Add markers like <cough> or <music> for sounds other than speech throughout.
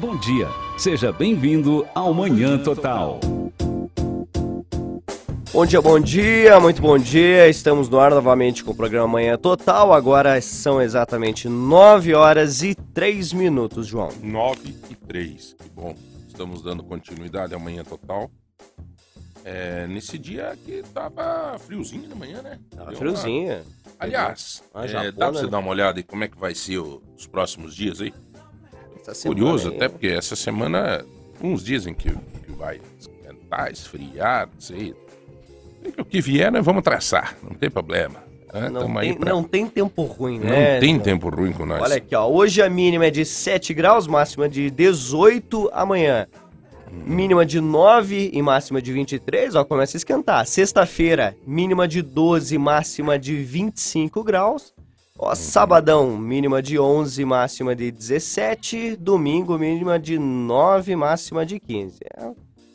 Bom dia, seja bem-vindo ao Manhã Total. Bom dia, bom dia, muito bom dia. Estamos no ar novamente com o programa Manhã Total. Agora são exatamente 9 horas e 3 minutos, João. 9 e 3. Que bom. Estamos dando continuidade ao Manhã Total. É, nesse dia que tava friozinho de manhã, né? Tava Deu friozinho. uma- Aliás, é, dá pra você né? dar uma olhada em como é que vai ser o- os próximos dias aí? Curioso aí- até porque essa semana, uns dizem que, que vai esquentar, esfriar, não sei. O que vier, nós vamos traçar, não tem problema. né? Não tem, pra- não tem tempo ruim, não né? tem João? tempo ruim com nós. Olha aqui, ó. Hoje a mínima é de 7 graus, máxima de 18 amanhã. Mínima de 9 e máxima de 23, ó, começa a esquentar. Sexta-feira, mínima de 12, máxima de 25 graus. Ó, sabadão, mínima de 11, máxima de 17. Domingo, mínima de 9, máxima de 15. É,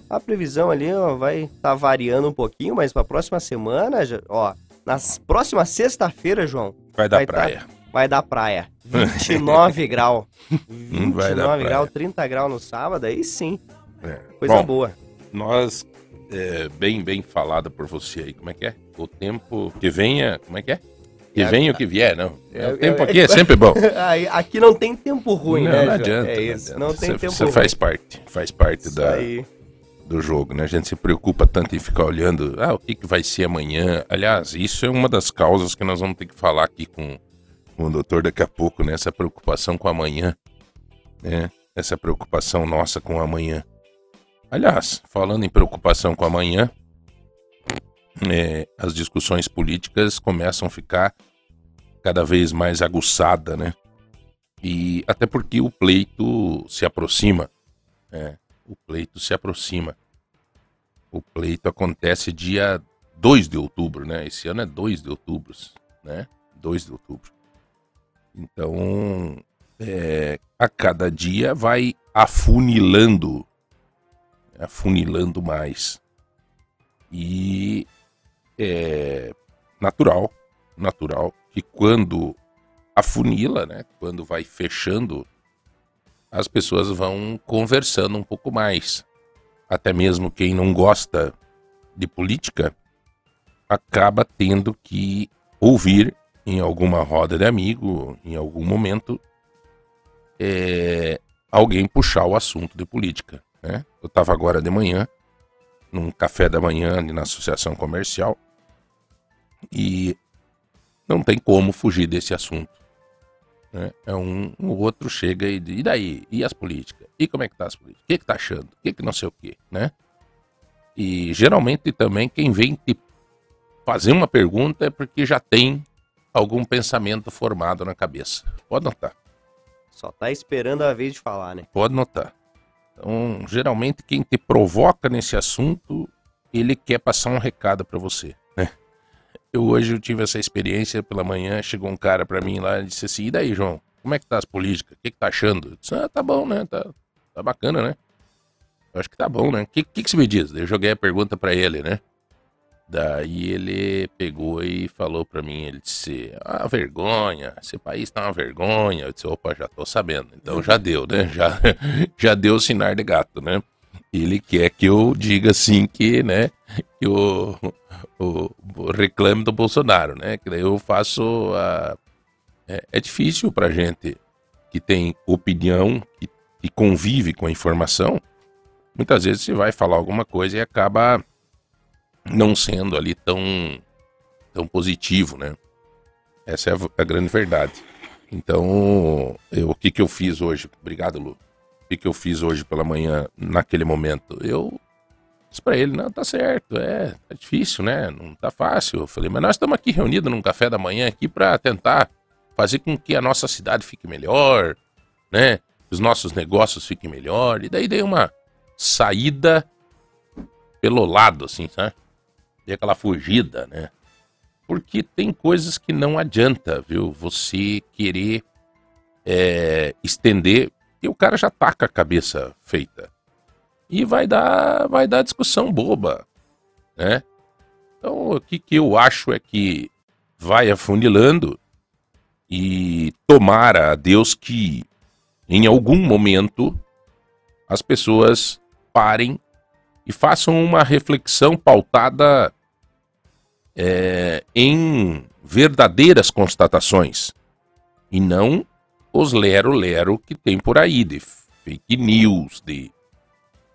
a previsão ali, ó, vai estar tá variando um pouquinho, mas para a próxima semana, ó, na próxima sexta-feira, João, Vai dar vai tá- praia. vai dar praia. 29 graus. 29 Vai dar praia. graus, 30 graus no sábado, aí sim. É. Coisa Bom, boa. Nós, é, bem, bem falada por você aí, como é que é? O tempo que venha, como é que é? Que É, venha o que vier, não. É, é, o tempo é, aqui é sempre bom. <laughs> Aqui não tem tempo ruim, não, né? não adianta. É não isso, adianta. não tem Você- tempo Você faz parte, faz parte Isso da, aí. do jogo, né? A gente se preocupa tanto em ficar olhando, ah, o que, que vai ser amanhã. Aliás, isso é uma das causas que nós vamos ter que falar aqui com, com o doutor daqui a pouco, né? Essa preocupação com amanhã, né? Essa preocupação nossa com amanhã. Aliás, falando em preocupação com amanhã, é, as discussões políticas começam a ficar cada vez mais aguçada, né? E até porque o pleito se aproxima, né? O pleito se aproxima. O pleito acontece dia 2 de outubro, né? Esse ano é 2 de outubro, né? 2 de outubro. Então, é, a cada dia vai afunilando, afunilando mais. E é natural, natural que quando afunila, né? Quando vai fechando as pessoas vão conversando um pouco mais. Até mesmo quem não gosta de política acaba tendo que ouvir em alguma roda de amigo, em algum momento, é, alguém puxar o assunto de política. Né? Eu estava agora de manhã, num café da manhã na associação comercial, e não tem como fugir desse assunto né? É um, o outro chega e diz, e daí? E as políticas? E como é que tá as políticas? O que que tá achando? O que que não sei o quê, né? E geralmente também quem vem te fazer uma pergunta é porque já tem algum pensamento formado na cabeça. Pode notar, Só tá esperando a vez de falar, né? pode notar. Então, geralmente quem te provoca nesse assunto, ele quer passar um recado para você? Eu hoje eu tive essa experiência pela manhã, chegou um cara para mim lá e disse assim: "E daí, João? Como é que tá as políticas? O que que tá achando?" Eu disse: "Ah, tá bom, né? Tá, tá bacana, né?" Eu acho que tá bom, né? O que, que que você me diz? Eu joguei a pergunta para ele, né? Daí ele pegou e falou para mim, ele disse, ah, vergonha, esse país tá uma vergonha. Eu disse, opa, já tô sabendo. Então já deu, né? <laughs> Já, já deu o sinal de gato, né? Ele quer que eu diga assim que, né, que o reclame do Bolsonaro, né? Que daí eu faço a... É, é difícil pra gente que tem opinião, que convive com a informação, muitas vezes você vai falar alguma coisa e acaba não sendo ali tão, tão positivo, né? Essa é a, a grande verdade. Então, eu, o que, que eu fiz hoje? Obrigado, Lu. O que, eu fiz hoje pela manhã, naquele momento? Eu disse pra ele, não, tá certo, é, tá difícil, né? Não tá fácil. Eu falei, mas nós estamos aqui reunidos num café da manhã aqui para tentar fazer com que a nossa cidade fique melhor, né? Os nossos negócios fiquem melhor. E daí dei uma saída pelo lado, assim, sabe? Dei aquela fugida, né? Porque tem coisas que não adianta, viu? Você querer é, estender e o cara já tá com a cabeça feita. E vai dar, vai dar discussão boba, né? Então, o que, que eu acho é que vai afunilando e tomara a Deus que em algum momento as pessoas parem e façam uma reflexão pautada é, em verdadeiras constatações e não os lero-lero que tem por aí de fake news, de,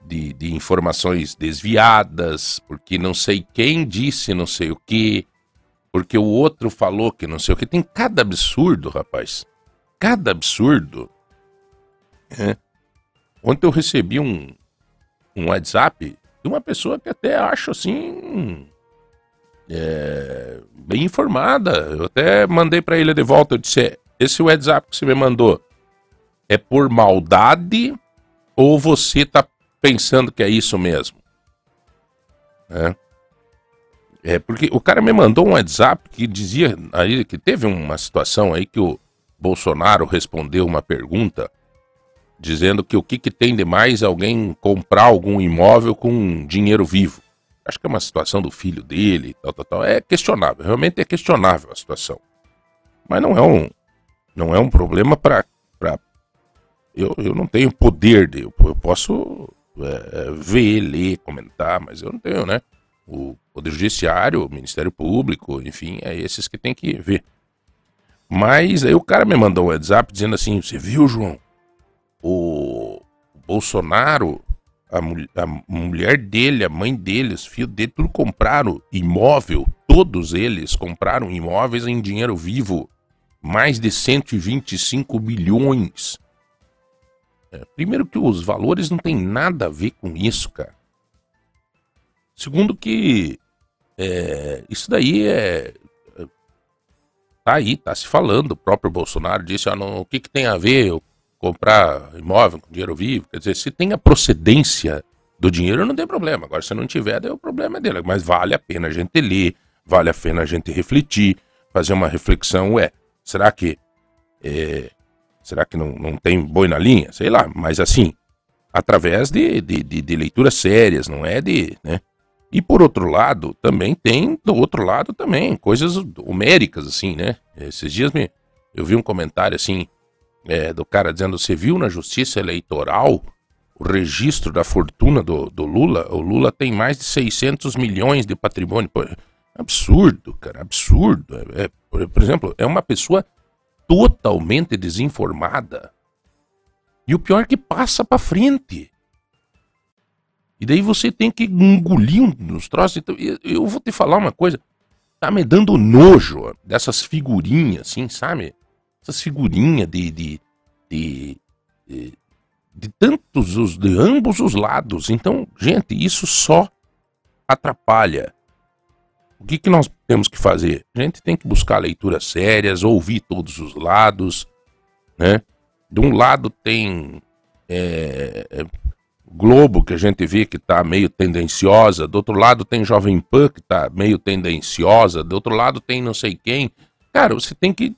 de, de, informações desviadas, porque não sei quem disse não sei o que, porque o outro falou que não sei o que. Tem cada absurdo, rapaz. Cada absurdo. É. Ontem eu recebi um, um WhatsApp de uma pessoa que até acho assim. É, bem informada. Eu até mandei para ele de volta. Eu disse: esse WhatsApp que você me mandou é por maldade ou você tá pensando que é isso mesmo? É. É porque o cara me mandou um WhatsApp que dizia aí que teve uma situação aí que o Bolsonaro respondeu uma pergunta dizendo que o que, que tem de mais alguém comprar algum imóvel com dinheiro vivo. Acho que é uma situação do filho dele, tal, tal, tal. É questionável, realmente é questionável a situação. Mas não é um, não é um problema para. Eu, eu não tenho poder de. Eu, posso é, ver, ler, comentar, mas eu não tenho, né? O Poder Judiciário, o Ministério Público, enfim, é esses que tem que ver. Mas aí o cara me mandou um WhatsApp dizendo assim: Você viu, João? o Bolsonaro, a, a, mulher dele, a mãe dele, os filhos dele, tudo compraram imóvel, todos eles compraram imóveis em dinheiro vivo, mais de 125 bilhões. É, primeiro que os valores não tem nada a ver com isso, cara. Segundo que é, isso daí é, é tá aí, tá se falando. O próprio Bolsonaro disse, ah, não, o que, que tem a ver comprar imóvel com dinheiro vivo. Quer dizer, se tem a procedência do dinheiro, não tem problema. Agora, se não tiver, daí o problema é dele. Mas vale a pena a gente ler, vale a pena a gente refletir, fazer uma reflexão. Ué, será que. É, será que não, não tem boi na linha? Sei lá, mas assim, através de, de, de, de leituras sérias, não é de. Né? E por outro lado, também tem, do outro lado também, coisas homéricas, assim, né? Esses dias me, eu vi um comentário assim, é, do cara dizendo: você viu na justiça eleitoral o registro da fortuna do, do Lula? O Lula tem mais de 600 milhões de patrimônio. Pô, absurdo, cara, absurdo. É, é, por, por exemplo, é uma pessoa totalmente desinformada. E o pior é que passa para frente. E daí você tem que engolir uns troços. Então, eu vou te falar uma coisa. Tá me dando nojo dessas figurinhas, assim, sabe? essas figurinhas de, de, de, de, de tantos, os, de ambos os lados. Então, gente, isso só atrapalha. O que, que nós temos que fazer? A gente tem que buscar leituras sérias, ouvir todos os lados, né? De um lado tem é, é, Globo, que a gente vê que está meio tendenciosa, do outro lado tem Jovem Pan, que está meio tendenciosa, do outro lado tem não sei quem. Cara, você tem que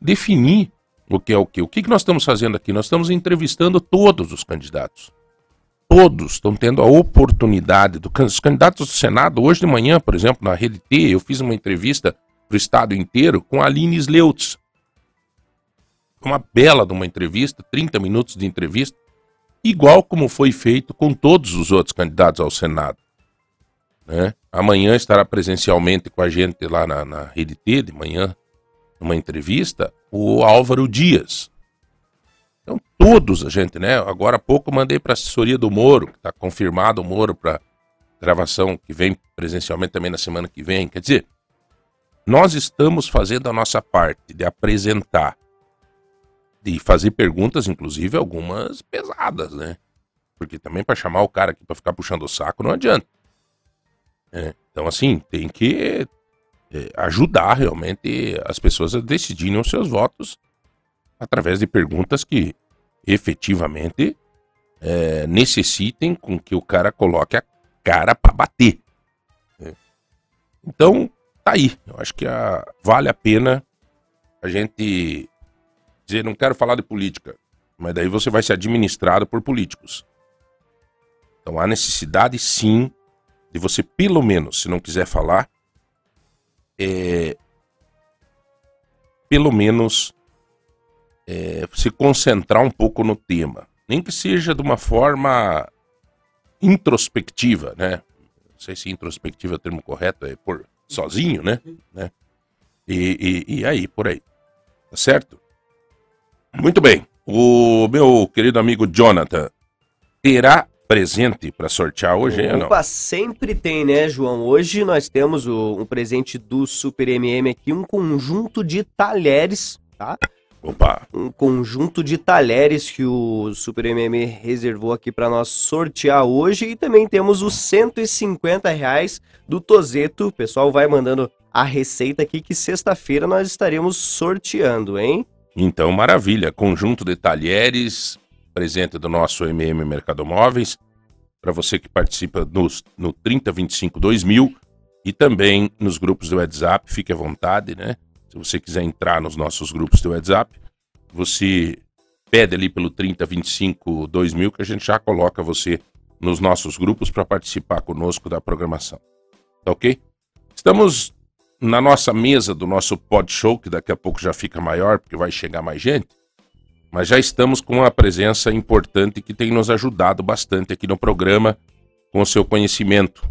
definir o que é o que. O que, que nós estamos fazendo aqui? Nós estamos entrevistando todos os candidatos. Todos estão tendo a oportunidade. Do, os candidatos do Senado, hoje de manhã, por exemplo, na Rede T, eu fiz uma entrevista para o estado inteiro com a Aline Sleutz. Uma bela de uma entrevista, 30 minutos de entrevista, igual como foi feito com todos os outros candidatos ao Senado. Né? Amanhã estará presencialmente com a gente lá na, na Rede T, de manhã, numa entrevista, o Álvaro Dias. Então, todos a gente, né? Agora há pouco mandei para a assessoria do Moro, está confirmado o Moro para gravação que vem presencialmente também na semana que vem. Quer dizer, nós estamos fazendo a nossa parte de apresentar, de fazer perguntas, inclusive algumas pesadas, né? Porque também para chamar o cara aqui para ficar puxando o saco não adianta. É, então, assim, tem que é, ajudar realmente as pessoas a decidirem os seus votos através de perguntas que efetivamente é, necessitem com que o cara coloque a cara para bater. Né? Então, tá aí. Eu acho que a, vale a pena a gente dizer, não quero falar de política, mas daí você vai ser administrado por políticos. Então há necessidade sim de você, pelo menos, se não quiser falar, é, pelo menos é, se concentrar um pouco no tema. Nem que seja de uma forma introspectiva, né? Não sei se introspectiva é o termo correto, é por sozinho, né? né? E, e, e aí, por aí. Tá certo? Muito bem. O meu querido amigo Jonathan terá presente para sortear hoje, ou não? Opa, sempre tem, né, João? Hoje nós temos o, um presente do Super MM aqui, um conjunto de talheres, tá? Opa, Um conjunto de talheres que o Super MM reservou aqui para nós sortear hoje. E também temos os 150 reais do Tozeto. O pessoal vai mandando a receita aqui que sexta-feira nós estaremos sorteando, hein? então maravilha. Conjunto de talheres, presente do nosso MM Mercado Móveis, para você que participa nos, no 3025 2000 e também nos grupos do WhatsApp, fique à vontade, né? Se você quiser entrar nos nossos grupos do WhatsApp, você pede ali pelo 3025 2000 que a gente já coloca você nos nossos grupos para participar conosco da programação. Tá ok? Estamos na nossa mesa do nosso pod show, que daqui a pouco já fica maior, porque vai chegar mais gente. Mas já estamos com uma presença importante que tem nos ajudado bastante aqui no programa com o seu conhecimento.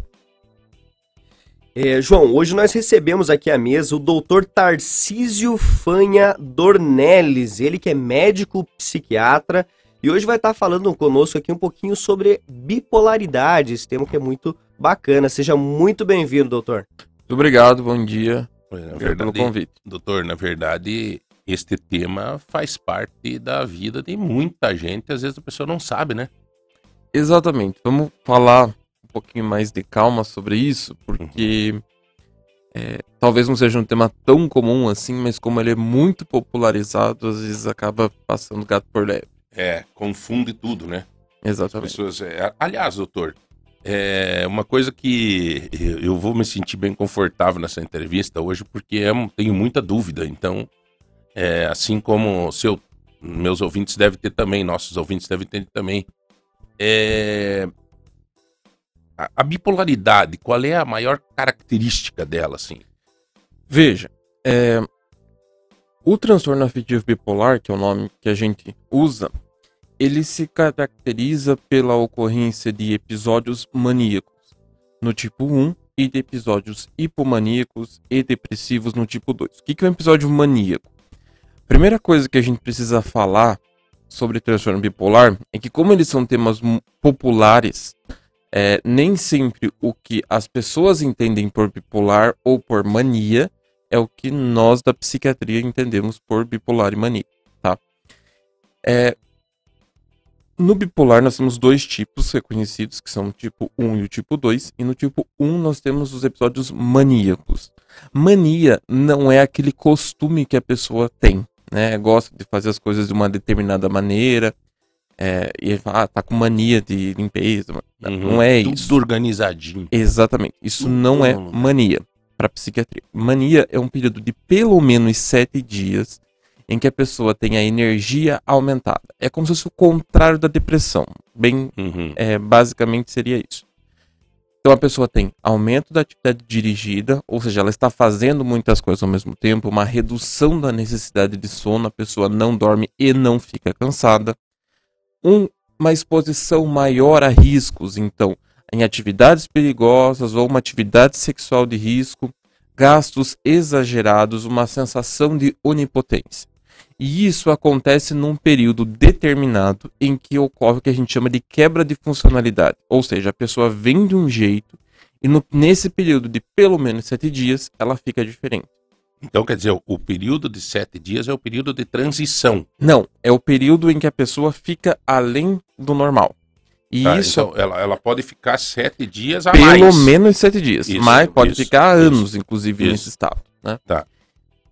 É, João, hoje nós recebemos aqui à mesa o doutor Tarcísio Fanha Dornelles, ele que é médico psiquiatra e hoje vai estar falando conosco aqui um pouquinho sobre bipolaridade, esse tema que é muito bacana. Seja muito bem-vindo, doutor. Muito obrigado, bom dia. Obrigado verdade, pelo convite. doutor, na verdade, este tema faz parte da vida de muita gente, às vezes a pessoa não sabe, né? Exatamente. Vamos falar um pouquinho mais de calma sobre isso, porque é, talvez não seja um tema tão comum assim, mas como ele é muito popularizado, às vezes acaba passando gato por leve. É, confunde tudo, né? As Exatamente. pessoas. é, aliás, doutor, é uma coisa que eu eu vou me sentir bem confortável nessa entrevista hoje, porque eu tenho muita dúvida. Então, é, assim como seu, meus ouvintes devem ter também, nossos ouvintes devem ter também. É, a, bipolaridade, qual é a maior característica dela, assim? Veja, é, o transtorno afetivo bipolar, que é o nome que a gente usa, ele se caracteriza pela ocorrência de episódios maníacos no tipo 1 e de episódios hipomaníacos e depressivos no tipo 2. O que é um episódio maníaco? Primeira coisa que a gente precisa falar sobre transtorno bipolar é que, como eles são temas populares, é, nem sempre o que as pessoas entendem por bipolar ou por mania é o que nós da psiquiatria entendemos por bipolar e mania, tá? É, no bipolar nós temos dois tipos reconhecidos, que são o tipo 1 e o tipo 2, e no tipo 1 nós temos os episódios maníacos. Mania não é aquele costume que a pessoa tem, né? Gosta de fazer as coisas de uma determinada maneira, é, e fala, ah, tá com mania de limpeza. Não é Tudo isso. organizadinho. Exatamente. Isso não é mania para psiquiatria. Mania é um período de pelo menos sete dias em que a pessoa tem a energia aumentada. É como se fosse o contrário da depressão. Bem, Uhum. é, basicamente seria isso. Então a pessoa tem aumento da atividade dirigida, ou seja, ela está fazendo muitas coisas ao mesmo tempo, uma redução da necessidade de sono, a pessoa não dorme e não fica cansada. Um- uma exposição maior a riscos, então, em atividades perigosas ou uma atividade sexual de risco, gastos exagerados, uma sensação de onipotência. E isso acontece num período determinado em que ocorre o que a gente chama de quebra de funcionalidade. Ou seja, a pessoa vem de um jeito e no- nesse período de pelo menos sete dias ela fica diferente. Então, quer dizer, o período de sete dias é o período de transição. Não, é o período em que a pessoa fica além do normal. E tá? isso Então, ela, ela pode ficar sete dias a pelo mais. menos sete dias. Isso, mas pode isso, ficar isso, anos, inclusive, nesse estado. Né? Tá.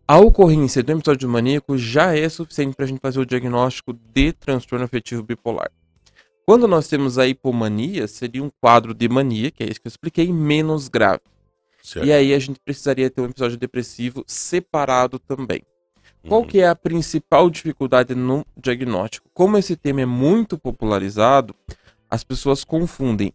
A ocorrência do episódio maníaco já é suficiente para a gente fazer o diagnóstico de transtorno afetivo bipolar. Quando nós temos a hipomania, seria um quadro de mania, que é isso que eu expliquei, menos grave. Certo. E aí a gente precisaria ter um episódio depressivo separado também. Qual Uhum. que é a principal dificuldade no diagnóstico? Como esse tema é muito popularizado, as pessoas confundem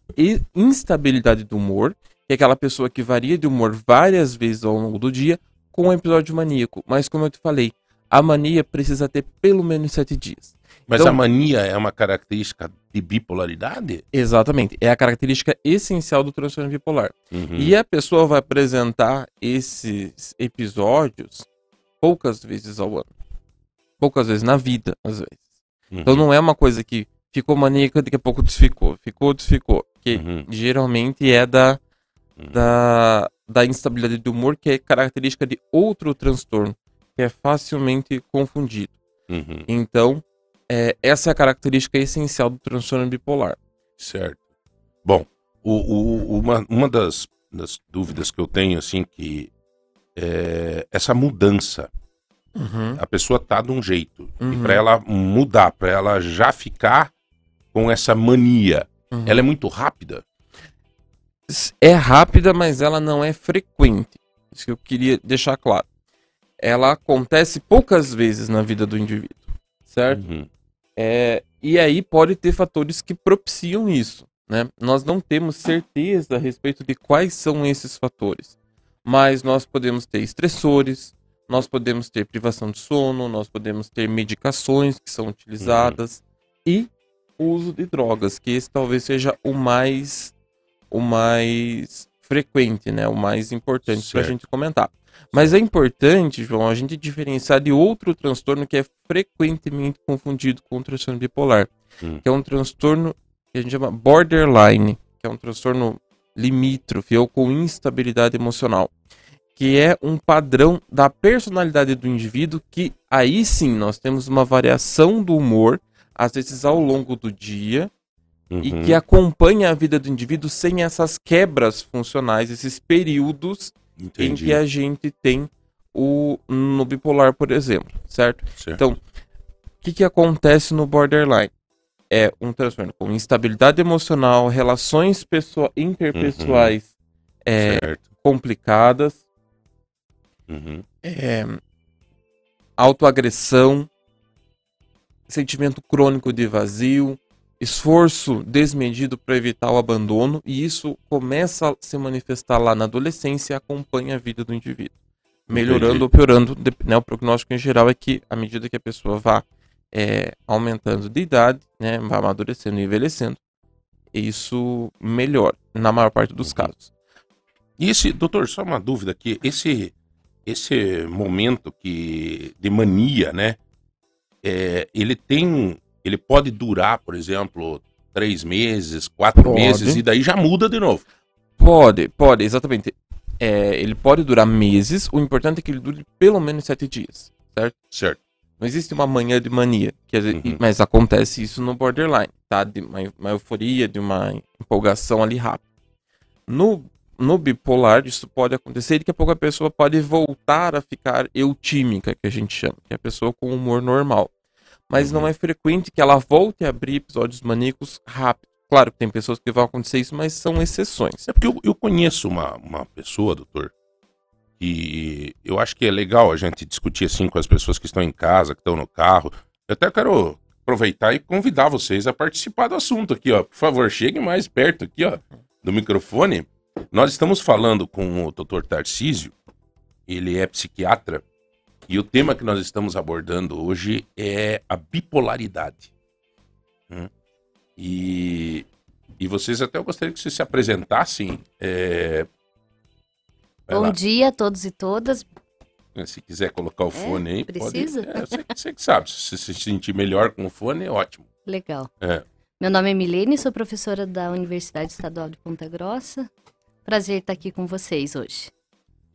instabilidade do humor, que é aquela pessoa que varia de humor várias vezes ao longo do dia, com um episódio maníaco. Mas como eu te falei, A mania precisa ter pelo menos sete dias. Mas Então- a mania é uma característica de bipolaridade? Exatamente. É a característica essencial do transtorno bipolar. Uhum. E a pessoa vai apresentar esses episódios poucas vezes ao ano. Poucas vezes na vida, às vezes. Uhum. Então não é uma coisa que ficou maníaca, daqui a pouco desficou, ficou, desficou. Que Uhum. geralmente é da, Uhum. da, da instabilidade do humor, que é característica de outro transtorno, que é facilmente confundido. Uhum. Então, é, essa é a característica essencial do transtorno bipolar. Certo. Bom, o, o- uma, uma das, das dúvidas que eu tenho, assim, que é essa mudança. A pessoa tá de um jeito. E Uhum. para ela mudar, para ela já ficar com essa mania, Uhum. ela é muito rápida. é rápida, mas ela não é frequente. Isso que eu queria deixar claro. Ela acontece poucas vezes na vida do indivíduo, certo? Uhum. É, e aí pode ter fatores que propiciam isso, né? Nós não temos certeza a respeito de quais são esses fatores, mas nós podemos ter estressores, nós podemos ter privação de sono, nós podemos ter medicações que são utilizadas e o uso de drogas, que esse talvez seja o mais o mais frequente, né? O mais importante para a gente comentar. Mas é importante, João, a gente diferenciar de outro transtorno que é frequentemente confundido com o transtorno bipolar, Hum. que é um transtorno que a gente chama borderline, que é um transtorno limítrofe ou com instabilidade emocional, que é um padrão da personalidade do indivíduo que aí sim nós temos uma variação do humor, às vezes ao longo do dia, e Uhum. que acompanha a vida do indivíduo sem essas quebras funcionais, esses períodos em Entendi. que a gente tem o no bipolar, por exemplo, certo? Certo. Então, o que, que acontece no borderline? É um transtorno com instabilidade emocional, relações pessoa, interpessoais é, certo. complicadas, Uhum. é, autoagressão, sentimento crônico de vazio, esforço desmedido para evitar o abandono, e isso começa a se manifestar lá na adolescência e acompanha a vida do indivíduo. Melhorando Entendi. ou piorando, né, o prognóstico em geral é que, à medida que a pessoa vá é, aumentando de idade, né, vai amadurecendo e envelhecendo, isso melhora, na maior parte dos Uhum. casos. E esse, doutor, só uma dúvida aqui. Esse, esse momento que de mania, né? é, ele tem. Ele pode durar, por exemplo, três meses, quatro Pode. meses, e daí já muda de novo. Pode, pode, exatamente. É, ele pode durar meses, o importante é que ele dure pelo menos sete dias, certo? Certo. Não existe uma manhã de mania, dizer, Uhum. mas acontece isso no borderline, tá? De uma, uma euforia, de uma empolgação ali rápida. No, no bipolar, isso pode acontecer e daqui a pouco a pessoa pode voltar a ficar eutímica, que a gente chama, que é a pessoa com humor normal. Mas Uhum. não é frequente que ela volte a abrir episódios maníacos rápido. Claro que tem pessoas que vão acontecer isso, mas são exceções. É porque eu, eu conheço uma, uma pessoa, doutor, que eu acho que é legal a gente discutir assim com as pessoas que estão em casa, que estão no carro. Eu até quero aproveitar e convidar vocês a participar do assunto aqui, ó. Por favor, cheguem mais perto aqui, ó, do microfone. Nós estamos falando com o doutor Tarcísio, ele é psiquiatra, e o tema que nós estamos abordando hoje é a bipolaridade. Hum? E, e vocês até eu gostaria que vocês se apresentassem. é, Bom lá, dia a todos e todas. se quiser colocar o fone aí, precisa? pode. É, você, você que sabe, se você se sentir melhor com o fone, é ótimo. Legal. É. Meu nome é Milene, sou professora da Universidade Estadual de Ponta Grossa. Prazer estar aqui com vocês hoje.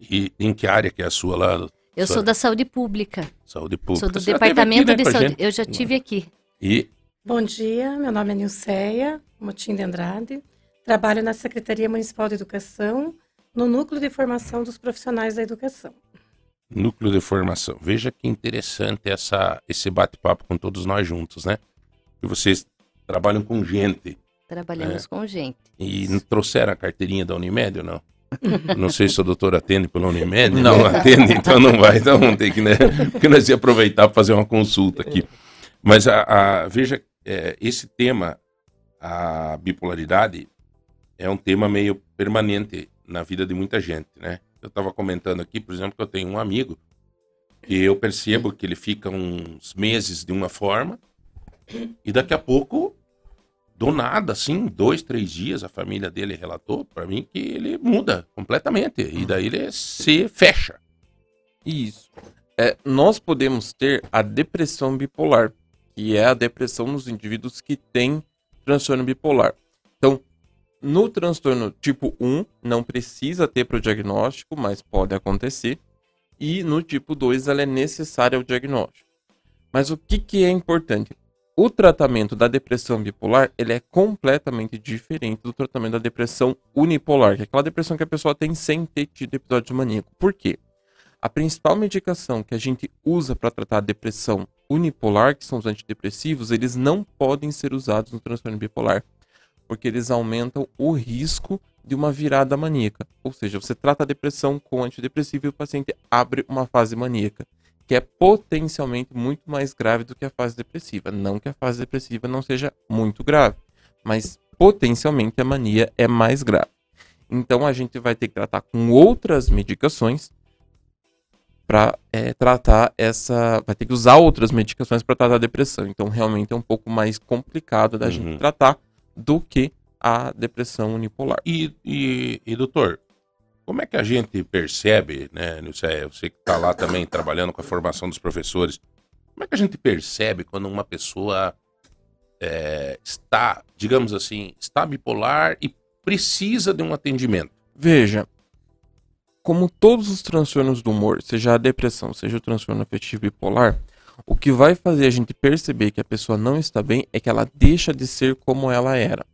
E em que área que é a sua lá? Eu sou da Saúde Pública, Saúde Pública. sou do Você Departamento aqui, né, de Saúde. gente? Eu já tive aqui. E Bom dia, meu nome é Nilceia Motim de Andrade. Trabalho na Secretaria Municipal de Educação, no Núcleo de Formação dos Profissionais da Educação. núcleo de formação. Veja que interessante essa, esse bate-papo com todos nós juntos, né? E vocês trabalham com gente Trabalhamos É. com gente. e não trouxeram a carteirinha da Unimed ou não? Não sei se o doutor atende pela Unimed. Não. Não, atende, então não vai. Então vamos ter que, né? Porque nós ia aproveitar para fazer uma consulta aqui. Mas a, a- veja, é, esse tema, a bipolaridade, é um tema meio permanente na vida de muita gente, né? Eu estava comentando aqui, por exemplo, que eu tenho um amigo Porque eu percebo que ele fica uns meses de uma forma e daqui a pouco, do nada, assim, dois, três dias, a família dele relatou para mim que ele muda completamente. E daí ele se fecha. Isso. É, nós podemos ter a depressão bipolar, que é a depressão nos indivíduos que têm transtorno bipolar. Então, no transtorno tipo 1, não precisa ter para o diagnóstico, mas pode acontecer. E no tipo 2, ela é necessária ao diagnóstico. Mas o que, que é importante? O tratamento da depressão bipolar ele é completamente diferente do tratamento da depressão unipolar, que é aquela depressão que a pessoa tem sem ter tido episódio maníaco. Por quê? A principal medicação que a gente usa para tratar a depressão unipolar, que são os antidepressivos, eles não podem ser usados no transtorno bipolar, porque eles aumentam o risco de uma virada maníaca. Ou seja, você trata a depressão com antidepressivo e o paciente abre uma fase maníaca, que é potencialmente muito mais grave do que a fase depressiva. Não que a fase depressiva não seja muito grave, mas potencialmente a mania é mais grave. Então a gente vai ter que tratar com outras medicações para é, tratar essa. Vai ter que usar outras medicações para tratar a depressão. Então, realmente é um pouco mais complicado da Uhum. gente tratar do que a depressão unipolar. E, e, e, doutor, como é que a gente percebe, né, Nilce, você que está lá também trabalhando com a formação dos professores, como é que a gente percebe quando uma pessoa é, está, digamos assim, está bipolar e precisa de um atendimento? Veja, como todos os transtornos do humor, seja a depressão, seja o transtorno afetivo bipolar, o que vai fazer a gente perceber que a pessoa não está bem é que ela deixa de ser como ela era.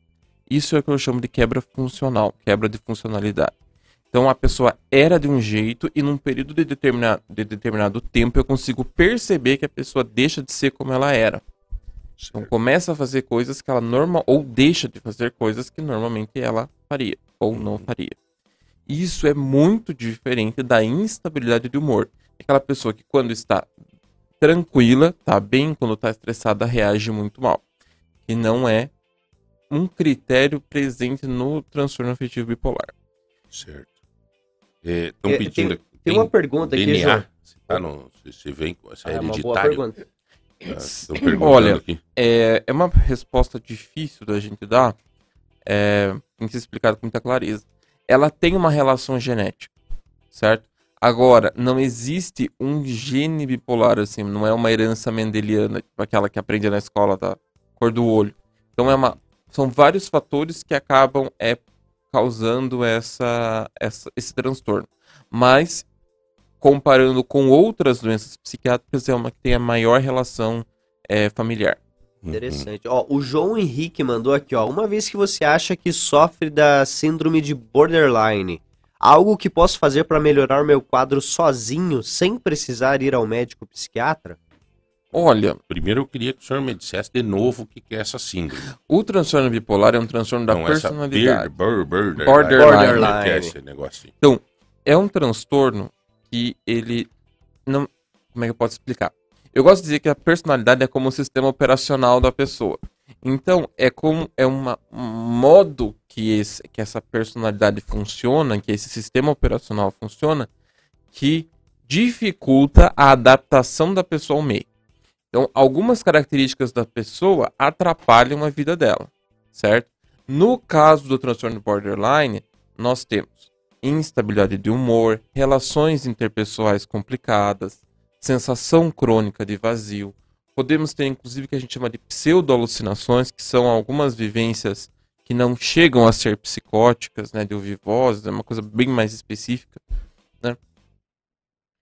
Isso é o que eu chamo de quebra funcional, quebra de funcionalidade. Então a pessoa era de um jeito e num período de determinado, de determinado tempo eu consigo perceber que a pessoa deixa de ser como ela era. Então começa a fazer coisas que ela normal ou deixa de fazer coisas que normalmente ela faria ou não faria. Isso é muito diferente da instabilidade de humor. Aquela pessoa que quando está tranquila, tá bem, quando está estressada reage muito mal. Que não é um critério presente no transtorno afetivo bipolar. Certo. Estão É, pedindo tem- Tem uma pergunta aqui, DNA. João. Se, tá no, se vem, se é Ah, hereditário. pergunta. Estão perguntando Olha, aqui. É, é uma resposta difícil da gente dar, é, tem que ser explicado com muita clareza. Ela tem uma relação genética, certo? Agora, não existe um gene bipolar, assim, não é uma herança mendeliana, tipo aquela que aprende na escola da cor do olho. Então, é uma, são vários fatores que acabam é, causando essa, essa, esse transtorno. Mas, comparando com outras doenças psiquiátricas, é uma que tem a maior relação é, familiar. Uhum. Interessante. Ó, o João Henrique mandou aqui, ó. Uma vez que você acha que sofre da síndrome de borderline, algo que posso fazer para melhorar o meu quadro sozinho, sem precisar ir ao médico psiquiatra? Olha, Primeiro eu queria que o senhor me dissesse de novo o que que é essa síndrome. o transtorno bipolar é um transtorno da Não, personalidade. bir- bir- borderline. Borderline. O que é esse negócio? É um transtorno que ele não, como é que eu posso explicar? Eu gosto de dizer que a personalidade é como o sistema operacional da pessoa. Então, é como é uma, um modo que, esse, que essa personalidade funciona, que esse sistema operacional funciona, que dificulta a adaptação da pessoa ao meio. Então, algumas características da pessoa atrapalham a vida dela, certo? No caso do transtorno borderline, nós temos instabilidade de humor, relações interpessoais complicadas, sensação crônica de vazio. Podemos ter, inclusive, o que a gente chama de pseudo-alucinações, que são algumas vivências que não chegam a ser psicóticas, né, de ouvir vozes, é uma coisa bem mais específica, né?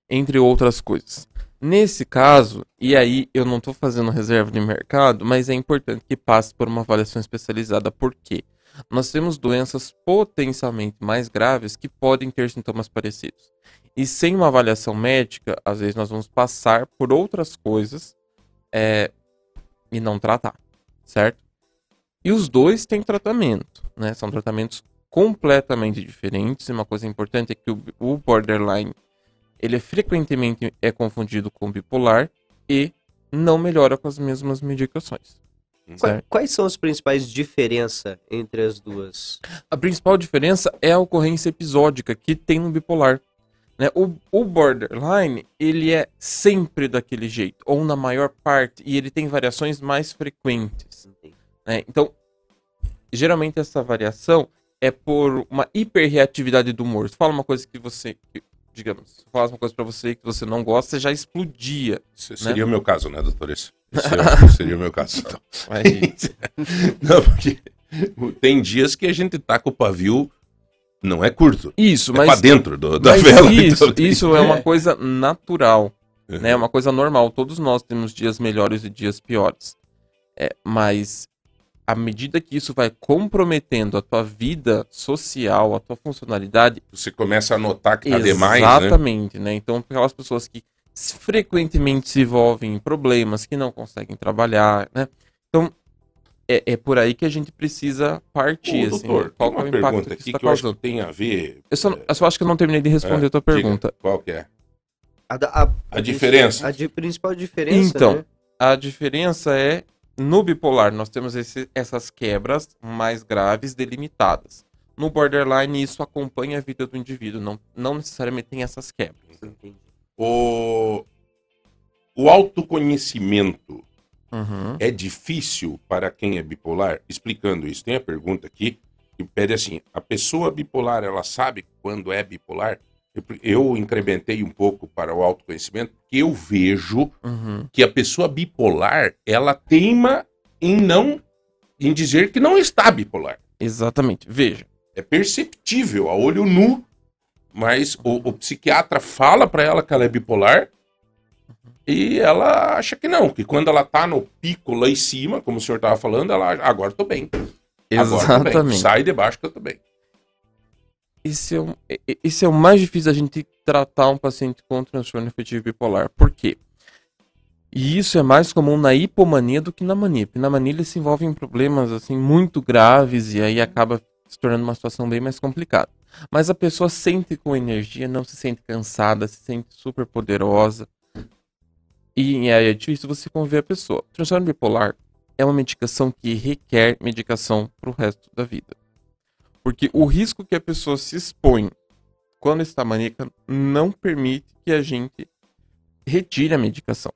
Entre outras coisas. Nesse caso, e aí eu não estou fazendo reserva de mercado, mas é importante que passe por uma avaliação especializada. Por quê? Nós temos doenças potencialmente mais graves que podem ter sintomas parecidos. E sem uma avaliação médica, às vezes nós vamos passar por outras coisas é, e não tratar, certo? E os dois têm tratamento, né? São tratamentos completamente diferentes. E uma coisa importante é que o, o borderline ele frequentemente é confundido com bipolar e não melhora com as mesmas medicações. Qua- certo? Quais são as principais diferenças entre as duas? A principal diferença é a ocorrência episódica que tem no bipolar. Né? O, o borderline, ele é sempre daquele jeito, ou na maior parte, e ele tem variações mais frequentes. né? Então, geralmente essa variação é por uma hiperreatividade do humor. Você fala uma coisa que você, que, digamos, fala uma coisa pra você que você não gosta, você já explodia. Esse seria o meu caso, né, doutor? Esse seria, <laughs> seria o meu caso. Então. Mas, <laughs> Não, porque tem dias que a gente tá com o pavio, não é curto, isso, é pra mas, dentro do, da vela. isso, então isso é uma coisa natural. Uhum. né? É uma coisa normal. Todos nós temos dias melhores e dias piores. É, mas à medida que isso vai comprometendo a tua vida social, a tua funcionalidade, Você começa a notar que tá demais, né? exatamente, né? Então, aquelas pessoas que frequentemente se envolvem em problemas, que não conseguem trabalhar, né? Então, é, é por aí que a gente precisa partir, Ô, assim, doutor, né? Qual é o impacto pergunta que aqui isso está que eu acho que tem a ver... Eu só, eu só acho que eu não terminei de responder É, a tua diga, pergunta. qual que é? A, da- a- A diferença. A de principal diferença, Então, né? A diferença é no bipolar nós temos esse- essas quebras mais graves delimitadas. No borderline isso acompanha a vida do indivíduo, não, não necessariamente tem essas quebras. O, o autoconhecimento Uhum. é difícil para quem é bipolar? Explicando isso, tem a pergunta aqui que pede assim: a pessoa bipolar, ela sabe quando é bipolar? Eu, incrementei um pouco para o autoconhecimento, porque eu vejo Uhum. que a pessoa bipolar, ela teima em não em dizer que não está bipolar. Exatamente. Veja. É perceptível a olho nu, mas o, o psiquiatra fala para ela que ela é bipolar e ela acha que não, que quando ela tá no pico lá em cima, como o senhor tava falando, ela agora tô bem. Agora tô bem. Exatamente. Sai de baixo que eu tô bem. Esse é, e- esse é o mais difícil da gente tratar um paciente com transtorno afetivo bipolar. Por quê? E isso é mais comum na hipomania do que na mania. Porque na mania ele se envolve em problemas assim muito graves e aí acaba se tornando uma situação bem mais complicada. Mas a pessoa sente com energia, não se sente cansada, se sente super poderosa. E aí é difícil você conver a pessoa. O transtorno bipolar é uma medicação que requer medicação para o resto da vida. Porque o risco que a pessoa se expõe quando está maníaca não permite que a gente retire a medicação.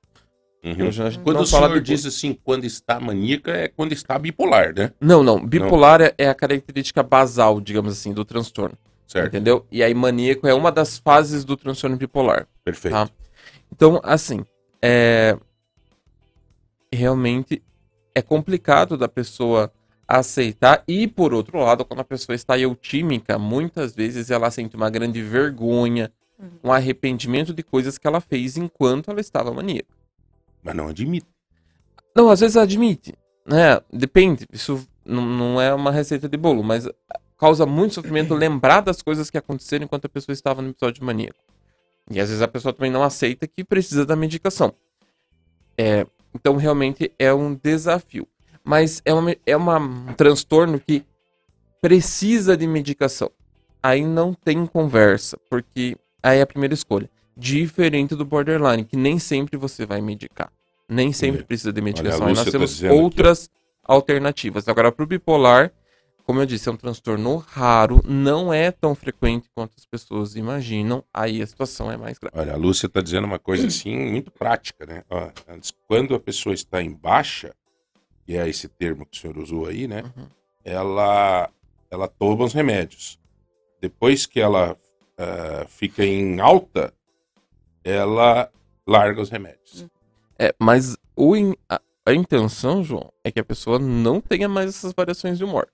Uhum. Quando não o senhor bipo- diz assim, quando está maníaca, é quando está bipolar, né? Não, não. Bipolar é- é a característica basal, digamos assim, do transtorno. Certo, Entendeu? E aí maníaco é uma das fases do transtorno bipolar. perfeito. Tá. Então, assim, é... realmente é complicado da pessoa aceitar. E, por outro lado, quando a pessoa está eutímica, muitas vezes ela sente uma grande vergonha, um arrependimento de coisas que ela fez enquanto ela estava maníaca. Mas não admite. Não, às vezes admite, né? Depende, isso não, não é uma receita de bolo, mas causa muito sofrimento <clears throat> lembrar das coisas que aconteceram enquanto a pessoa estava no episódio maníaco. E às vezes a pessoa também não aceita que precisa da medicação. É, então realmente é um desafio. Mas é, uma, é uma- um transtorno que precisa de medicação. Aí não tem conversa, porque aí é a primeira escolha. Diferente do borderline, que nem sempre você vai medicar. Nem sempre precisa de medicação. Nós tá temos ó. outras alternativas. Agora, para o bipolar, como eu disse, é um transtorno raro, não é tão frequente quanto as pessoas imaginam. Aí a situação é mais grave. Olha, a Lúcia está dizendo uma coisa assim muito prática, né? Ó, antes, quando a pessoa está em baixa, que é esse termo que o senhor usou aí, né? Uhum. Ela, ela toma os remédios. Depois que ela ah, fica em alta, ela larga os remédios. É, mas o in- a, a intenção, João, é que a pessoa não tenha mais essas variações de humor.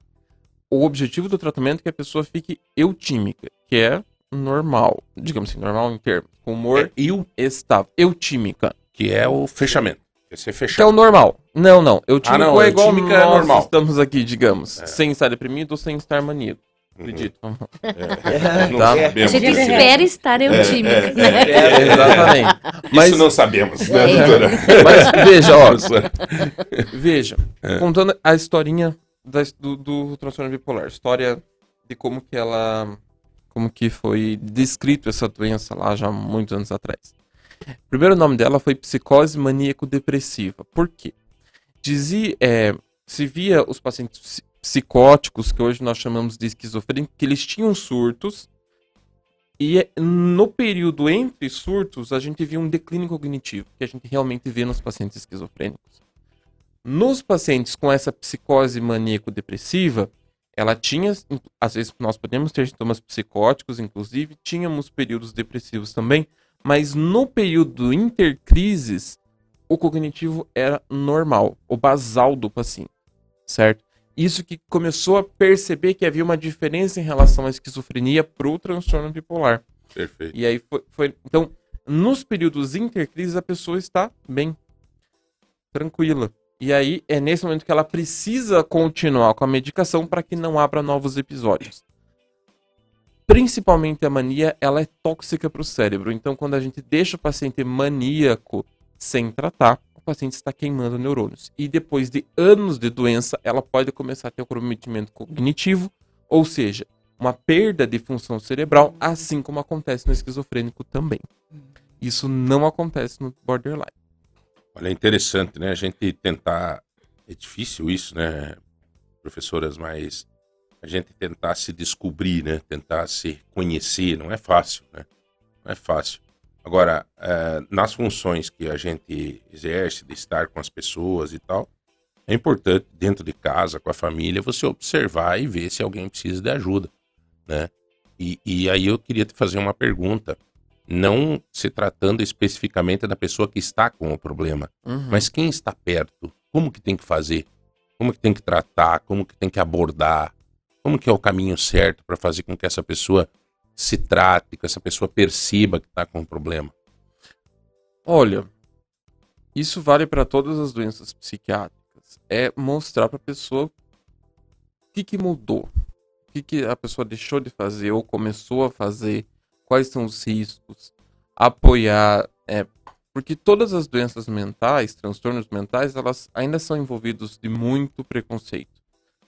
O objetivo do tratamento é que a pessoa fique eutímica, que é normal, digamos assim, normal em termos, com humor É, e o estável. Eutímica, que é o fechamento. É ser que é fechado. o normal. Não, não, eutímico Ah, não, é igual é nós normal. estamos aqui, digamos, É. sem estar deprimido ou sem estar maníaco. Uhum. Acredito. É, <laughs> não Tá. A sabemos. gente Gente, espera estar eutímica, é, né? Exatamente. Mas, Isso não sabemos, né, É. doutora? mas veja, ó? Veja, É. contando a historinha da- do, do transtorno bipolar, história de como que ela, como que foi descrito essa doença lá já há muitos anos atrás. O primeiro nome dela foi psicose maníaco-depressiva. Por quê? Dizia, é, se via os pacientes psi- psicóticos, que hoje nós chamamos de esquizofrênicos, que eles tinham surtos E é- no período entre surtos, a gente viu um declínio cognitivo, que a gente realmente vê nos pacientes esquizofrênicos. Nos pacientes com essa psicose maníaco-depressiva, ela tinha, às vezes nós podemos ter sintomas psicóticos, inclusive, tínhamos períodos depressivos também, mas no período intercrises, o cognitivo era normal, o basal do paciente, certo? Isso que começou a perceber que havia uma diferença em relação à esquizofrenia para o transtorno bipolar. Perfeito. E aí foi, foi- Então, nos períodos intercrises, a pessoa está bem, tranquila. E aí é nesse momento que ela precisa continuar com a medicação para que não abra novos episódios. Principalmente a mania, ela é tóxica para o cérebro. Então, quando a gente deixa o paciente maníaco sem tratar, o paciente está queimando neurônios. E depois de anos de doença, ela pode começar a ter um comprometimento cognitivo, ou seja, uma perda de função cerebral, assim como acontece no esquizofrênico também. Isso não acontece no borderline. Olha, é interessante, né? A gente tentar. É difícil isso, né, professoras? Mas a gente tentar se descobrir, né? Tentar se conhecer, não é fácil, né? Não é fácil. Agora, eh, nas funções que a gente exerce, de estar com as pessoas e tal, é importante, dentro de casa, com a família, você observar e ver se alguém precisa de ajuda, né? E, e aí eu queria te fazer uma pergunta. Não se tratando especificamente da pessoa que está com o problema, Uhum. mas quem está perto, como que tem que fazer? Como que tem que tratar? Como que tem que abordar? Como que é o caminho certo para fazer com que essa pessoa se trate, que essa pessoa perceba que está com um problema? Olha, isso vale para todas as doenças psiquiátricas. É mostrar para a pessoa o que, que mudou, o que, que a pessoa deixou de fazer ou começou a fazer, quais são os riscos, apoiar. É, porque todas as doenças mentais, transtornos mentais, elas ainda são envolvidos de muito preconceito,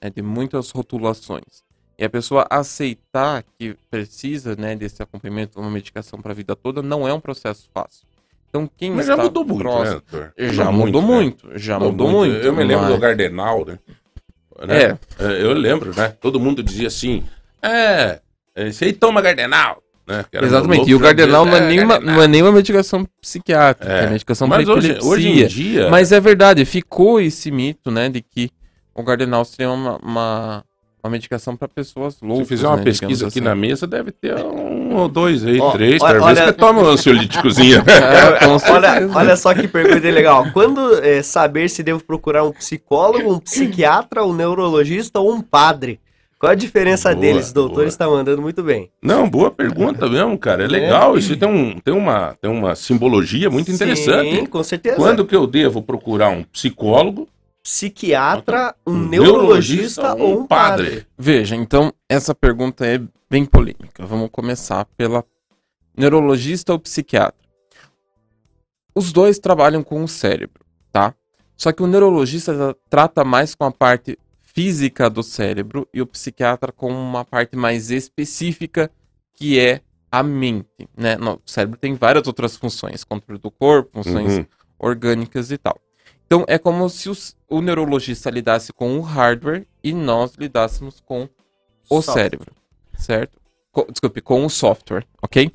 né, de muitas rotulações. E a pessoa aceitar que precisa né, desse acompanhamento, uma medicação para a vida toda, não é um processo fácil. Então, quem Mas já mudou muito, próximo, né, doutor? já mudou né? muito, já mudou muito. Eu me lembro mas- do Gardenal, né? Né? É, É, Eu lembro, né? Todo mundo dizia assim: é, esse aí toma Gardenal. Né? Exatamente. E o já Gardenal não é, nenhuma, Gardenal. não é nenhuma medicação psiquiátrica, É. é, medicação para Mas hoje, epilepsia. hoje em dia. Mas é verdade, ficou esse mito, né, de que o Gardenal seria uma, uma, uma medicação para pessoas loucas. Se fizer uma né, pesquisa aqui assim. na mesa, deve ter um ou dois aí, Ó, três, olha- talvez olha- que toma um ansiolíticozinho. <laughs> É, olha, olha só que pergunta legal. Quando é, saber se devo procurar um psicólogo, um psiquiatra, um neurologista ou um padre? Qual a diferença Boa, deles? O doutor boa. está mandando muito bem. Não, boa pergunta mesmo, cara. É legal. Isso tem, um, tem, uma, tem uma simbologia muito interessante. Sim, com certeza. Quando que eu devo procurar um psicólogo, Psiquiatra, um, um neurologista, neurologista ou um padre? Veja, então, essa pergunta é bem polêmica. Vamos começar pela neurologista ou psiquiatra. Os dois trabalham com o cérebro, tá? Só que o neurologista tra- trata mais com a parte física do cérebro e o psiquiatra com uma parte mais específica que é a mente, né? O cérebro tem várias outras funções, controle do corpo, funções Uhum. orgânicas e tal. Então é como se os- o neurologista lidasse com o hardware e nós lidássemos com o Só. cérebro, certo? Co- desculpe, com o software, ok?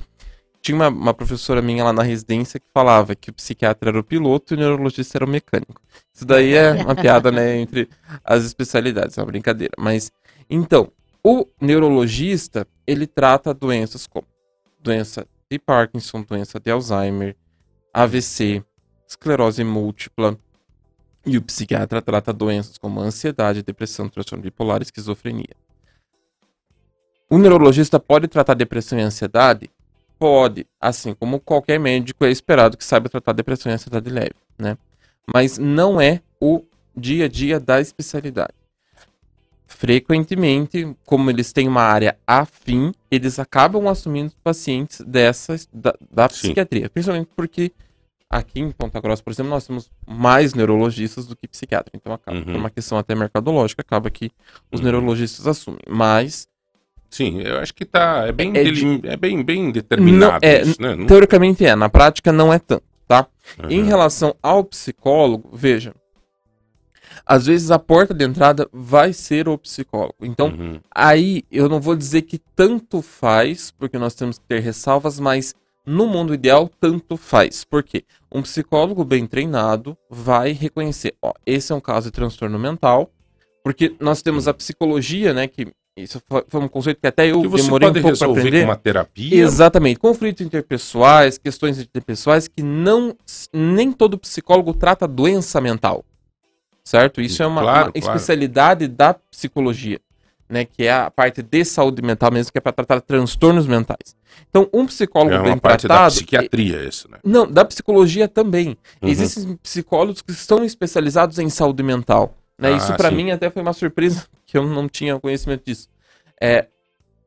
Tinha uma, uma professora minha lá na residência que falava que o psiquiatra era o piloto e o neurologista era o mecânico. Isso daí é uma <laughs> piada, né, entre as especialidades, é uma brincadeira. Mas, então, o neurologista, ele trata doenças como doença de Parkinson, doença de Alzheimer, AVC, esclerose múltipla, e o psiquiatra trata doenças como ansiedade, depressão, transtorno bipolar e esquizofrenia. O neurologista pode tratar depressão e ansiedade? Pode, assim como qualquer médico é esperado que saiba tratar depressão e ansiedade leve, né? Mas não é o dia a dia da especialidade. Frequentemente, como eles têm uma área afim, eles acabam assumindo pacientes dessas da, da psiquiatria, principalmente porque aqui em Ponta Grossa, por exemplo, nós temos mais neurologistas do que psiquiatras. Então, acaba, Uhum. por uma questão até mercadológica, acaba que os Uhum. neurologistas assumem. Mas Sim, eu acho que tá. É bem, É é bem, bem determinado Não, é, isso, né? Não- teoricamente é, na prática não é tanto, tá? Em Uhum. relação ao psicólogo, veja, Às vezes a porta de entrada vai ser o psicólogo. Então, Uhum. aí eu não vou dizer que tanto faz, porque nós temos que ter ressalvas, mas no mundo ideal, tanto faz. Por quê? Um psicólogo bem treinado vai reconhecer, ó, esse é um caso de transtorno mental, porque nós temos a psicologia, né, que isso foi um conceito que até eu que você demorei um pode pouco para resolver aprender. com uma terapia. Exatamente. Conflitos interpessoais, questões interpessoais que não nem todo psicólogo trata doença mental. Certo? Isso é uma, Claro, uma claro. especialidade da psicologia, né, que é a parte de saúde mental mesmo, que é para tratar transtornos mentais. Então, um psicólogo É bem uma parte da tratado, psiquiatria, isso, né? não, da psicologia também. Uhum. Existem psicólogos que estão especializados em saúde mental. Né? Ah, isso para mim até foi uma surpresa, <laughs> que eu não tinha conhecimento disso. É,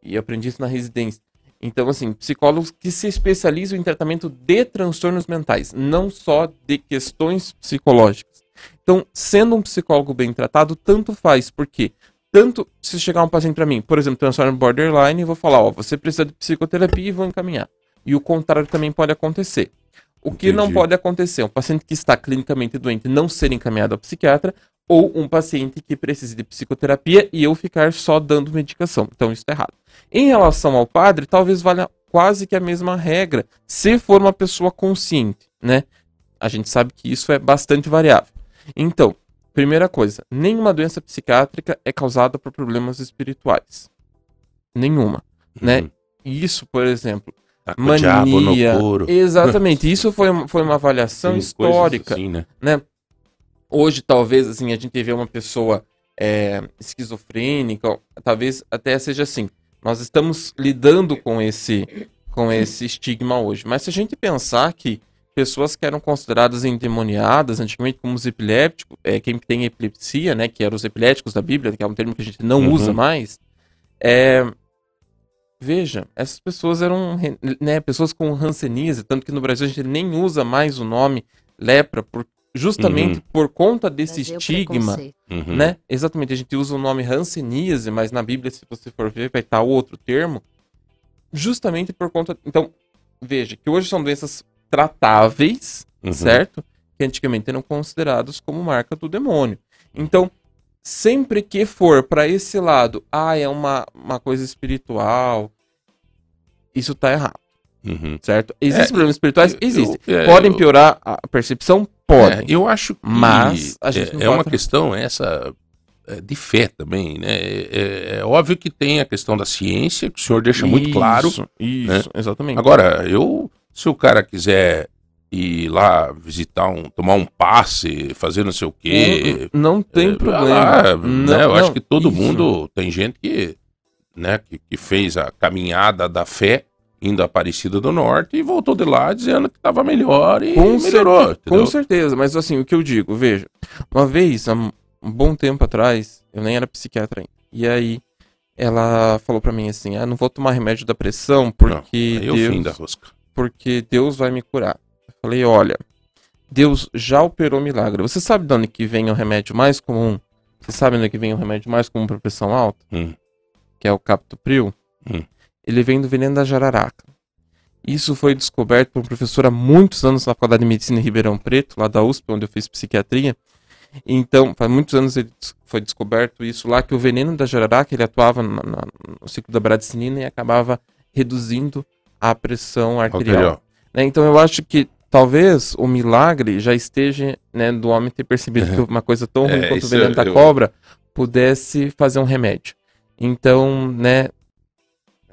e aprendi isso na residência. Então, assim, psicólogos que se especializam em tratamento de transtornos mentais, não só de questões psicológicas. Então, sendo um psicólogo bem tratado, tanto faz, porque tanto se chegar um paciente para mim, por exemplo, transtorno borderline, eu vou falar, ó, você precisa de psicoterapia e vou encaminhar. E o contrário também pode acontecer. O que não Entendi. pode acontecer? Um paciente que está clinicamente doente não ser encaminhado ao psiquiatra ou um paciente que precise de psicoterapia e eu ficar só dando medicação. Então isso está errado. Em relação ao padre, talvez valha quase que a mesma regra, se for uma pessoa consciente, né? A gente sabe que isso é bastante variável. Então, primeira coisa, nenhuma doença psiquiátrica é causada por problemas espirituais. Nenhuma, né? Uhum. E isso, por exemplo, Tá mania. Exatamente, isso foi, uma- foi uma avaliação Tem histórica assim, né? né? Hoje, talvez, assim, a gente vê uma pessoa é, esquizofrênica, talvez até seja assim. Nós estamos lidando com esse, com esse estigma hoje. Mas se a gente pensar que pessoas que eram consideradas endemoniadas antigamente como os epilépticos, é, quem tem epilepsia, né, que eram os epiléticos da Bíblia, que é um termo que a gente não Uhum. usa mais, é, veja, essas pessoas eram né, pessoas com hanseníase, tanto que no Brasil a gente nem usa mais o nome lepra, por, justamente Uhum. por conta desse o estigma. Uhum. né? Exatamente, a gente usa o nome hanseníase, mas na Bíblia, se você for ver, vai estar outro termo, justamente por conta... Então, veja, que hoje são doenças tratáveis, Uhum. certo? Que antigamente eram considerados como marca do demônio. Então, sempre que for para esse lado, ah, é uma, uma coisa espiritual, isso tá errado, Uhum. certo? Existem É, problemas espirituais? Existem. é, Podem piorar a percepção? É, Podem. eu acho que Mas a gente é, não é pode uma questão essa é, de fé também, né? É, é óbvio que tem a questão da ciência, que o senhor deixa muito claro. Isso, Isso, exatamente. Agora, eu, se o cara quiser ir lá visitar um, tomar um passe, fazer não sei o quê, não, não tem é, problema. lá, Não, né, eu acho não, que todo isso. mundo tem gente que, né, que, que fez a caminhada da fé indo a Aparecida do Norte e voltou de lá dizendo que estava melhor e Com, melhorou, certe- entendeu? com certeza, mas assim, o que eu digo, veja, uma vez, há um bom tempo atrás, eu nem era psiquiatra ainda, e aí ela falou pra mim assim, ah, não vou tomar remédio da pressão porque Aí é o fim da Deus, rosca. Porque Deus vai me curar. Eu falei, olha, Deus já operou milagre. Você sabe de onde que vem o remédio mais comum? Você sabe de onde que vem o remédio mais comum para pressão alta? Hum. Que é o captopril? Hum. Ele vem do veneno da jararaca. Isso foi descoberto por um professor há muitos anos na Faculdade de Medicina em Ribeirão Preto, lá da USP, onde eu fiz psiquiatria. Então, faz muitos anos foi descoberto isso lá, que o veneno da jararaca, ele atuava na- na- no ciclo da bradicinina e acabava reduzindo a pressão arterial. Arterial. né? Então eu acho que talvez o milagre já esteja né, do homem ter percebido que uma coisa tão ruim É, quanto o isso veneno da eu- cobra pudesse fazer um remédio. Então, né,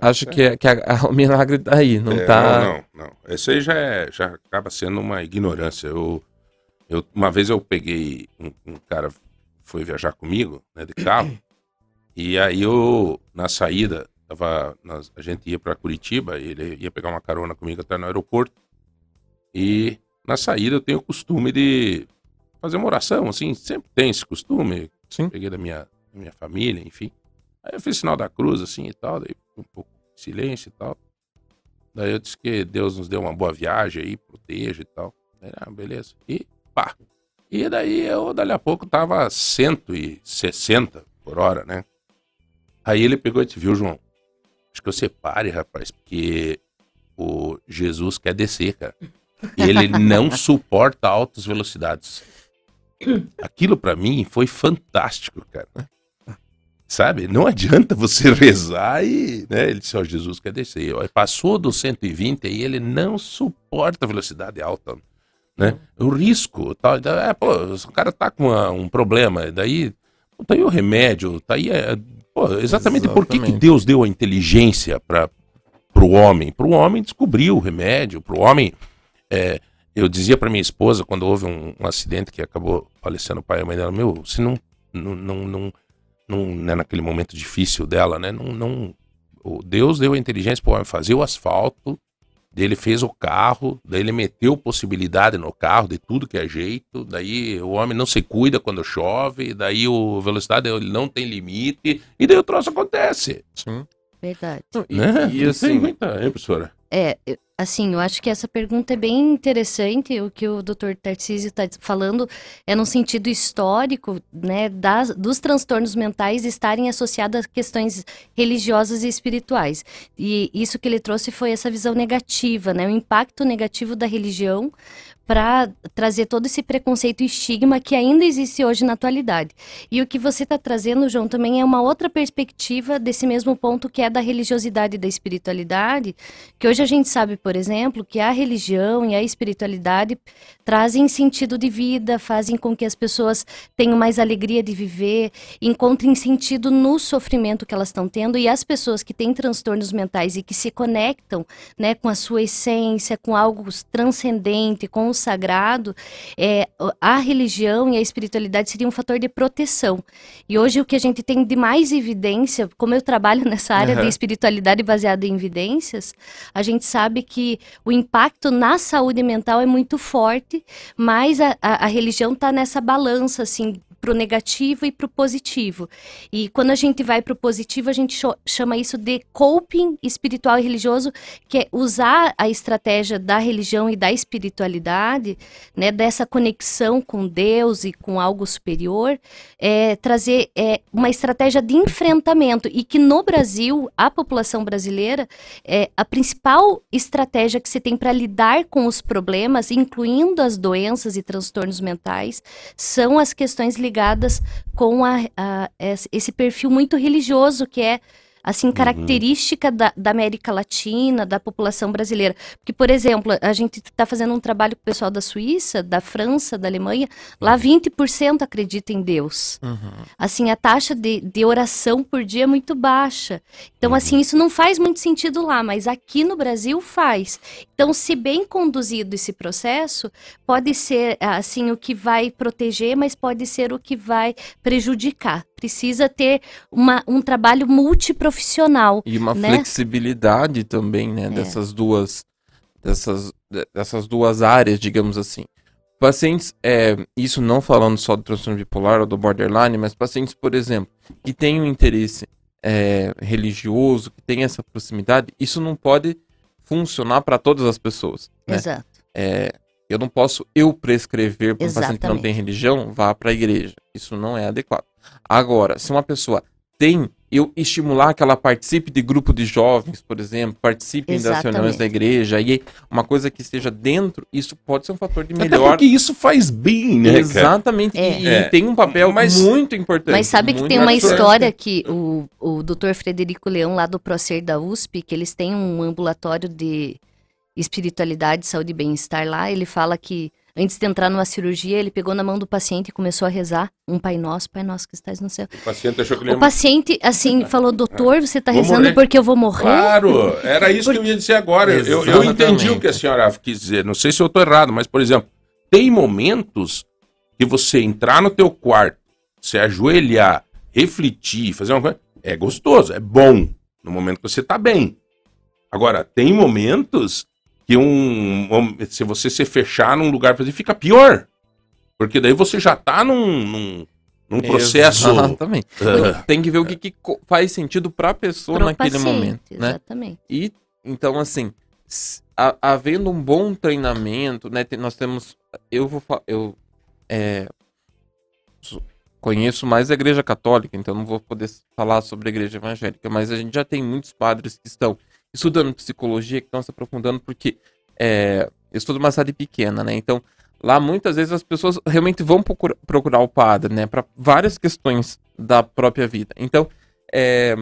acho que, que a- a- <laughs> o milagre tá aí, não É, tá... Não, não, não. Esse aí já, é- já acaba sendo uma ignorância. Eu, eu, uma vez eu peguei um, um cara foi viajar comigo, né, de carro, e aí eu, na saída, tava, a gente ia para Curitiba, ele ia pegar uma carona comigo até no aeroporto, e na saída eu tenho o costume de fazer uma oração, assim, sempre tem esse costume, Sim. peguei da minha, da minha família, enfim. Aí eu fiz sinal da cruz, assim, e tal, daí um pouco de silêncio e tal. Daí eu disse que Deus nos deu uma boa viagem aí, proteja e tal. Daí, ah, beleza. E pá. E daí eu, dali a pouco, tava 160 por hora, né? Aí ele pegou e disse, viu, João? Acho que você pare, rapaz, porque o Jesus quer descer, cara. E ele não <laughs> suporta altas velocidades. Aquilo pra mim foi fantástico, cara. Sabe? Não adianta você <laughs> rezar e, né, ele disse, ó, Jesus quer descer. Ó, Passou dos 120 e ele não suporta velocidade alta, né? O risco, tal, é, pô, o cara tá com uma- um problema, daí, pô, tá aí o remédio, tá aí, é, pô, exatamente, por que que Exatamente. Deus deu a inteligência para pro homem? Pro homem descobrir o remédio, pro homem, é, eu dizia para minha esposa quando houve um, um acidente que acabou falecendo o pai e a mãe dela, meu, se não, não, não, não, não né, naquele momento difícil dela, né, não, não, o Deus deu a inteligência pro homem fazer o asfalto, ele fez o carro, daí ele meteu possibilidade no carro de tudo que é jeito, daí o homem não se cuida quando chove, daí o velocidade ele não tem limite, e daí o troço acontece, Sim. Verdade. E, né? e Não assim, tem muita, hein, professora? É, assim, eu acho que essa pergunta é bem interessante. O que o Dr. Tarcísio está falando é no sentido histórico, né, das, dos transtornos mentais estarem associados a questões religiosas e espirituais. E isso que ele trouxe foi essa visão negativa, né, o impacto negativo da religião para trazer todo esse preconceito e estigma que ainda existe hoje na atualidade. E o que você está trazendo, João, também é uma outra perspectiva desse mesmo ponto que é da religiosidade e da espiritualidade, que hoje a gente sabe, por exemplo, que a religião e a espiritualidade trazem sentido de vida, fazem com que as pessoas tenham mais alegria de viver, encontrem sentido no sofrimento que elas estão tendo e as pessoas que têm transtornos mentais e que se conectam, né, com a sua essência, com algo transcendente, com o sagrado, é, a religião e a espiritualidade seriam um fator de proteção. E hoje o que a gente tem de mais evidência, como eu trabalho <laughs> nessa área Aham. de espiritualidade baseada em evidências, a gente sabe que o impacto na saúde mental é muito forte, mas a, a, a religião está nessa balança, assim, pro negativo e pro positivo. E quando a gente vai pro positivo, a gente chama isso de coping espiritual e religioso, que é usar a estratégia da religião e da espiritualidade, né, dessa conexão com Deus e com algo superior, é, trazer é, uma estratégia de enfrentamento e que no Brasil, a população brasileira, é, a principal estratégia que se tem para lidar com os problemas, incluindo as doenças e transtornos mentais, são as questões ligadas com a- a- esse perfil muito religioso que é assim característica da, da América Latina, da população brasileira. Porque, por exemplo, a gente está fazendo um trabalho com o pessoal da Suíça, da França, da Alemanha, lá 20% acredita em Deus. Uhum. Assim, a taxa de, de oração por dia é muito baixa. Então, assim, isso não faz muito sentido lá, mas aqui no Brasil faz. Então, se bem conduzido esse processo, pode ser, assim, o que vai proteger, mas pode ser o que vai prejudicar. Precisa ter uma, um trabalho multiprofissional. E uma né? flexibilidade também, né, dessas duas dessas, de- dessas duas áreas, digamos assim. Pacientes, é, isso não falando só do transtorno bipolar ou do borderline, mas pacientes, por exemplo, que têm um interesse é, religioso, que tem essa proximidade, isso não pode funcionar para todas as pessoas. Né? Exato. É, eu não posso eu prescrever para um paciente que não tem religião, vá para a igreja. Isso não é adequado. Agora, se uma pessoa tem, eu estimular que ela participe de grupo de jovens, por exemplo, participe das reuniões da igreja, e uma coisa que esteja dentro, isso pode ser um fator de Até melhor. porque isso faz bem, né? Exatamente, e- É. e, É. tem um papel Mas- muito importante. Mas sabe que tem uma importante. história que o, o Dr. Frederico Leão, lá do Procer da USP, que eles têm um ambulatório de espiritualidade, saúde e bem-estar lá, ele fala que antes de entrar numa cirurgia, ele pegou na mão do paciente e começou a rezar um Pai Nosso, Pai Nosso que estás no céu. O paciente achou que ele O paciente, assim, <laughs> falou, doutor, você tá Vou rezando morrer." porque eu vou morrer? Claro, era isso que eu ia dizer agora. Eu, eu- eu entendi o que a senhora quis dizer. Não sei se eu estou errado, mas, por exemplo, tem momentos que você entrar no teu quarto, se ajoelhar, refletir, fazer uma coisa, é gostoso, é bom. No momento que você está bem. Agora, tem momentos que um, um- se você se fechar num lugar, fica pior. Porque daí você já tá num, num, num processo. Exatamente. Ah. Tem que ver o que, que faz sentido para a pessoa Pro naquele paciente, momento, né? Exatamente. E então, assim, havendo um bom treinamento, né? nós temos. Eu vou eu é, conheço mais a igreja católica, então não vou poder falar sobre a igreja evangélica, mas a gente já tem muitos padres que estão estudando psicologia, que estão se aprofundando, porque é, eu estudo uma cidade pequena, né? Então, Lá muitas vezes as pessoas realmente vão procura- procurar o padre, né, para várias questões da própria vida. Então, é,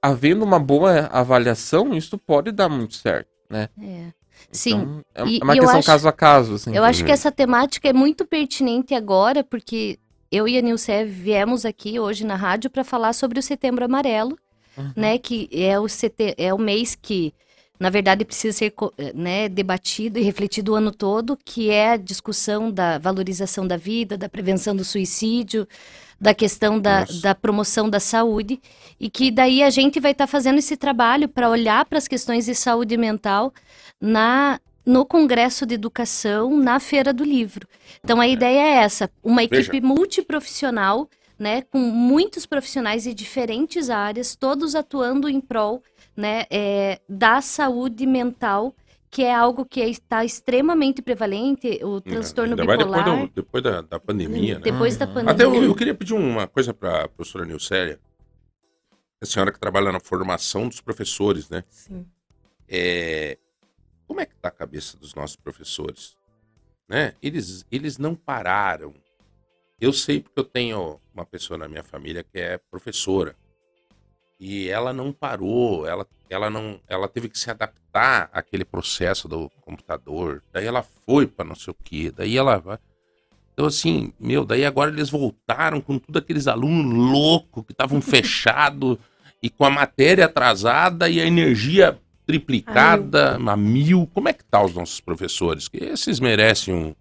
havendo uma boa avaliação, isso pode dar muito certo, né? É. Sim. Então, é uma e eu questão acho- caso a caso, assim. Eu acho que essa temática é muito pertinente agora, porque eu e a Nilce viemos aqui hoje na rádio para falar sobre o Setembro Amarelo, Uhum. né? Que é o, sete... é o mês que, na verdade, precisa ser co- né, debatido e refletido o ano todo, que é a discussão da valorização da vida, da prevenção do suicídio, da questão da, da promoção da saúde, e que daí a gente vai estar fazendo esse trabalho para olhar para as questões de saúde mental na no Congresso de Educação, na Feira do Livro. Então a ideia é essa, uma equipe multiprofissional, né, com muitos profissionais de diferentes áreas, todos atuando em prol, né, é, da saúde mental, que é algo que está extremamente prevalente, o transtorno Ainda bipolar, depois, do- depois da, da pandemia, né? depois da Uhum. pandemia. Até eu, eu queria pedir uma coisa para a professora Nilcélia, a senhora que trabalha na formação dos professores, né? Sim. É, como é que tá a cabeça dos nossos professores? Né? Eles, eles não pararam. Eu sei porque eu tenho uma pessoa na minha família que é professora. E ela não parou, ela, ela não, ela teve que se adaptar àquele processo do computador. Daí ela foi para não sei o quê, daí ela vai. Então assim, meu, daí agora eles voltaram com tudo aqueles alunos loucos que estavam <laughs> fechados e com a matéria atrasada e a energia triplicada a mil. Como é que tá os nossos professores? Que esses merecem um.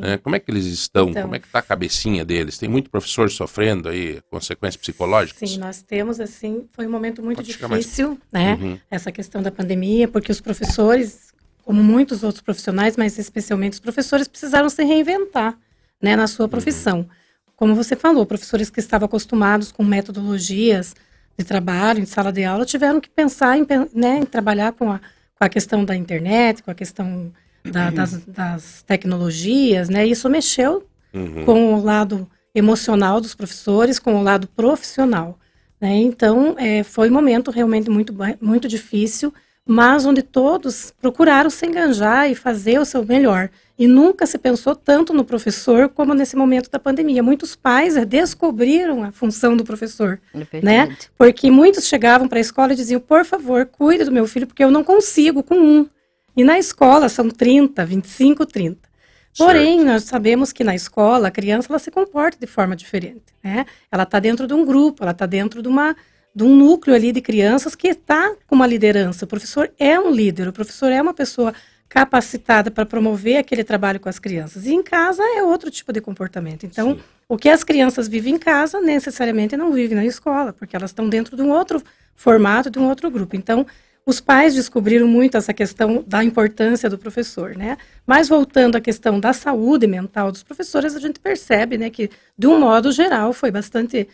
Né? Como é que eles estão? Então. Como é que tá a cabecinha deles? Tem muito professor sofrendo aí consequências psicológicas? Sim, nós temos, assim, foi um momento muito Pode ficar mais- difícil, né? Uhum. Essa questão da pandemia, porque os professores, como muitos outros profissionais, mas especialmente os professores, precisaram se reinventar, né, na Uhum. sua profissão. Como você falou, professores que estavam acostumados com metodologias de trabalho em sala de aula tiveram que pensar em, né, em trabalhar com a, com a questão da internet, com a questão da- das, das tecnologias, né? Isso mexeu Uhum. com o lado emocional dos professores, com o lado profissional. né? Então, é, foi um momento realmente muito, muito difícil, mas onde todos procuraram se enganjar e fazer o seu melhor. E nunca se pensou tanto no professor como nesse momento da pandemia. Muitos pais eh, descobriram a função do professor, É né? Porque muitos chegavam para a escola e diziam: por favor, cuide do meu filho, porque eu não consigo com um. E na escola são 30, 25, 30. Porém, nós sabemos que na escola a criança ela se comporta de forma diferente. Né? Ela está dentro de um grupo, ela está dentro de, uma, de um núcleo ali de crianças que está com uma liderança. O professor é um líder, o professor é uma pessoa capacitada para promover aquele trabalho com as crianças. E em casa é outro tipo de comportamento. Então, Sim. o que as crianças vivem em casa necessariamente não vivem na escola, porque elas estão dentro de um outro formato, de um outro grupo. Então, os pais descobriram muito essa questão da importância do professor, né? Mas voltando à questão da saúde mental dos professores, a gente percebe, né, que de um modo geral foi bastante,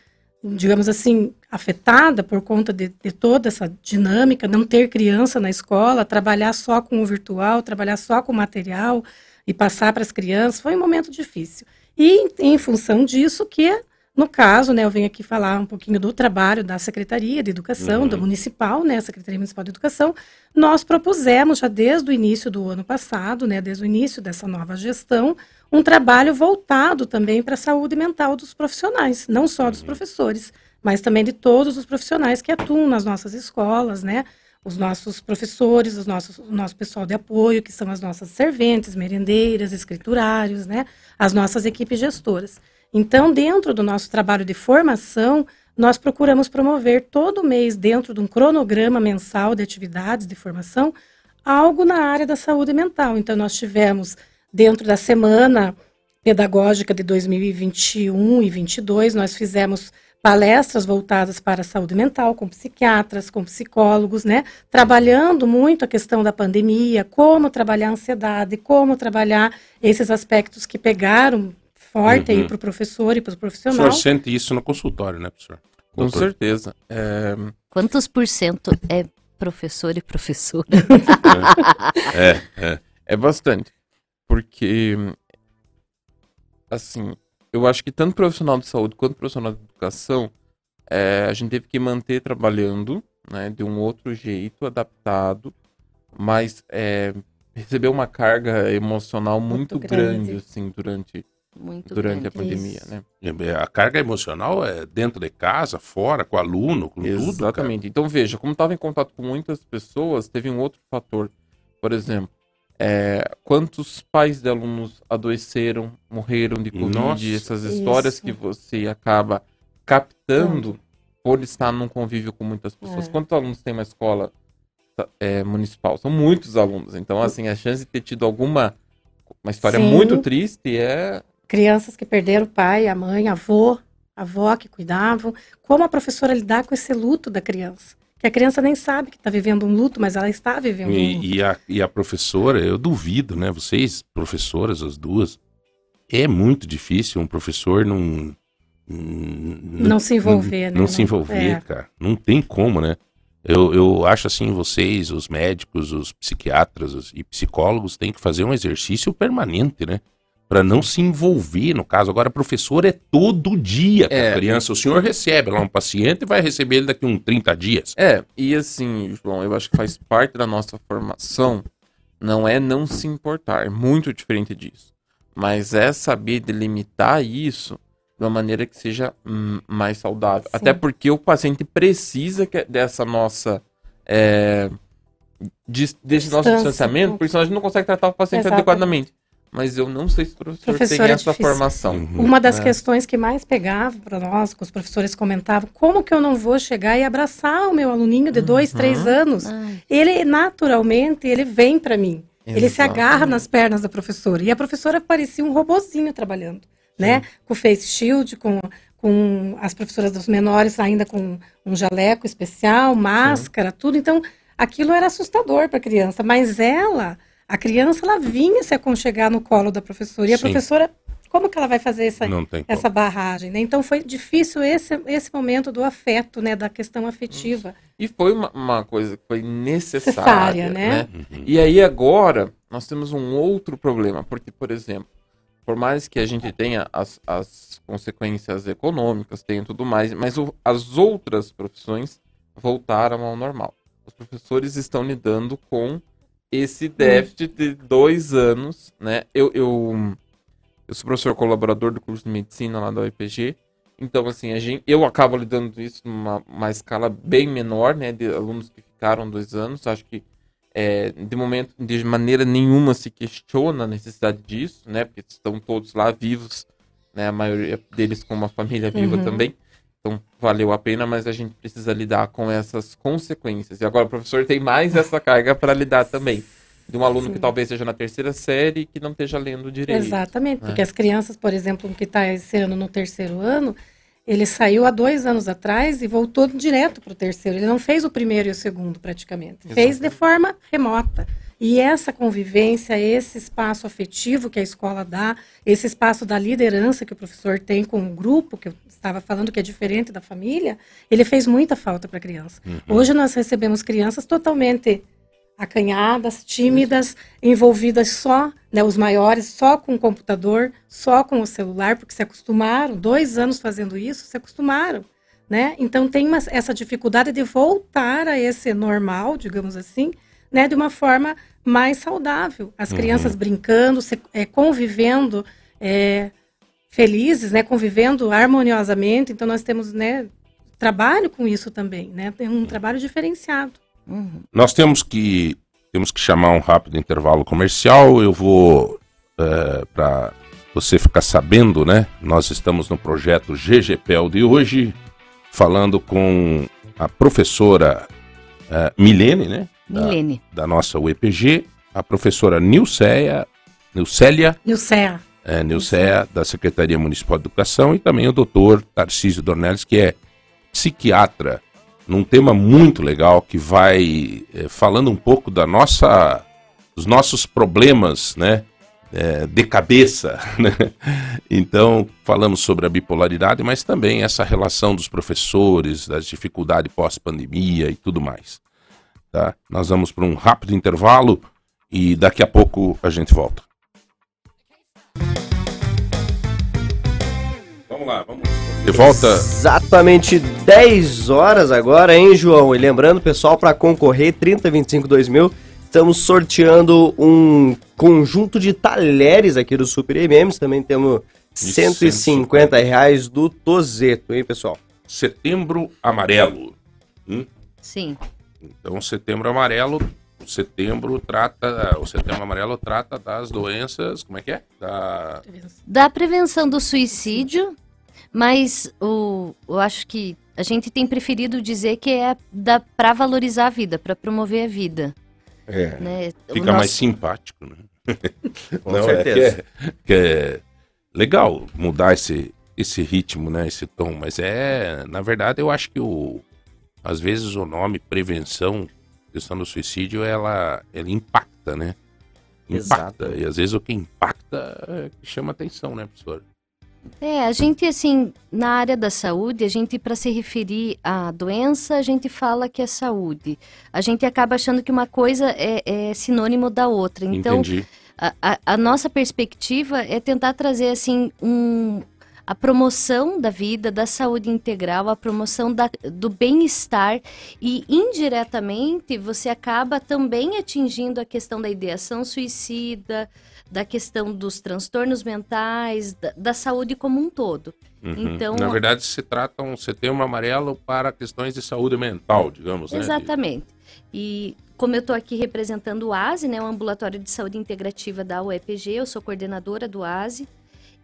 digamos assim, afetada por conta de, de toda essa dinâmica, não ter criança na escola, trabalhar só com o virtual, trabalhar só com o material e passar para as crianças, foi um momento difícil. E em função disso que no caso, né, eu venho aqui falar um pouquinho do trabalho da Secretaria de Educação, Uhum. do Municipal, né, a Secretaria Municipal de Educação. Nós propusemos já desde o início do ano passado, né, desde o início dessa nova gestão, um trabalho voltado também para a saúde mental dos profissionais, não só dos professores, mas também de todos os profissionais que atuam nas nossas escolas, né, os nossos professores, os nossos, o nosso pessoal de apoio, que são as nossas serventes, merendeiras, escriturários, né, as nossas equipes gestoras. Então, dentro do nosso trabalho de formação, nós procuramos promover todo mês, dentro de um cronograma mensal de atividades de formação, algo na área da saúde mental. Então, nós tivemos, dentro da semana pedagógica de 2021 e 2022, nós fizemos palestras voltadas para a saúde mental, com psiquiatras, com psicólogos, né? Trabalhando muito a questão da pandemia, como trabalhar a ansiedade, como trabalhar esses aspectos que pegaram forte aí Uhum. para o professor e para o O profissional. senhor sente isso no consultório, né, professor? Com Doutor. certeza. É, Quantos por cento é professor e professora? <laughs> É, é. <laughs> É bastante. Porque, assim, eu acho que tanto profissional de saúde quanto profissional de educação, é, a gente teve que manter trabalhando, né, de um outro jeito, adaptado, mas é, recebeu uma carga emocional muito, Muito grande, grande. assim, durante, Muito durante a grande. pandemia, Isso. né? É, A carga emocional é dentro de casa, fora, com aluno, com tudo. cara. Exatamente. Então, veja, como estava em contato com muitas pessoas, teve um outro fator. Por exemplo, é, quantos pais de alunos adoeceram, morreram de Covid, Nossa. essas histórias Isso. que você acaba captando por estar num convívio com muitas pessoas. É. Quantos alunos tem uma escola tá, é, municipal? São muitos alunos. Então, assim, a chance de ter tido alguma uma história Sim. muito triste é Crianças que perderam o pai, a mãe, a avô, a avó que cuidavam. Como a professora lidar com esse luto da criança? Que a criança nem sabe que está vivendo um luto, mas ela está vivendo um luto. E, e a, e a professora, eu duvido, né? Vocês, professoras, as duas, é muito difícil um professor não. Não se envolver, né? Não se Não- envolver, é. cara. Não tem como, né? Eu, eu acho assim, vocês, os médicos, os psiquiatras os- e psicólogos, têm que fazer um exercício permanente, né? Pra não se envolver, no caso. Agora, professor é todo dia com É. a criança. O senhor recebe lá um paciente e vai receber ele daqui uns 30 dias. É, e assim, João, eu acho que faz parte da nossa formação, não é não se importar, é muito diferente disso. Mas é saber delimitar isso de uma maneira que seja hum, mais saudável. Sim. Até porque o paciente precisa que- dessa nossa. é, dis- desse nosso Distância, distanciamento, né? porque senão a gente não consegue tratar o paciente Exatamente. adequadamente. Mas eu não sei se o professor, Professor tem é essa difícil. formação. Uhum. Uma das É. questões que mais pegava para nós, que os professores comentavam, como que eu não vou chegar e abraçar o meu aluninho de dois, Uhum. três anos? Ai, Ele naturalmente ele vem para mim. Ele se agarra nas pernas da professora. E a professora parecia um robozinho trabalhando, né? Com face shield, com, com as professoras dos menores ainda com um jaleco especial, máscara, tudo. Então, aquilo era assustador para a criança. Mas ela, a criança, ela vinha se aconchegar no colo da professora. E a Sim. professora, como que ela vai fazer essa, essa barragem, né? Então foi difícil esse, esse momento do afeto, né? Da questão afetiva. E foi uma, uma coisa que foi necessária, Necessária, né? né? Uhum. E aí agora nós temos um outro problema, porque, por exemplo, por mais que a gente tenha as, as consequências econômicas, tenha tudo mais, mas o- as outras profissões voltaram ao normal. Os professores estão lidando com esse déficit de dois anos, né? Eu, eu, eu sou professor colaborador do curso de medicina lá da UEPG, então, assim, a gente, eu acabo lidando com isso numa uma escala bem menor, né? De alunos que ficaram dois anos. Acho que, é, de momento, de maneira nenhuma se questiona a necessidade disso, né? Porque estão todos lá vivos, né? A maioria deles com uma família viva Uhum. também. Então, valeu a pena, mas a gente precisa lidar com essas consequências. E agora o professor tem mais essa carga para lidar também. De um aluno que Sim. talvez seja na terceira série e que não esteja lendo direito. Exatamente, né? porque as crianças, por exemplo, que está esse ano no terceiro ano, ele saiu há dois anos atrás e voltou direto para o terceiro. Ele não fez o primeiro e o segundo, praticamente. Fez de forma remota. E essa convivência, esse espaço afetivo que a escola dá, esse espaço da liderança que o professor tem com o grupo, que eu estava falando que é diferente da família, ele fez muita falta para a criança. Hoje nós recebemos crianças totalmente acanhadas, tímidas, envolvidas só, né, os maiores, só com o computador, só com o celular, porque se acostumaram, dois anos fazendo isso, se acostumaram, né? Então tem uma- essa dificuldade de voltar a esse normal, digamos assim, né, de uma forma mais saudável. As crianças brincando, se- é, convivendo, é, felizes, né, convivendo harmoniosamente. Então nós temos, né, trabalho com isso também, né? Tem um trabalho diferenciado. uhum. Nós temos que temos que chamar um rápido intervalo comercial. Eu vou para você ficar sabendo, né? Nós estamos no projeto GGPEL de hoje, falando com a professora eh, Milene, né? Da, Milene. da nossa UEPG, a professora Nilceia, Nilcélia Nilcea. é, Nilcea, da Secretaria Municipal de Educação, e também o doutor Tarcísio Dornelles, que é psiquiatra, num tema muito legal que vai é, falando um pouco da nossa, dos nossos problemas, né? é, de cabeça, <laughs> né? Então, falamos sobre a bipolaridade, mas também essa relação dos professores, das dificuldades pós-pandemia e tudo mais. Tá? Nós vamos para um rápido intervalo e daqui a pouco a gente volta. Vamos lá, vamos. De volta. Exatamente 10 horas agora, hein, João? E lembrando, pessoal, para concorrer 3025 2000, Estamos sorteando um conjunto de talheres aqui do Super MMs. Também temos De 150 reais do Tozeto, hein, pessoal? Setembro Amarelo. Sim. Então, Setembro Amarelo, setembro trata, o Setembro Amarelo trata das doenças, como é que é? Da Da prevenção do suicídio, mas o, eu acho que a gente tem preferido dizer que é para valorizar a vida, para promover a vida. é, Né? Fica nosso- mais simpático, né? <laughs> Com Não, certeza. É que, é, que é legal mudar esse, esse ritmo, né? Esse tom, mas é, na verdade, eu acho que o, às vezes o nome prevenção, questão do suicídio, ela, ela impacta, né? Impacta. Exato. E às vezes o que impacta é que chama atenção, né, professor? É, a gente, assim, na área da saúde, a gente, para se referir à doença, a gente fala que é saúde. A gente acaba achando que uma coisa é, é sinônimo da outra. Então, Entendi. a, a- a nossa perspectiva é tentar trazer assim um, a promoção da vida, da saúde integral, a promoção da- do bem-estar e indiretamente você acaba também atingindo a questão da ideação suicida, da questão dos transtornos mentais, da, da saúde como um todo. Uhum. Então- Na verdade, se trata um setembro amarelo para questões de saúde mental, digamos, né? Exatamente. E como eu estou aqui representando o ASE, né, o Ambulatório de Saúde Integrativa da UEPG, eu sou coordenadora do ASE,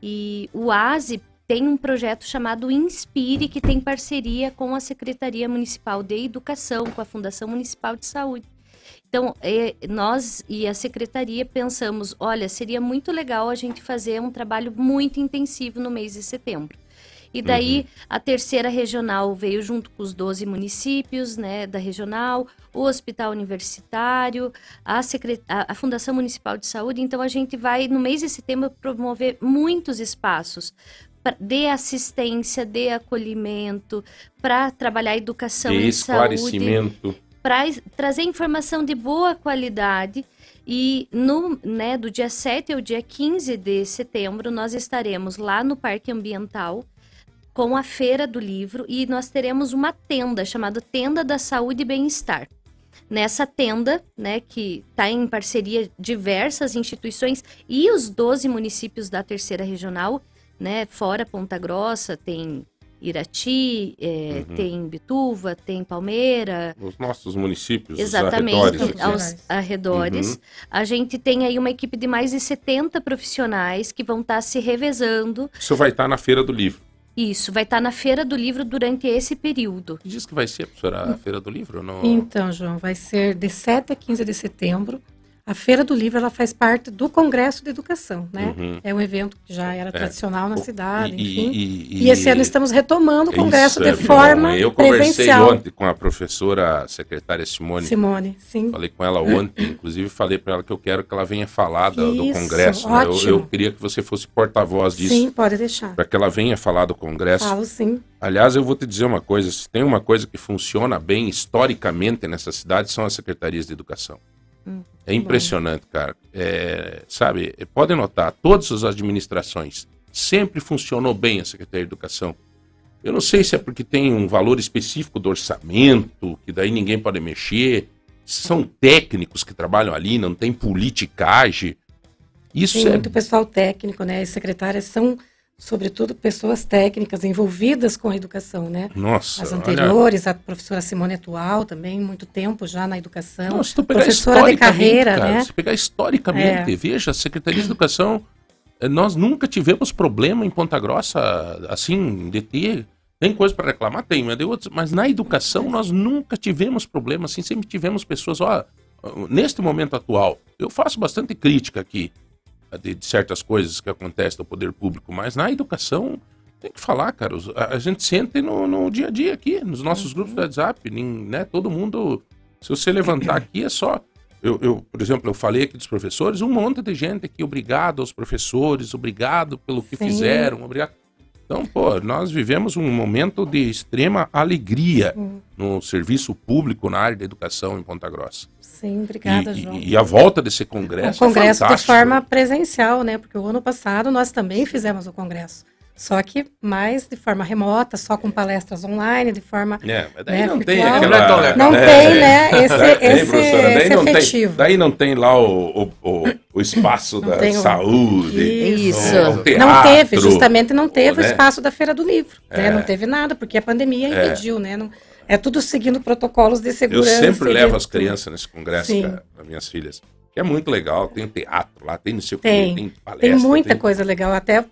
e o ASE tem um projeto chamado Inspire, que tem parceria com a Secretaria Municipal de Educação, com a Fundação Municipal de Saúde. Então, eh, nós e a secretaria pensamos, olha, seria muito legal a gente fazer um trabalho muito intensivo no mês de setembro. E daí a terceira regional veio junto com os 12 municípios, né, da regional, o Hospital Universitário, a, secre- a- a Fundação Municipal de Saúde. Então a gente vai no mês de setembro promover muitos espaços de assistência, de acolhimento, para trabalhar educação em saúde para trazer informação de boa qualidade. E no, né, do dia 7 ao dia 15 de setembro, nós estaremos lá no Parque Ambiental com a Feira do Livro e nós teremos uma tenda chamada Tenda da Saúde e Bem-Estar. Nessa tenda, né, que está em parceria diversas instituições e os 12 municípios da terceira regional, né, fora Ponta Grossa, tem Irati, eh, Uhum. tem Bituva, tem Palmeira, Os nossos municípios, Exatamente, os arredores aqui. aos arredores. Uhum. A gente tem aí uma equipe de mais de 70 profissionais que vão estar se revezando. Isso vai estar na Feira do Livro. Isso, vai estar na Feira do Livro durante esse período. Diz que vai ser, professora, a Feira do Livro? Não... Então, João, vai ser de 7 a 15 de setembro. A Feira do Livro ela faz parte do Congresso de Educação, né? Uhum. É um evento que já era tradicional na cidade, e- enfim. e- E, esse ano estamos retomando o Congresso Isso é de bom. forma Eu conversei ontem com a professora secretária Simone. Simone, sim. Falei com ela ontem, inclusive falei para ela que eu quero que ela venha falar do, do Congresso. né? Eu, eu queria que você fosse porta-voz disso, Sim, pode deixar. para que ela venha falar do Congresso. Falo sim. Aliás, eu vou te dizer uma coisa: se tem uma coisa que funciona bem historicamente nessa cidade, são as secretarias de educação. Hum, é impressionante, cara. É, sabe, podem notar, todas as administrações sempre funcionou bem a Secretaria de Educação. Eu não sei se é porque tem um valor específico do orçamento, que daí ninguém pode mexer. São técnicos que trabalham ali, não tem politicagem. Isso Tem é muito pessoal técnico, né? As secretárias são, sobretudo, pessoas técnicas envolvidas com a educação, né? Nossa, As olha, anteriores, a professora Simone atual também, muito tempo já na educação. Não, se tu pegar professora de historicamente, carreira, cara, né? Se pegar historicamente, É. veja, a Secretaria de Educação, eh, nós nunca tivemos problema em Ponta Grossa, assim, de ter. Tem coisa para reclamar? Tem, mas, de outros, mas na educação nós nunca tivemos problema, assim, sempre tivemos pessoas, ó, neste momento atual, eu faço bastante crítica aqui de, de certas coisas que acontecem no poder público, mas na educação tem que falar, cara. A, a gente sente no, no dia a dia aqui, nos nossos grupos do WhatsApp, né? Todo mundo. Se você levantar aqui, é só. Eu, eu, por exemplo, eu falei aqui dos professores, um monte de gente aqui, obrigado aos professores, obrigado pelo que Sim. fizeram, obrigado. Então, pô, nós vivemos um momento de extrema alegria no serviço público na área da educação em Ponta Grossa. Sim, obrigada, e, João. e- e a volta desse o congresso. congresso é de forma presencial, né? Porque o ano passado nós também fizemos o congresso. Só que mais de forma remota, só com palestras online, de forma. É, mas daí né, não tem aquela... Não é tão legal. Não É, tem, né? Esse, tem, esse, daí esse não tem, efetivo. daí não tem lá o, o, o, o espaço Não da tem o- saúde, Isso. o teatro, Não teve, justamente não teve né? o espaço da Feira do Livro. né? É. Não teve nada, porque a pandemia impediu, né? Não- é tudo seguindo protocolos de Eu segurança. sempre e de levo as crianças nesse congresso, Sim. cara, das minhas filhas. Que é muito legal, tem teatro lá, tem não sei o que, Tem. tem palestra. Tem muita tem- coisa legal. Até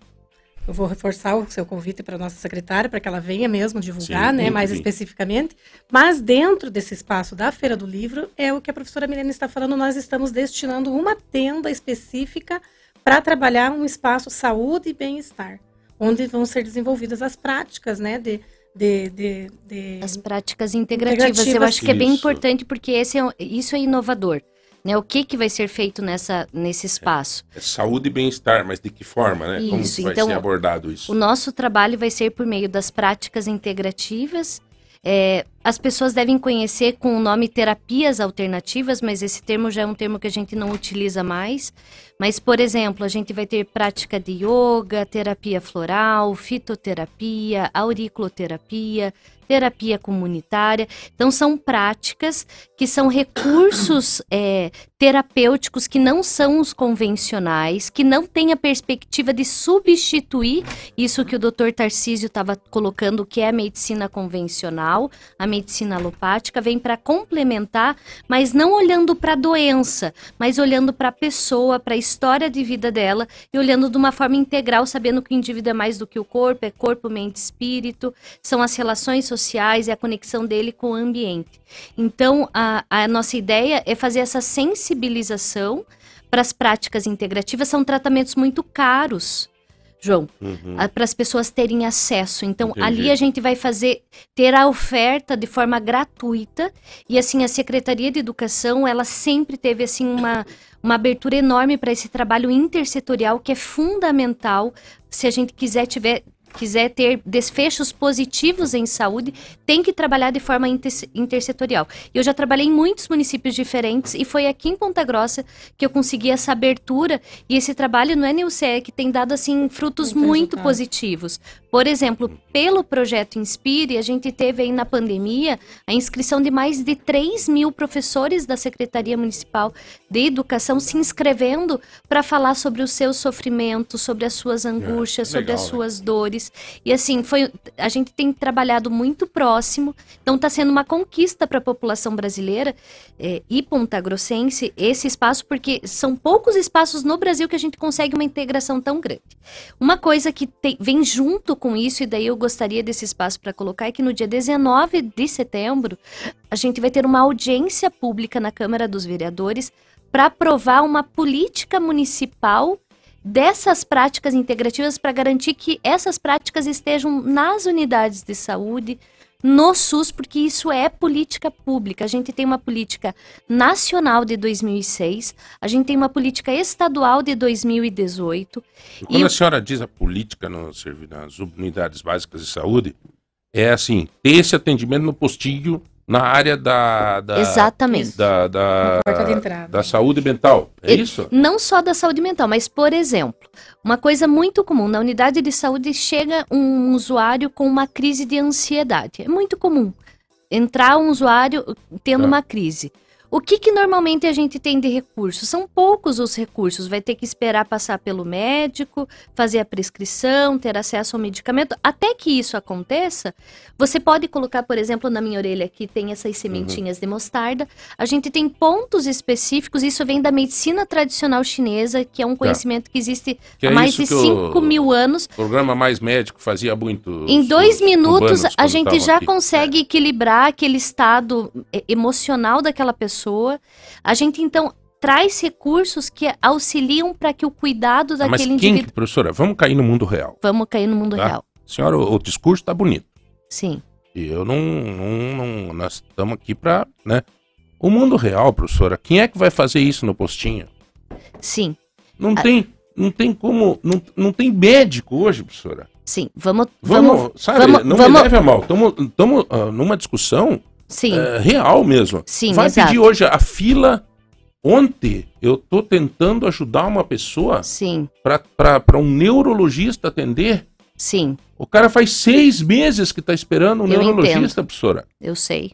eu vou reforçar o seu convite para a nossa secretária, para que ela venha mesmo divulgar, Sim, né, mais especificamente. Mas dentro desse espaço da Feira do Livro, é o que a professora Milene está falando, nós estamos destinando uma tenda específica para trabalhar um espaço saúde e bem-estar, onde vão ser desenvolvidas as práticas, né, de... de, de, de- As práticas integrativas. Eu Integrativas. acho que é bem Isso. importante porque esse é, isso é inovador. Né? O que, que vai ser feito nessa, nesse espaço? É saúde e bem-estar, mas de que forma, né? Como Isso, vai então, ser abordado isso? O nosso trabalho vai ser por meio das práticas integrativas. É, as pessoas devem conhecer com o nome terapias alternativas, mas esse termo já é um termo que a gente não utiliza mais. Mas, por exemplo, a gente vai ter prática de yoga, terapia floral, fitoterapia, auriculoterapia, terapia comunitária. Então, são práticas que são recursos <clears throat> é, terapêuticos que não são os convencionais, que não têm a perspectiva de substituir isso que o Dr. Tarcísio estava colocando, que é a medicina convencional, a medicina alopática, vem para complementar, mas não olhando para a doença, mas olhando para a pessoa, para a história de vida dela e olhando de uma forma integral, sabendo que o indivíduo é mais do que o corpo, é corpo, mente, espírito, são as relações sociais e a conexão dele com o ambiente. Então, a, a nossa ideia é fazer essa sensibilização para as práticas integrativas. São tratamentos muito caros, João, Uhum. para as pessoas terem acesso. Então, Entendi. ali a gente vai fazer, ter a oferta de forma gratuita. E, assim, a Secretaria de Educação, ela sempre teve, assim, uma, uma abertura enorme para esse trabalho intersetorial, que é fundamental se a gente quiser tiver quiser ter desfechos positivos em saúde, tem que trabalhar de forma inter- intersetorial. E Eu já trabalhei em muitos municípios diferentes e foi aqui em Ponta Grossa que eu consegui essa abertura e esse trabalho no NUCE que tem dado assim frutos Muito muito positivos. Por exemplo, pelo projeto Inspire, a gente teve aí na pandemia a inscrição de mais de 3 mil professores da Secretaria Municipal de Educação se inscrevendo para falar sobre os seus sofrimentos, sobre as suas angústias, sobre legal, as né? suas E assim, foi, a gente tem trabalhado muito próximo, então está sendo uma conquista para a população brasileira eh, e pontagrossense esse espaço, porque são poucos espaços no Brasil que a gente consegue uma integração tão grande. Uma coisa que tem- vem junto com isso, e daí eu gostaria desse espaço para colocar, é que no dia 19 de setembro, a gente vai ter uma audiência pública na Câmara dos Vereadores para aprovar uma política municipal dessas práticas integrativas para garantir que essas práticas estejam nas unidades de saúde, no SUS, porque isso é política pública. A gente tem uma política nacional de 2006, a gente tem uma política estadual de 2018. E quando E a senhora diz a política no, nas unidades básicas de saúde, é assim, ter esse atendimento no postinho na área da, da, Exatamente. da, da, Na porta de entrada. da saúde mental. É E- isso? Não só da saúde mental, mas, por exemplo, uma coisa muito comum, na unidade de saúde chega um usuário com uma crise de ansiedade. É muito comum entrar um usuário tendo Tá. uma crise. O que, que normalmente a gente tem de recursos? São poucos os recursos. Vai ter que esperar passar pelo médico, fazer a prescrição, ter acesso ao medicamento. Até que isso aconteça, você pode colocar, por exemplo, na minha orelha aqui tem essas sementinhas de mostarda. A gente tem pontos específicos, isso vem da medicina tradicional chinesa, que é um conhecimento que existe Que há é mais de que o 5 mil anos. programa Mais Médico fazia muito. Em dois os minutos, a gente já aqui. consegue equilibrar aquele estado emocional daquela pessoa. A gente, então, traz recursos que auxiliam para que o cuidado Ah, mas daquele quem, indivíduo. professora, vamos cair no mundo real. Vamos cair no mundo Tá. real. Senhora, o, o discurso tá bonito. Sim. E eu não, não, não- Nós estamos aqui para. Né? O mundo real, professora, quem é que vai fazer isso no postinho? Sim. Não Ah. tem. Não tem como. Não, não tem médico hoje, professora. Sim. Vamos. Vamos, Vamos. sabe, vamos- não vamos- me leve a mal. Estamos numa discussão Sim. é, real mesmo. Sim, Vai exato. pedir hoje a fila. Ontem eu tô tentando ajudar uma pessoa Sim. para um neurologista atender. Sim, O cara faz seis meses que está esperando um Eu neurologista, professora. eu sei.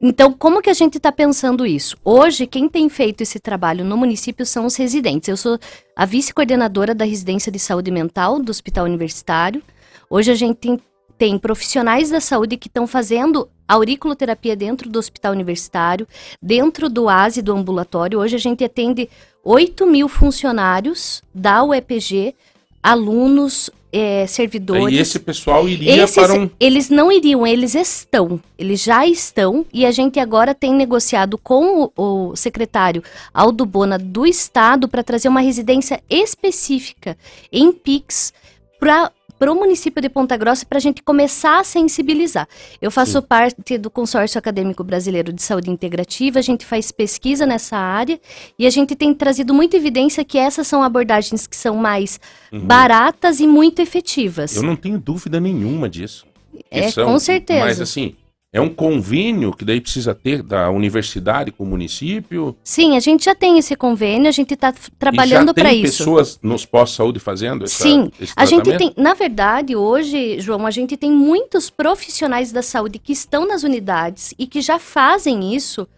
Então, como que a gente está pensando isso? Hoje, quem tem feito esse trabalho no município são os residentes. Eu sou a vice-coordenadora da residência de saúde mental do Hospital Universitário. Hoje a gente tem, tem profissionais da saúde que estão fazendo auriculoterapia dentro do Hospital Universitário, dentro do ASE do ambulatório. Hoje a gente atende 8 mil funcionários da UEPG, alunos, eh, servidores. E esse pessoal iria Esses- para um. Eles não iriam, eles estão. Eles já estão e a gente agora tem negociado com o, o secretário Aldo Bona do Estado para trazer uma residência específica em PIX para o município de Ponta Grossa para a gente começar a sensibilizar. Eu faço parte do Consórcio Acadêmico Brasileiro de Saúde Integrativa, a gente faz pesquisa nessa área e a gente tem trazido muita evidência que essas são abordagens que são mais baratas e muito efetivas. Uhum. Eu não tenho dúvida nenhuma disso. É, são- com certeza. Mas assim, é um convênio que daí precisa ter da universidade com o município. Sim, a gente já tem esse convênio, a gente está trabalhando tem para isso. pessoas nos pós-saúde fazendo essa, Sim, esse A gente tem, na verdade, hoje, João, a gente tem muitos profissionais da saúde que estão nas unidades e que já fazem isso,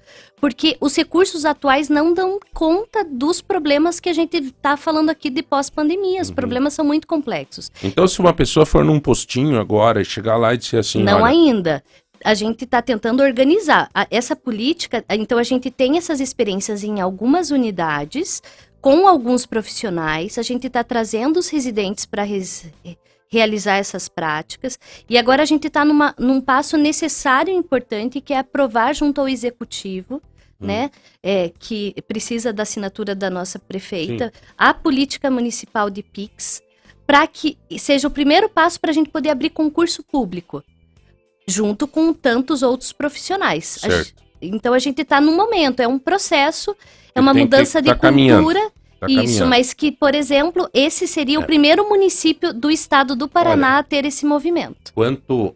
porque os recursos atuais não dão conta dos problemas que a gente está falando aqui de pós-pandemia. Uhum. Os problemas são muito complexos. Então, se uma pessoa for num postinho agora e chegar lá e disser assim, não olha, ainda. A gente está tentando organizar a- essa política. Então, a gente tem essas experiências em algumas unidades, com alguns profissionais. A gente está trazendo os residentes para realizar essas práticas. E agora a gente está num passo necessário e importante, que é aprovar junto ao executivo. Né, é, que precisa da assinatura da nossa prefeita, a política municipal de PIX, para que seja o primeiro passo para a gente poder abrir concurso público junto com tantos outros profissionais. A Certo. gen- então a gente está num momento, é um processo, é uma mudança de tá caminhando, cultura. tá isso, mas que, por exemplo, esse seria É. o primeiro município do estado do Paraná a ter esse movimento. Quanto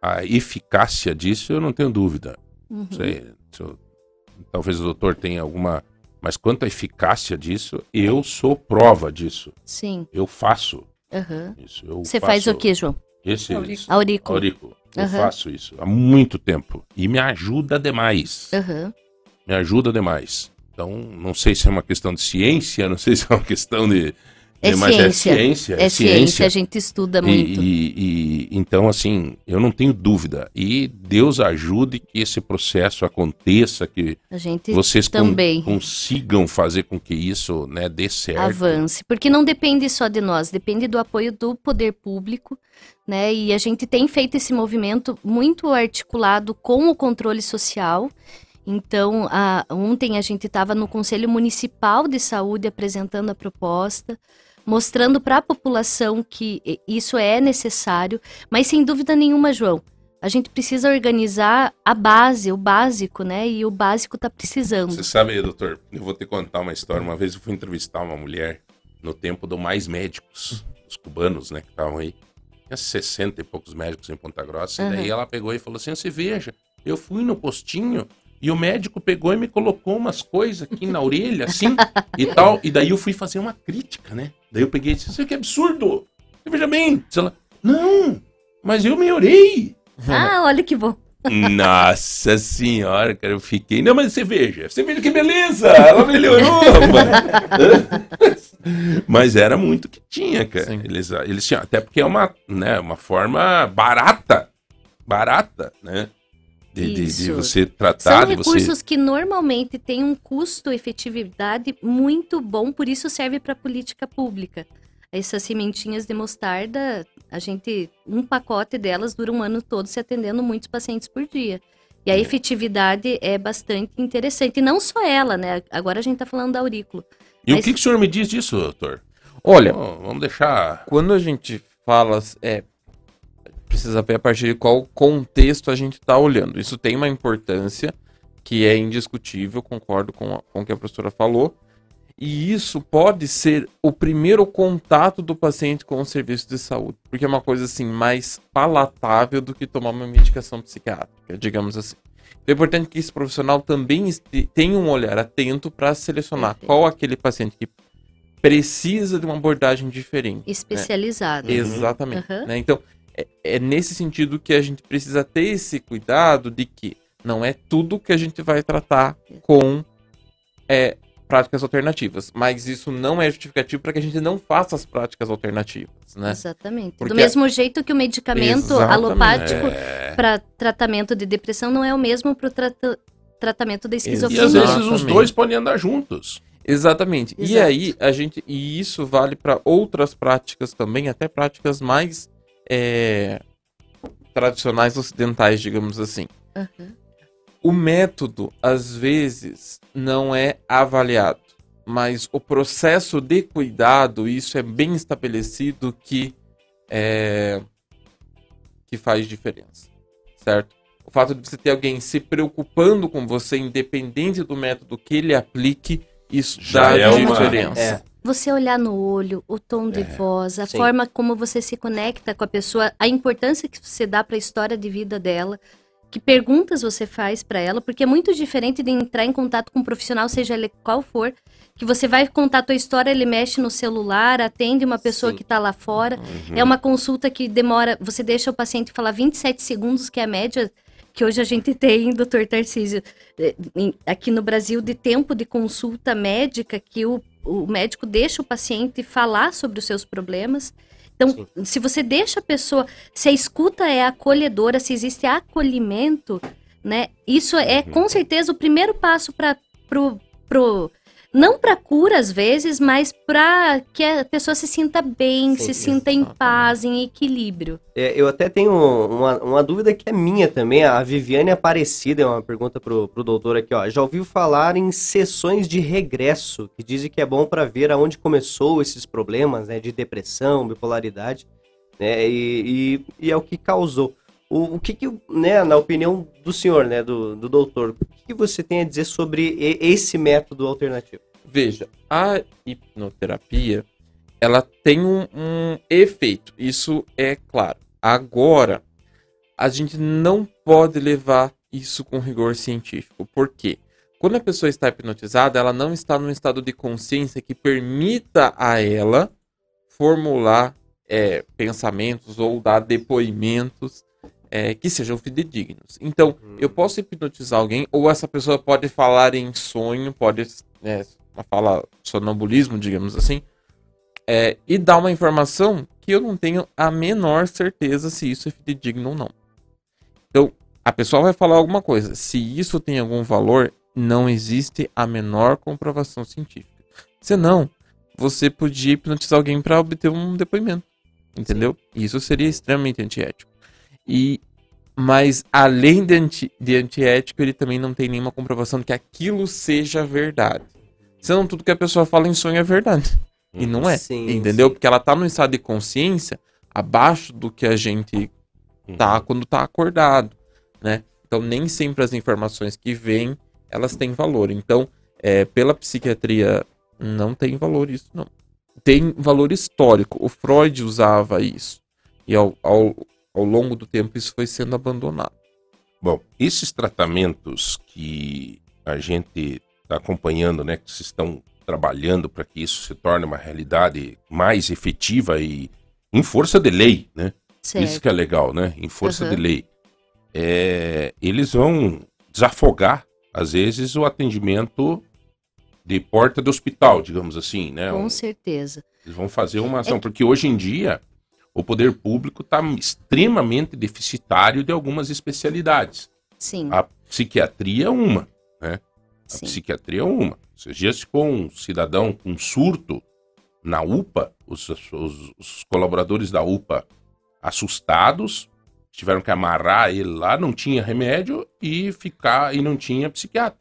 à eficácia disso, eu não tenho dúvida. Uhum. Não sei, se eu- talvez o doutor tenha alguma. Mas quanto à eficácia disso, eu sou prova disso. Sim. Eu faço aham. isso. eu Você faz faço o que, João? Esse Aurículo. Aurículo. aurículo. Eu faço isso há muito tempo. E me ajuda demais. Aham. Me ajuda demais. Então, não sei se é uma questão de ciência, não sei se é uma questão de. É mas ciência. é ciência. É ciência, a gente estuda E- muito. E, e- então, assim, eu não tenho dúvida. E Deus ajude que esse processo aconteça, que vocês também. consigam fazer com que isso né, dê certo. avance, porque não depende só de nós, depende do apoio do poder público, né? E a gente tem feito esse movimento muito articulado com o controle social. Então, a- ontem a gente estava no Conselho Municipal de Saúde apresentando a proposta, mostrando para a população que isso é necessário, mas sem dúvida nenhuma, João, a gente precisa organizar a base, o básico, né? E o básico está precisando. Você sabe, doutor, eu vou te contar uma história. Uma vez eu fui entrevistar uma mulher no tempo do Mais Médicos, os cubanos, né, que estavam aí. Tinha 60 e poucos médicos em Ponta Grossa. E daí Uhum. ela pegou e falou assim: você veja, eu fui no postinho e o médico pegou e me colocou umas coisas aqui na orelha, assim, e tal. E daí eu fui fazer uma crítica, né? Daí eu peguei e disse: Isso aqui é absurdo. Você veja bem. Ela: Não, mas eu melhorei. Ah, olha que bom. Nossa senhora, cara, eu fiquei. Não, mas você veja, você veja que beleza, ela melhorou, <laughs> mano. Mas era muito que tinha, cara. Sim. Eles, eles tinham, até porque é uma, né, uma forma barata, barata, né? De, de- de você tratar, São de você. recursos que normalmente têm um custo-efetividade muito bom, por isso serve para política pública. Essas sementinhas de mostarda, a gente, um pacote delas dura um ano todo se atendendo muitos pacientes por dia. E a efetividade é bastante interessante. E não só ela, né? Agora a gente está falando da aurículo. E o mas- que, que o senhor me diz disso, doutor? Olha, Bom, vamos deixar. quando a gente fala, é, precisa ver a partir de qual contexto a gente está olhando. Isso tem uma importância que é indiscutível, concordo com, a- com o que a professora falou. E isso pode ser o primeiro contato do paciente com o serviço de saúde, porque é uma coisa assim mais palatável do que tomar uma medicação psiquiátrica, digamos assim. É importante que esse profissional também tenha um olhar atento para selecionar Perfeito. qual aquele paciente que precisa de uma abordagem diferente. Especializado. Exatamente. Aham. né? Então, é, é nesse sentido que a gente precisa ter esse cuidado de que não é tudo que a gente vai tratar com é, práticas alternativas. Mas isso não é justificativo para que a gente não faça as práticas alternativas, né? Exatamente. Porque- Do mesmo jeito que o medicamento Exatamente. alopático É. para tratamento de depressão não é o mesmo para o tratamento da E esquizofrenia. às vezes os dois podem andar juntos. Exatamente. E Exato. aí a gente e isso vale para outras práticas também, até práticas mais é, tradicionais ocidentais, digamos assim. Aham. O método às vezes não é avaliado, mas o processo de cuidado isso é bem estabelecido que é, que faz diferença, certo? O fato de você ter alguém se preocupando com você, independente do método que ele aplique, isso Já dá é uma- diferença. É. Você olhar no olho, o tom de voz, a sim. forma como você se conecta com a pessoa, a importância que você dá para a história de vida dela, que perguntas você faz para ela, porque é muito diferente de entrar em contato com um profissional, seja ele qual for, que você vai contar a tua história, ele mexe no celular, atende uma pessoa Sim. que está lá fora. Uhum. É uma consulta que demora, você deixa o paciente falar 27 segundos, que é a média que hoje a gente <laughs> tem, doutor Tarcísio, eh, aqui no Brasil, de tempo de consulta médica, que o, o médico deixa o paciente falar sobre os seus problemas. Então, se você deixa a pessoa, se a escuta é acolhedora, se existe acolhimento, né? Isso é Uhum. com certeza o primeiro passo para pro, pro não para cura às vezes, mas para que a pessoa se sinta bem, Sim, se sinta em paz, em equilíbrio. É, eu até tenho uma, uma dúvida que é minha também. A Viviane Aparecida é uma pergunta pro, pro doutor aqui, ó. Já ouviu falar em sessões de regresso, que dizem que é bom para ver aonde começou esses problemas, né? De depressão, bipolaridade, né? E, e, e é o que causou. O, o que, que, né, na opinião do senhor, né, do, do doutor, o que, que você tem a dizer sobre esse método alternativo? Veja, a hipnoterapia, ela tem um, um efeito, isso é claro. Agora, a gente não pode levar isso com rigor científico. Por quê? Quando a pessoa está hipnotizada, ela não está num estado de consciência que permita a ela formular é, pensamentos ou dar depoimentos é, que sejam fidedignos. Então, eu posso hipnotizar alguém, ou essa pessoa pode falar em sonho, pode né, uma fala sonambulismo, digamos assim, é, e dar uma informação que eu não tenho a menor certeza se isso é fidedigno ou não. Então, a pessoa vai falar alguma coisa. Se isso tem algum valor, não existe a menor comprovação científica. Senão, você podia hipnotizar alguém para obter um depoimento. Entendeu? Isso seria extremamente antiético. E mas além de, anti, de antiético, ele também não tem nenhuma comprovação de que aquilo seja verdade. Senão tudo que a pessoa fala em sonho é verdade. E não é. Sim, entendeu? sim. Porque ela tá num estado de consciência abaixo do que a gente tá quando tá acordado, né? Então nem sempre as informações que vêm, elas têm valor. Então, é, pela psiquiatria, não tem valor isso, não. Tem valor histórico. O Freud usava isso. E ao, ao, ao longo do tempo isso foi sendo abandonado. Bom, esses tratamentos que a gente está acompanhando, né, que vocês estão trabalhando para que isso se torne uma realidade mais efetiva e em força de lei, né? Certo. Isso que é legal, né? Em força Aham. de lei. É, eles vão desafogar, às vezes, o atendimento de porta do hospital, digamos assim, né? Com Um- certeza. eles vão fazer uma ação, porque hoje em dia o poder público está extremamente deficitário de algumas especialidades. Sim, A psiquiatria é uma, a sim. psiquiatria é uma. Esses dias ficou um cidadão com surto na UPA, os, os- os colaboradores da UPA assustados, tiveram que amarrar ele lá, não tinha remédio e ficar e não tinha psiquiatra.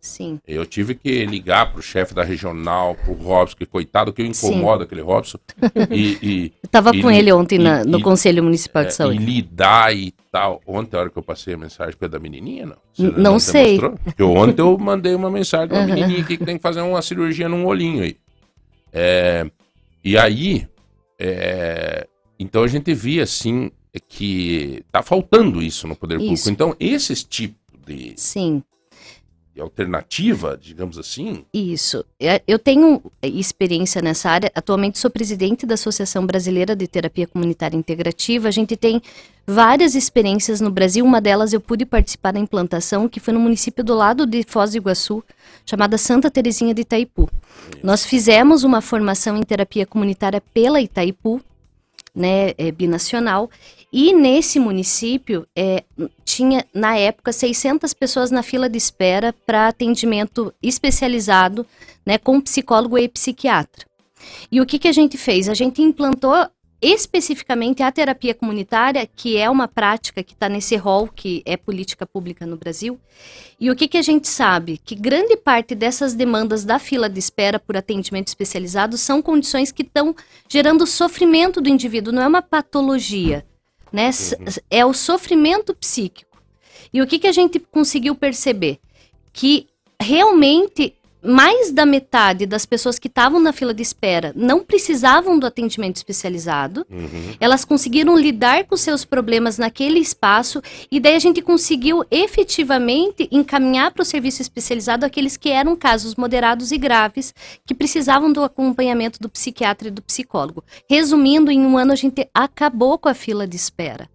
Sim. Eu tive que ligar pro chefe da regional, pro Robson, que coitado que eu incomodo aquele Robson. <laughs> E, e, Eu tava E com ele ontem na- e- no e- Conselho Municipal é, de e Saúde. lidar e tal. Ontem, a hora que eu passei a mensagem para da menininha, não? Você não te sei. Porque ontem eu mandei uma mensagem de uma menininha aqui que tem que fazer uma cirurgia num olhinho aí. É, e aí, é, então a gente via assim que tá faltando isso no poder Isso. público. Então, esses tipos de Sim. Alternativa, digamos assim. Isso. É, Eu tenho experiência nessa área. Atualmente sou presidente da Associação Brasileira de Terapia Comunitária Integrativa. A gente tem várias experiências no Brasil. Uma delas eu pude participar da implantação, que foi no município do lado de Foz do Iguaçu, chamada Santa Terezinha de Itaipu. Nós fizemos uma formação em terapia comunitária pela Itaipu, né, é, binacional, e nesse município é, tinha, na época, 600 pessoas na fila de espera para atendimento especializado né, com psicólogo e psiquiatra. E o que, que a gente fez? A gente implantou especificamente a terapia comunitária, que é uma prática que está nesse rol que é política pública no Brasil. E o que, que a gente sabe? Que grande parte dessas demandas da fila de espera por atendimento especializado são condições que estão gerando sofrimento do indivíduo, não é uma patologia, né? S- É o sofrimento psíquico. E o que, que a gente conseguiu perceber? Que realmente mais da metade das pessoas que estavam na fila de espera não precisavam do atendimento especializado. Uhum. Elas conseguiram lidar com seus problemas naquele espaço e daí a gente conseguiu efetivamente encaminhar para o serviço especializado aqueles que eram casos moderados e graves que precisavam do acompanhamento do psiquiatra e do psicólogo. Resumindo, em um ano a gente acabou com a fila de espera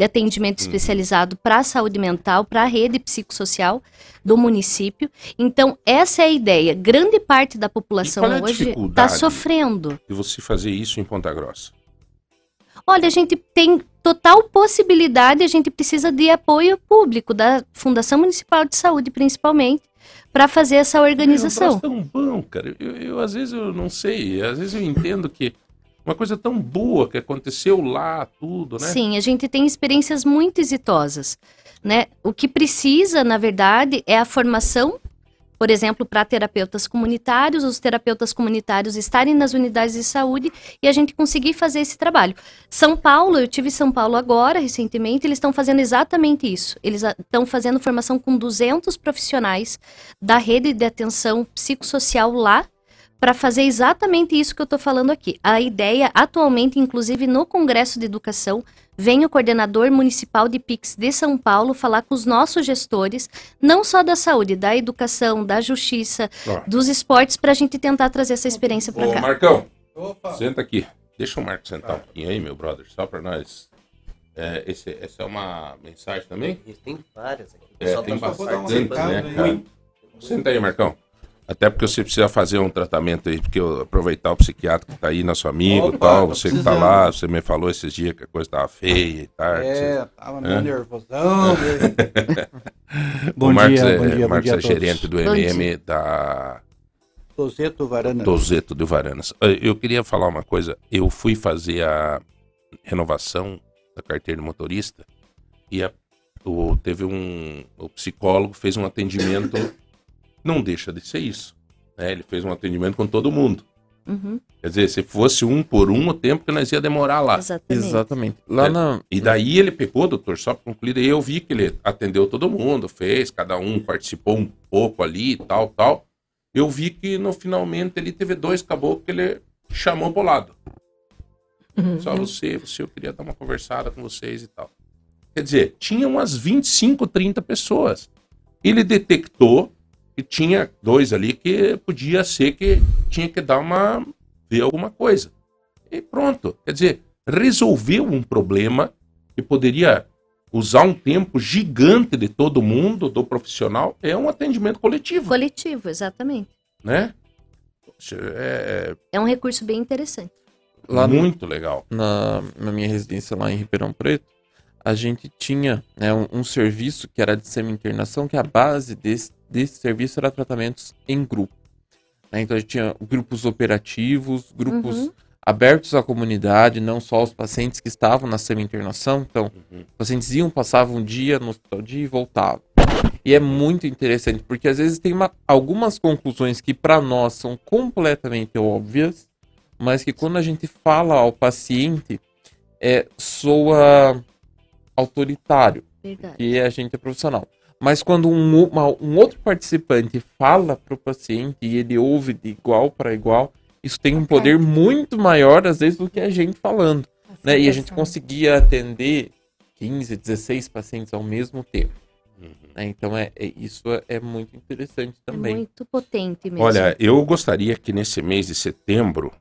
de atendimento especializado para a saúde mental, para a rede psicossocial do município. Então, essa é a ideia. Grande parte da população é hoje está sofrendo. E você fazer isso em Ponta Grossa. Olha, a gente tem total possibilidade, a gente precisa de apoio público da Fundação Municipal de Saúde, principalmente, para fazer essa É um organização. troço tão bom, cara. Eu, eu, às vezes eu não sei, às vezes eu entendo que uma coisa tão boa que aconteceu lá, tudo, né? Sim, a gente tem experiências muito exitosas, né? O que precisa, na verdade, é a formação, por exemplo, para terapeutas comunitários, os terapeutas comunitários estarem nas unidades de saúde e a gente conseguir fazer esse trabalho. São Paulo, eu tive São Paulo agora, recentemente, eles estão fazendo exatamente isso. Eles estão fazendo formação com 200 profissionais da rede de atenção psicossocial lá, para fazer exatamente isso que eu estou falando aqui. A ideia, atualmente, inclusive no Congresso de Educação, vem o coordenador municipal de PIX de São Paulo falar com os nossos gestores, não só da saúde, da educação, da justiça, Ó. dos esportes, para a gente tentar trazer essa experiência para cá. Marcão, senta aqui. Deixa o Marco sentar um pouquinho aí, meu brother, só para nós. É, esse, essa é uma mensagem também? Tem várias aqui. O É, pessoal tem tá bastante, participando né, aí. cara? Senta aí, Marcão. Até porque você precisa fazer um tratamento aí, porque eu aproveitar o psiquiatra que tá aí, nosso amigo e Opa, tal, tô você que tá lá, você me falou esses dias que a coisa tava feia e tal. É, tava meio Hã? nervosão. <laughs> o bom, Marcos dia, é, bom dia, bom Marcos dia é gerente do MM da Tozeto Varana. Dozeto de Varanas. Eh, Eu queria falar uma coisa. Eu fui fazer a renovação da carteira de motorista e a- o, teve um. O psicólogo fez um atendimento. <laughs> Não deixa de ser isso. né? Ele fez um atendimento com todo mundo. Uhum, Quer dizer, se fosse um por um, o tempo que nós ia demorar lá. exatamente. Exatamente. Lá É. na. E daí ele pegou, doutor, só para concluir, aí eu vi que ele atendeu todo mundo, fez, cada um participou um pouco ali, tal, tal. Eu vi que no finalmente ele teve dois caboclos que ele chamou pro lado. Só você, você, eu queria dar uma conversada com vocês e tal. Quer dizer, tinha umas 25, 30 pessoas. Ele detectou que tinha dois ali que podia ser que tinha que dar uma. ver alguma coisa. E pronto. Quer dizer, resolveu um problema que poderia usar um tempo gigante de todo mundo, do profissional, é um atendimento coletivo, Coletivo, exatamente. né? É, É um recurso bem interessante. é Lá no- muito legal. na, na minha residência lá em Ribeirão Preto, a gente tinha né, um, um serviço que era de semi-internação, que a base desse, desse serviço era tratamentos em grupo. né? Então a gente tinha grupos operativos, grupos Uhum. abertos à comunidade, não só os pacientes que estavam na semi-internação. Então, Uhum. os pacientes iam, passavam um dia no hospital dia e voltavam. E é muito interessante, porque às vezes tem uma- algumas conclusões que para nós são completamente óbvias, mas que quando a gente fala ao paciente, é, soa autoritário, Verdade. que a gente é profissional. Mas quando um, uma- um outro participante fala para o paciente e ele ouve de igual para igual, isso tem um poder muito maior, às vezes, do que a gente falando. Né? E a gente conseguia atender 15, 16 pacientes ao mesmo tempo. né? Então é, é- isso é, é muito interessante É também. muito potente mesmo. Olha, eu gostaria que nesse mês de setembro,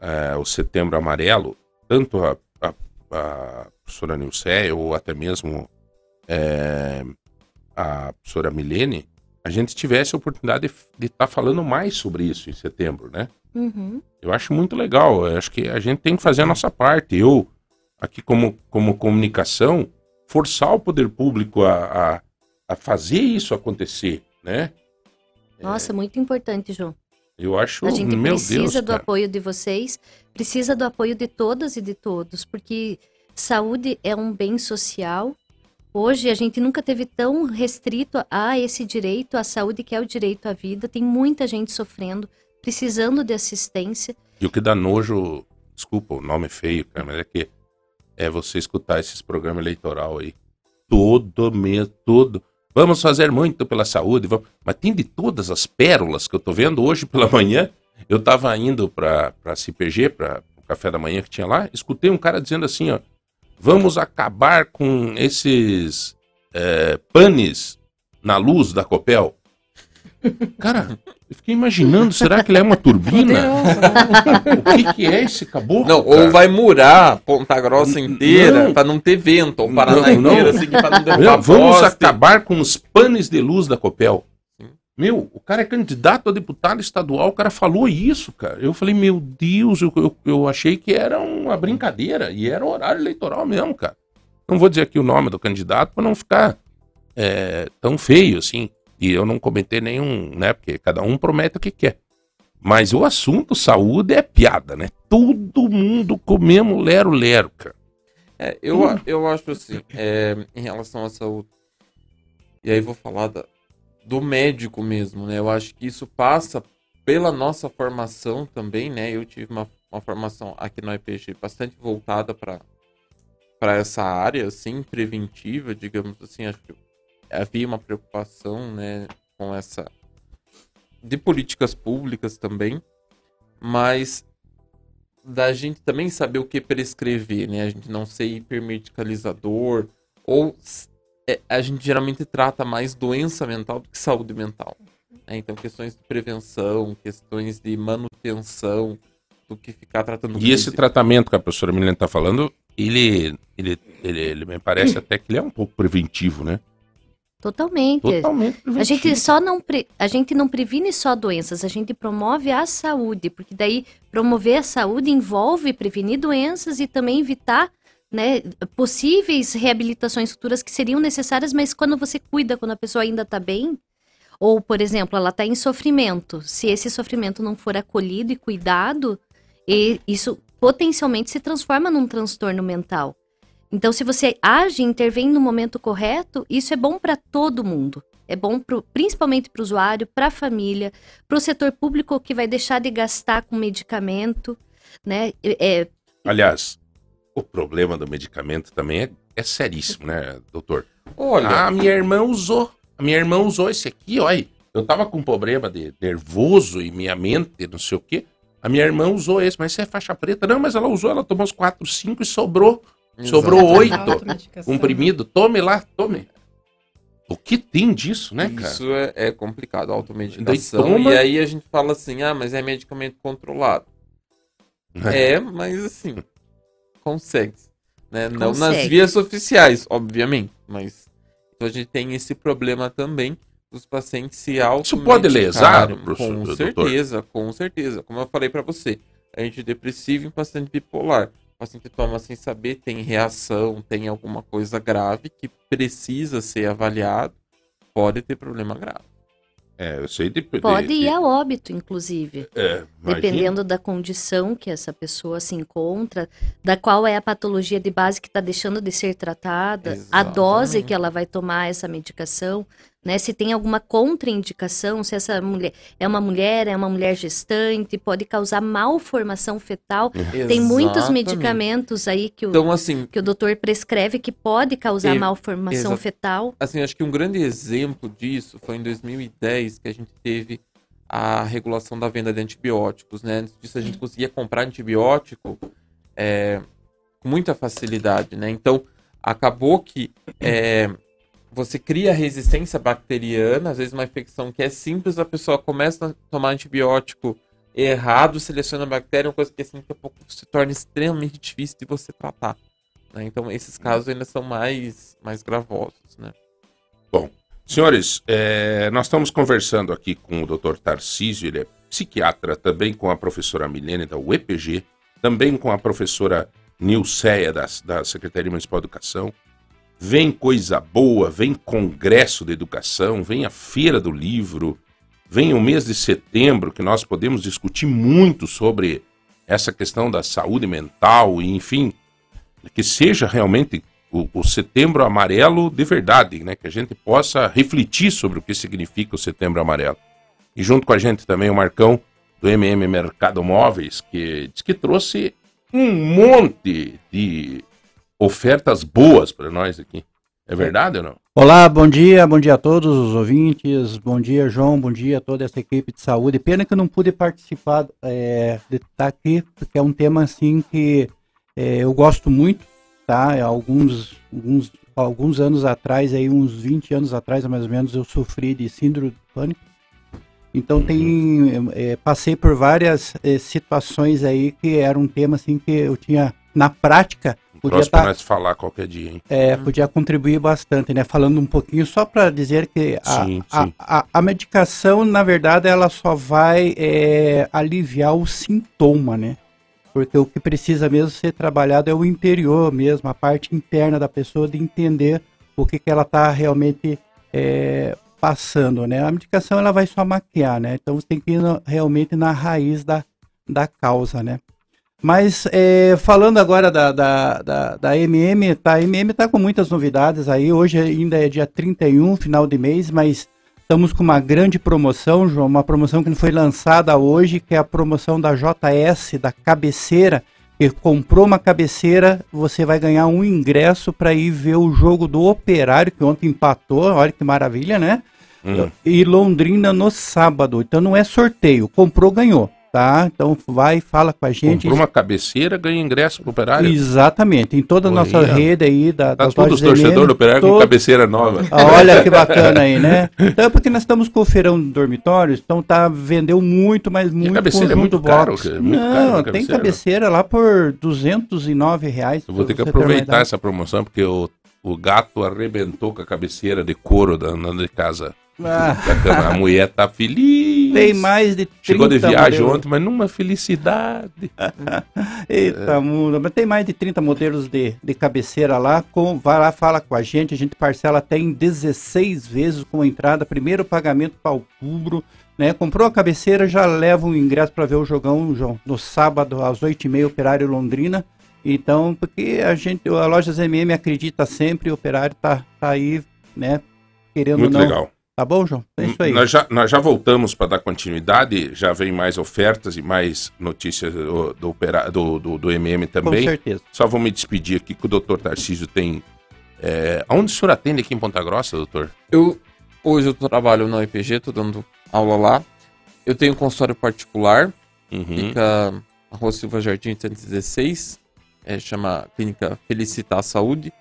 eh, o setembro amarelo, tanto a, a, a professora Nilce ou até mesmo eh, a professora Milene, a gente tivesse a oportunidade de estar falando mais sobre isso em setembro, né? Uhum. Eu acho muito legal. Eu acho que a gente tem que fazer a nossa parte. Eu, aqui como, como comunicação, forçar o poder público a, a, a fazer isso acontecer, né? Nossa, muito importante, João. Eu acho, A gente meu precisa Deus, do cara. apoio de vocês, precisa do apoio de todas e de todos, porque saúde é um bem social. Hoje a gente nunca teve tão restrito a esse direito à saúde, que é o direito à vida. Tem muita gente sofrendo, precisando de assistência. E o que dá nojo, desculpa, o nome feio, mas é que é você escutar esses programas eleitoral aí. Todo mês, todo. Vamos fazer muito pela saúde, vamos... mas tem de todas as pérolas que eu tô vendo hoje pela manhã. Eu tava indo pra, pra CPG, pra o café da manhã que tinha lá, escutei um cara dizendo assim, ó, vamos acabar com esses é, panes na luz da Copel. <laughs> Cara, eu fiquei imaginando, será que ele é uma turbina? O que, que é esse caboclo? Não, cara? ou vai murar Ponta Grossa inteira pra não ter vento, ou Paraná Não, não. inteira, assim, pra não derrubar Meu, vamos poste. acabar com os panes de luz da Copel. Meu, o cara é candidato a deputado estadual, o cara falou isso, cara. Eu falei, meu Deus, eu, eu, eu achei que era uma brincadeira. E era horário eleitoral mesmo, cara. Não vou dizer aqui o nome do candidato pra não ficar é, tão feio assim. E eu não comentei nenhum, né? Porque cada um promete o que quer. Mas o assunto saúde é piada, né? Todo mundo comemos lero-lero, cara. É, eu, a- eu acho assim, é, em relação à saúde, e aí vou falar da- do médico mesmo, né? Eu acho que isso passa pela nossa formação também, né? Eu tive uma, uma formação aqui no IPG bastante voltada para para essa área, assim, preventiva, digamos assim. Acho que havia uma preocupação, né, com essa de políticas públicas também, mas da gente também saber o que prescrever, né? A gente não ser hipermedicalizador ou é, a gente geralmente trata mais doença mental do que saúde mental. né? Então questões de prevenção, questões de manutenção do que ficar tratando E esse tratamento que a professora Milena está falando, ele, ele, ele, ele me parece até que ele é um pouco preventivo, né? Totalmente. Totalmente preventivo. A gente só não pre- a gente não previne só doenças, a gente promove a saúde, porque daí promover a saúde envolve prevenir doenças e também evitar né, possíveis reabilitações futuras que seriam necessárias, mas quando você cuida, quando a pessoa ainda está bem, ou, por exemplo, ela está em sofrimento, se esse sofrimento não for acolhido e cuidado, e isso potencialmente se transforma num transtorno mental. Então, se você age, intervém no momento correto, isso é bom para todo mundo. É bom pro, principalmente para o usuário, para a família, para o setor público que vai deixar de gastar com medicamento, né? É, Aliás, o problema do medicamento também é, é seríssimo, né, doutor? Olha, A minha irmã usou. A minha irmã usou esse aqui, olha. Eu tava com problema de nervoso e minha mente, não sei o quê. A minha irmã usou esse, mas isso é faixa preta. Não, mas ela usou, ela tomou uns 4, 5 e sobrou. Sobrou exatamente. oito. Automedicação. Comprimido. Tome lá, tome. O que tem disso, né, cara? Isso é, é complicado, automedicação. Daí toma- E aí a gente fala assim, ah, mas é medicamento controlado. <laughs> É, mas assim, consegue. Né? Não nas Consegue. vias oficiais, obviamente. Mas então a gente tem esse problema também dos pacientes se Isso pode lesar, professor- Com doutor? certeza, com certeza. Como eu falei pra você, a gente depressivo em paciente bipolar. O paciente toma sem saber, tem reação, tem alguma coisa grave que precisa ser avaliado, pode ter problema grave. É, eu sei de. de- pode de- ir a óbito, inclusive. é. Dependendo da condição que essa pessoa se encontra, da qual é a patologia de base que está deixando de ser tratada, a dose Exatamente. que ela vai tomar essa medicação, né? Se tem alguma contraindicação, se essa mulher é uma mulher, é uma mulher gestante, pode causar malformação fetal. Tem muitos Exatamente. medicamentos aí que o, Então, assim, que o doutor prescreve que pode causar E- malformação exa- fetal. assim, acho que um grande exemplo disso foi em 2010 que a gente teve a regulação da venda de antibióticos, né? Antes disso a gente conseguia comprar antibiótico é, com muita facilidade, né? Então acabou que é, você cria resistência bacteriana, às vezes uma infecção que é simples, a pessoa começa a tomar antibiótico errado, seleciona a bactéria, uma coisa que assim, daqui a pouco se torna extremamente difícil de você tratar. né? Então esses casos ainda são mais, mais gravosos, né? Senhores, é, nós estamos conversando aqui com o Dr. Tarcísio, ele é psiquiatra, também com a professora Milene da UEPG, também com a professora Nilceia da, da Secretaria Municipal de Educação. Vem coisa boa, vem congresso de educação, vem a feira do livro, vem o mês de setembro que nós podemos discutir muito sobre essa questão da saúde mental e enfim, que seja realmente o, o setembro amarelo de verdade, né? Que a gente possa refletir sobre o que significa o setembro amarelo. E junto com a gente também o Marcão do MM Mercado Móveis, que diz que trouxe um monte de ofertas boas para nós aqui. É verdade ou não? Olá, bom dia, bom dia a todos os ouvintes, bom dia João, bom dia a toda essa equipe de saúde. Pena que eu não pude participar é, de estar aqui, porque é um tema assim que é, eu gosto muito, tá? Alguns, alguns, alguns anos atrás, aí uns 20 anos atrás mais ou menos, eu sofri de síndrome do pânico. Então tem, é, passei por várias é, situações aí que era um tema assim que eu tinha na prática podia Próximo nós falar qualquer dia, hein? é, podia contribuir bastante, né? Falando um pouquinho só para dizer que a, Sim, a, sim. a, a medicação, na verdade, ela só vai é, aliviar o sintoma, né? Porque o que precisa mesmo ser trabalhado é o interior mesmo, a parte interna da pessoa de entender o que, que ela está realmente é, passando, né? A medicação ela vai só maquiar, né? Então você tem que ir no- realmente na raiz da, da causa, né? Mas é, falando agora da, da, da, da MM, tá, a MM está com muitas novidades aí. Hoje ainda é dia 31, final de mês, mas estamos com uma grande promoção, João, uma promoção que foi lançada hoje, que é a promoção da JS, da cabeceira. Que comprou uma cabeceira, você vai ganhar um ingresso para ir ver o jogo do Operário, que ontem empatou. Olha que maravilha, né? Hum. E Londrina no sábado. Então não é sorteio, comprou, ganhou, tá? Então vai, fala com a gente. Comprou uma cabeceira, ganha ingresso pro operário. Exatamente, em toda a nossa rede aí da, Tá das todos os torcedores do operário com todo- cabeceira nova. Ah, Olha que bacana aí, né? Então é porque nós estamos com o feirão de dormitórios, então tá, vendeu muito, mas muito cabeceira é conjunto muito caro, cara, muito caro Não, uma tem cabeceira. cabeceira lá por 209 reais. Eu vou ter que aproveitar essa promoção, porque o, o gato arrebentou com a cabeceira de couro da, na de casa. Ah. A mulher tá feliz. tem mais de 30 Chegou de viagem modelos. ontem, mas numa felicidade. <laughs> Eita, mundo. Mas tem mais de 30 modelos de, de cabeceira lá. Com, vai lá, fala com a gente. A gente parcela até em 16 vezes com entrada. Primeiro pagamento para outubro. Né? Comprou a cabeceira, já leva um ingresso para ver o jogão, João, no sábado às 8h30, Operário Londrina. Então, porque a gente, a loja MM acredita sempre, o Operário tá, tá aí, né? Querendo Muito não. legal. Tá bom, João? É isso aí. Nós já, nós já voltamos para dar continuidade, já vem mais ofertas e mais notícias do, do, do, do, do MM com também. certeza. Só vou me despedir aqui que o doutor Tarcísio tem. É, aonde o senhor atende aqui em Ponta Grossa, doutor? Eu hoje eu trabalho na IPG, tô dando aula lá. Eu tenho um consultório particular, Uhum. fica na Rua Silva Jardim 116, é, chama Clínica Felicitar Saúde.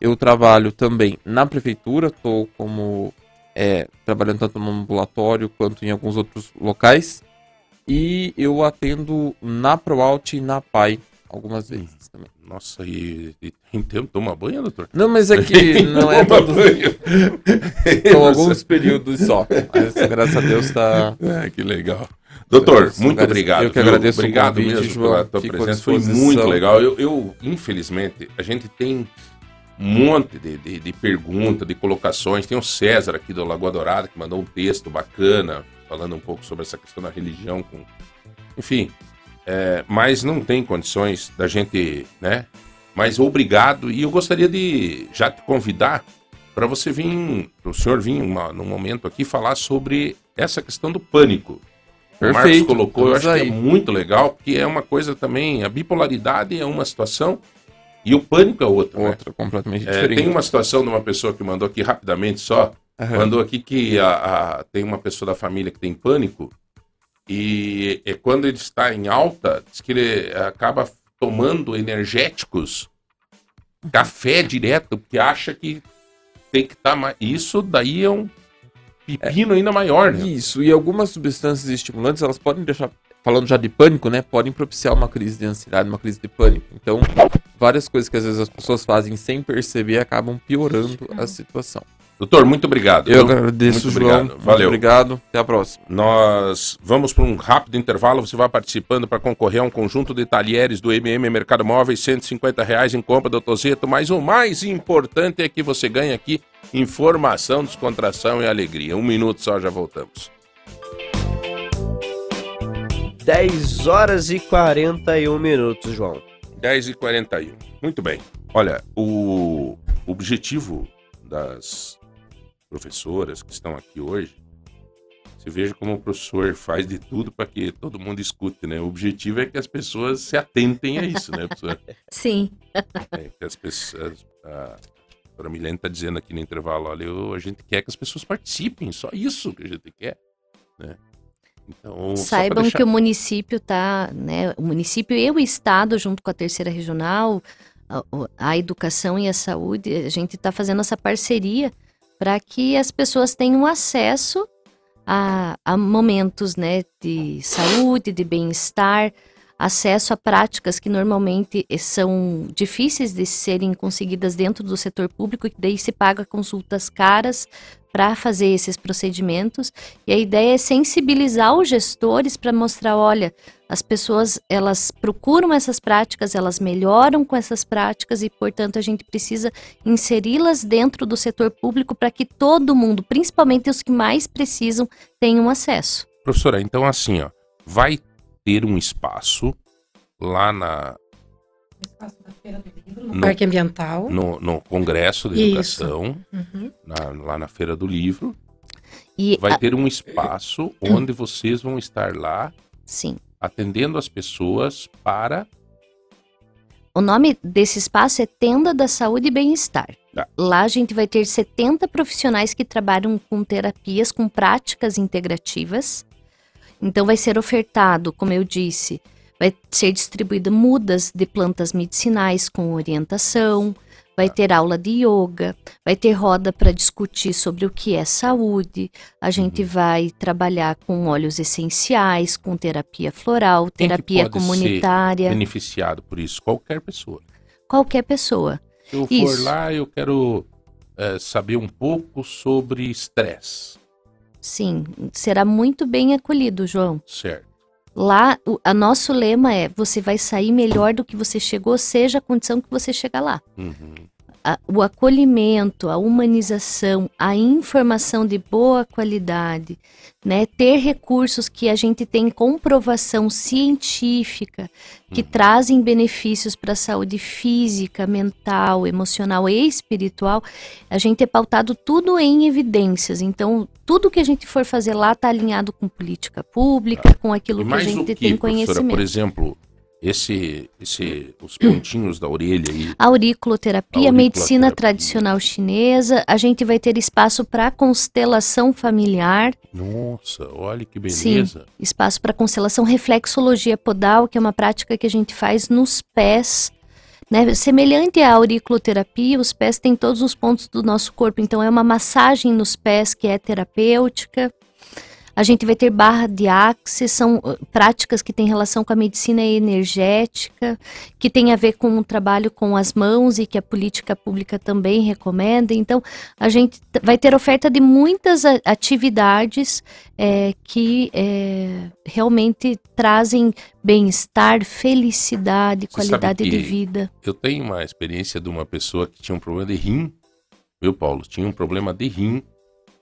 Eu trabalho também na prefeitura, tô como é, trabalhando tanto no ambulatório quanto em alguns outros locais. E eu atendo na ProAlt e na PAI algumas vezes também. Nossa, e, e tem tempo? Toma banho, doutor? Não, mas é que <laughs> não é todos, banho. <laughs> são alguns períodos só. Mas graças a Deus tá, <laughs> Ah, que legal. Doutor, São muito obrigado. eu que viu? agradeço o Obrigado convite, mesmo pela tua presença. Foi muito legal. Eu, eu, infelizmente, a gente tem um monte de, de, de perguntas, de colocações. Tem o César aqui do Lagoa Dourada que mandou um texto bacana falando um pouco sobre essa questão da religião. Com... Enfim, é, mas não tem condições da gente, né? Mas obrigado. E eu gostaria de já te convidar para você vir, para o senhor vir uma, num momento aqui falar sobre essa questão do pânico. O Marcos Perfeito, colocou, eu estamos acho que é aí. muito legal, porque é uma coisa também, a bipolaridade é uma situação e o pânico é outra. né? outra completamente É, diferente. tem uma situação de uma pessoa que mandou aqui rapidamente só, Aham. mandou aqui que a, a- tem uma pessoa da família que tem pânico e, é quando ele está em alta, diz que ele acaba tomando energéticos, café direto, porque acha que tem que estar mais. Isso daí é um pepino ainda maior, né? Isso, e algumas substâncias estimulantes, elas podem deixar, falando já de pânico, né? Podem propiciar uma crise de ansiedade, uma crise de pânico. Então, várias coisas que às vezes as pessoas fazem sem perceber acabam piorando a situação. Doutor, muito obrigado. Eu viu? agradeço, Muito João. obrigado. Muito Valeu. obrigado. Até a próxima. Nós vamos para um rápido intervalo. Você vai participando para concorrer a um conjunto de talheres do MM Mercado Móveis, 150 reais em compra do Tozeto. Mas o mais importante é que você ganha aqui informação, descontração e alegria. Um minuto só, já voltamos. 10 horas e 41 minutos, João. 10 e 41. Muito bem. Olha, o objetivo das professoras que estão aqui hoje, você veja como o professor faz de tudo para que todo mundo escute, né? O objetivo é que as pessoas se atentem a isso, né, professor? <laughs> Sim. É, que as pessoas. A doutora Milene está dizendo aqui no intervalo: olha, eu- a gente quer que as pessoas participem, só isso que a gente quer, né? Então, Saibam deixar- que o município tá, né, o município e o estado junto com a terceira regional, a, a educação e a saúde, a gente está fazendo essa parceria para que as pessoas tenham acesso a, a momentos, né, de saúde, de bem-estar, acesso a práticas que normalmente eh, são difíceis de serem conseguidas dentro do setor público, que daí se paga consultas caras para fazer esses procedimentos. E a ideia é sensibilizar os gestores para mostrar, olha, as pessoas elas procuram essas práticas, elas melhoram com essas práticas e, portanto, a gente precisa inseri-las dentro do setor público para que todo mundo, principalmente os que mais precisam, tenham acesso. Professora, então assim, ó, vai ter um espaço lá na, No No- Parque Ambiental. no, no Congresso de Isso. Educação, Uhum. na- lá na Feira do Livro. E Vai a- ter um espaço <clears throat> onde vocês vão estar lá sim, atendendo as pessoas para. O nome desse espaço é Tenda da Saúde e Bem-Estar. Tá. Lá a gente vai ter 70 profissionais que trabalham com terapias, com práticas integrativas. Então vai ser ofertado, como eu disse, vai ser distribuída mudas de plantas medicinais com orientação, vai ter aula de yoga, vai ter roda para discutir sobre o que é saúde. A gente Uhum. vai trabalhar com óleos essenciais, com terapia floral, Quem que terapia pode ser comunitária, beneficiado por isso? Qualquer pessoa. qualquer pessoa. Se eu for Isso. lá, eu quero eh, saber um pouco sobre estresse, Sim, será muito bem acolhido, João. certo? Lá, o a nosso lema é: você vai sair melhor do que você chegou, seja a condição que você chegar lá. Uhum. A- o acolhimento, a humanização, a informação de boa qualidade, né? Ter recursos que a gente tem comprovação científica, que Uhum. trazem benefícios para a saúde física, mental, emocional e espiritual. A gente é pautado tudo em evidências. Então, tudo que a gente for fazer lá está alinhado com política pública, com aquilo que a gente que, tem conhecimento. Por exemplo, esse, esse, os pontinhos da orelha aí. Auriculoterapia, Auriculoterapia. medicina tradicional chinesa. A gente vai ter espaço para constelação familiar, Nossa, olha que beleza. espaço para constelação, reflexologia podal, que é uma prática que a gente faz nos pés. Né? Semelhante à auriculoterapia, os pés têm todos os pontos do nosso corpo, então é uma massagem nos pés que é terapêutica. A gente vai ter barra de axis, são uh, práticas que têm relação com a medicina energética, que tem a ver com o trabalho com as mãos e que a política pública também recomenda. Então, a gente vai ter oferta de muitas atividades é, que é, realmente trazem bem-estar, felicidade, Você qualidade de vida. Eu tenho uma experiência de uma pessoa que tinha um problema de rim, viu, Paulo? Tinha um problema de rim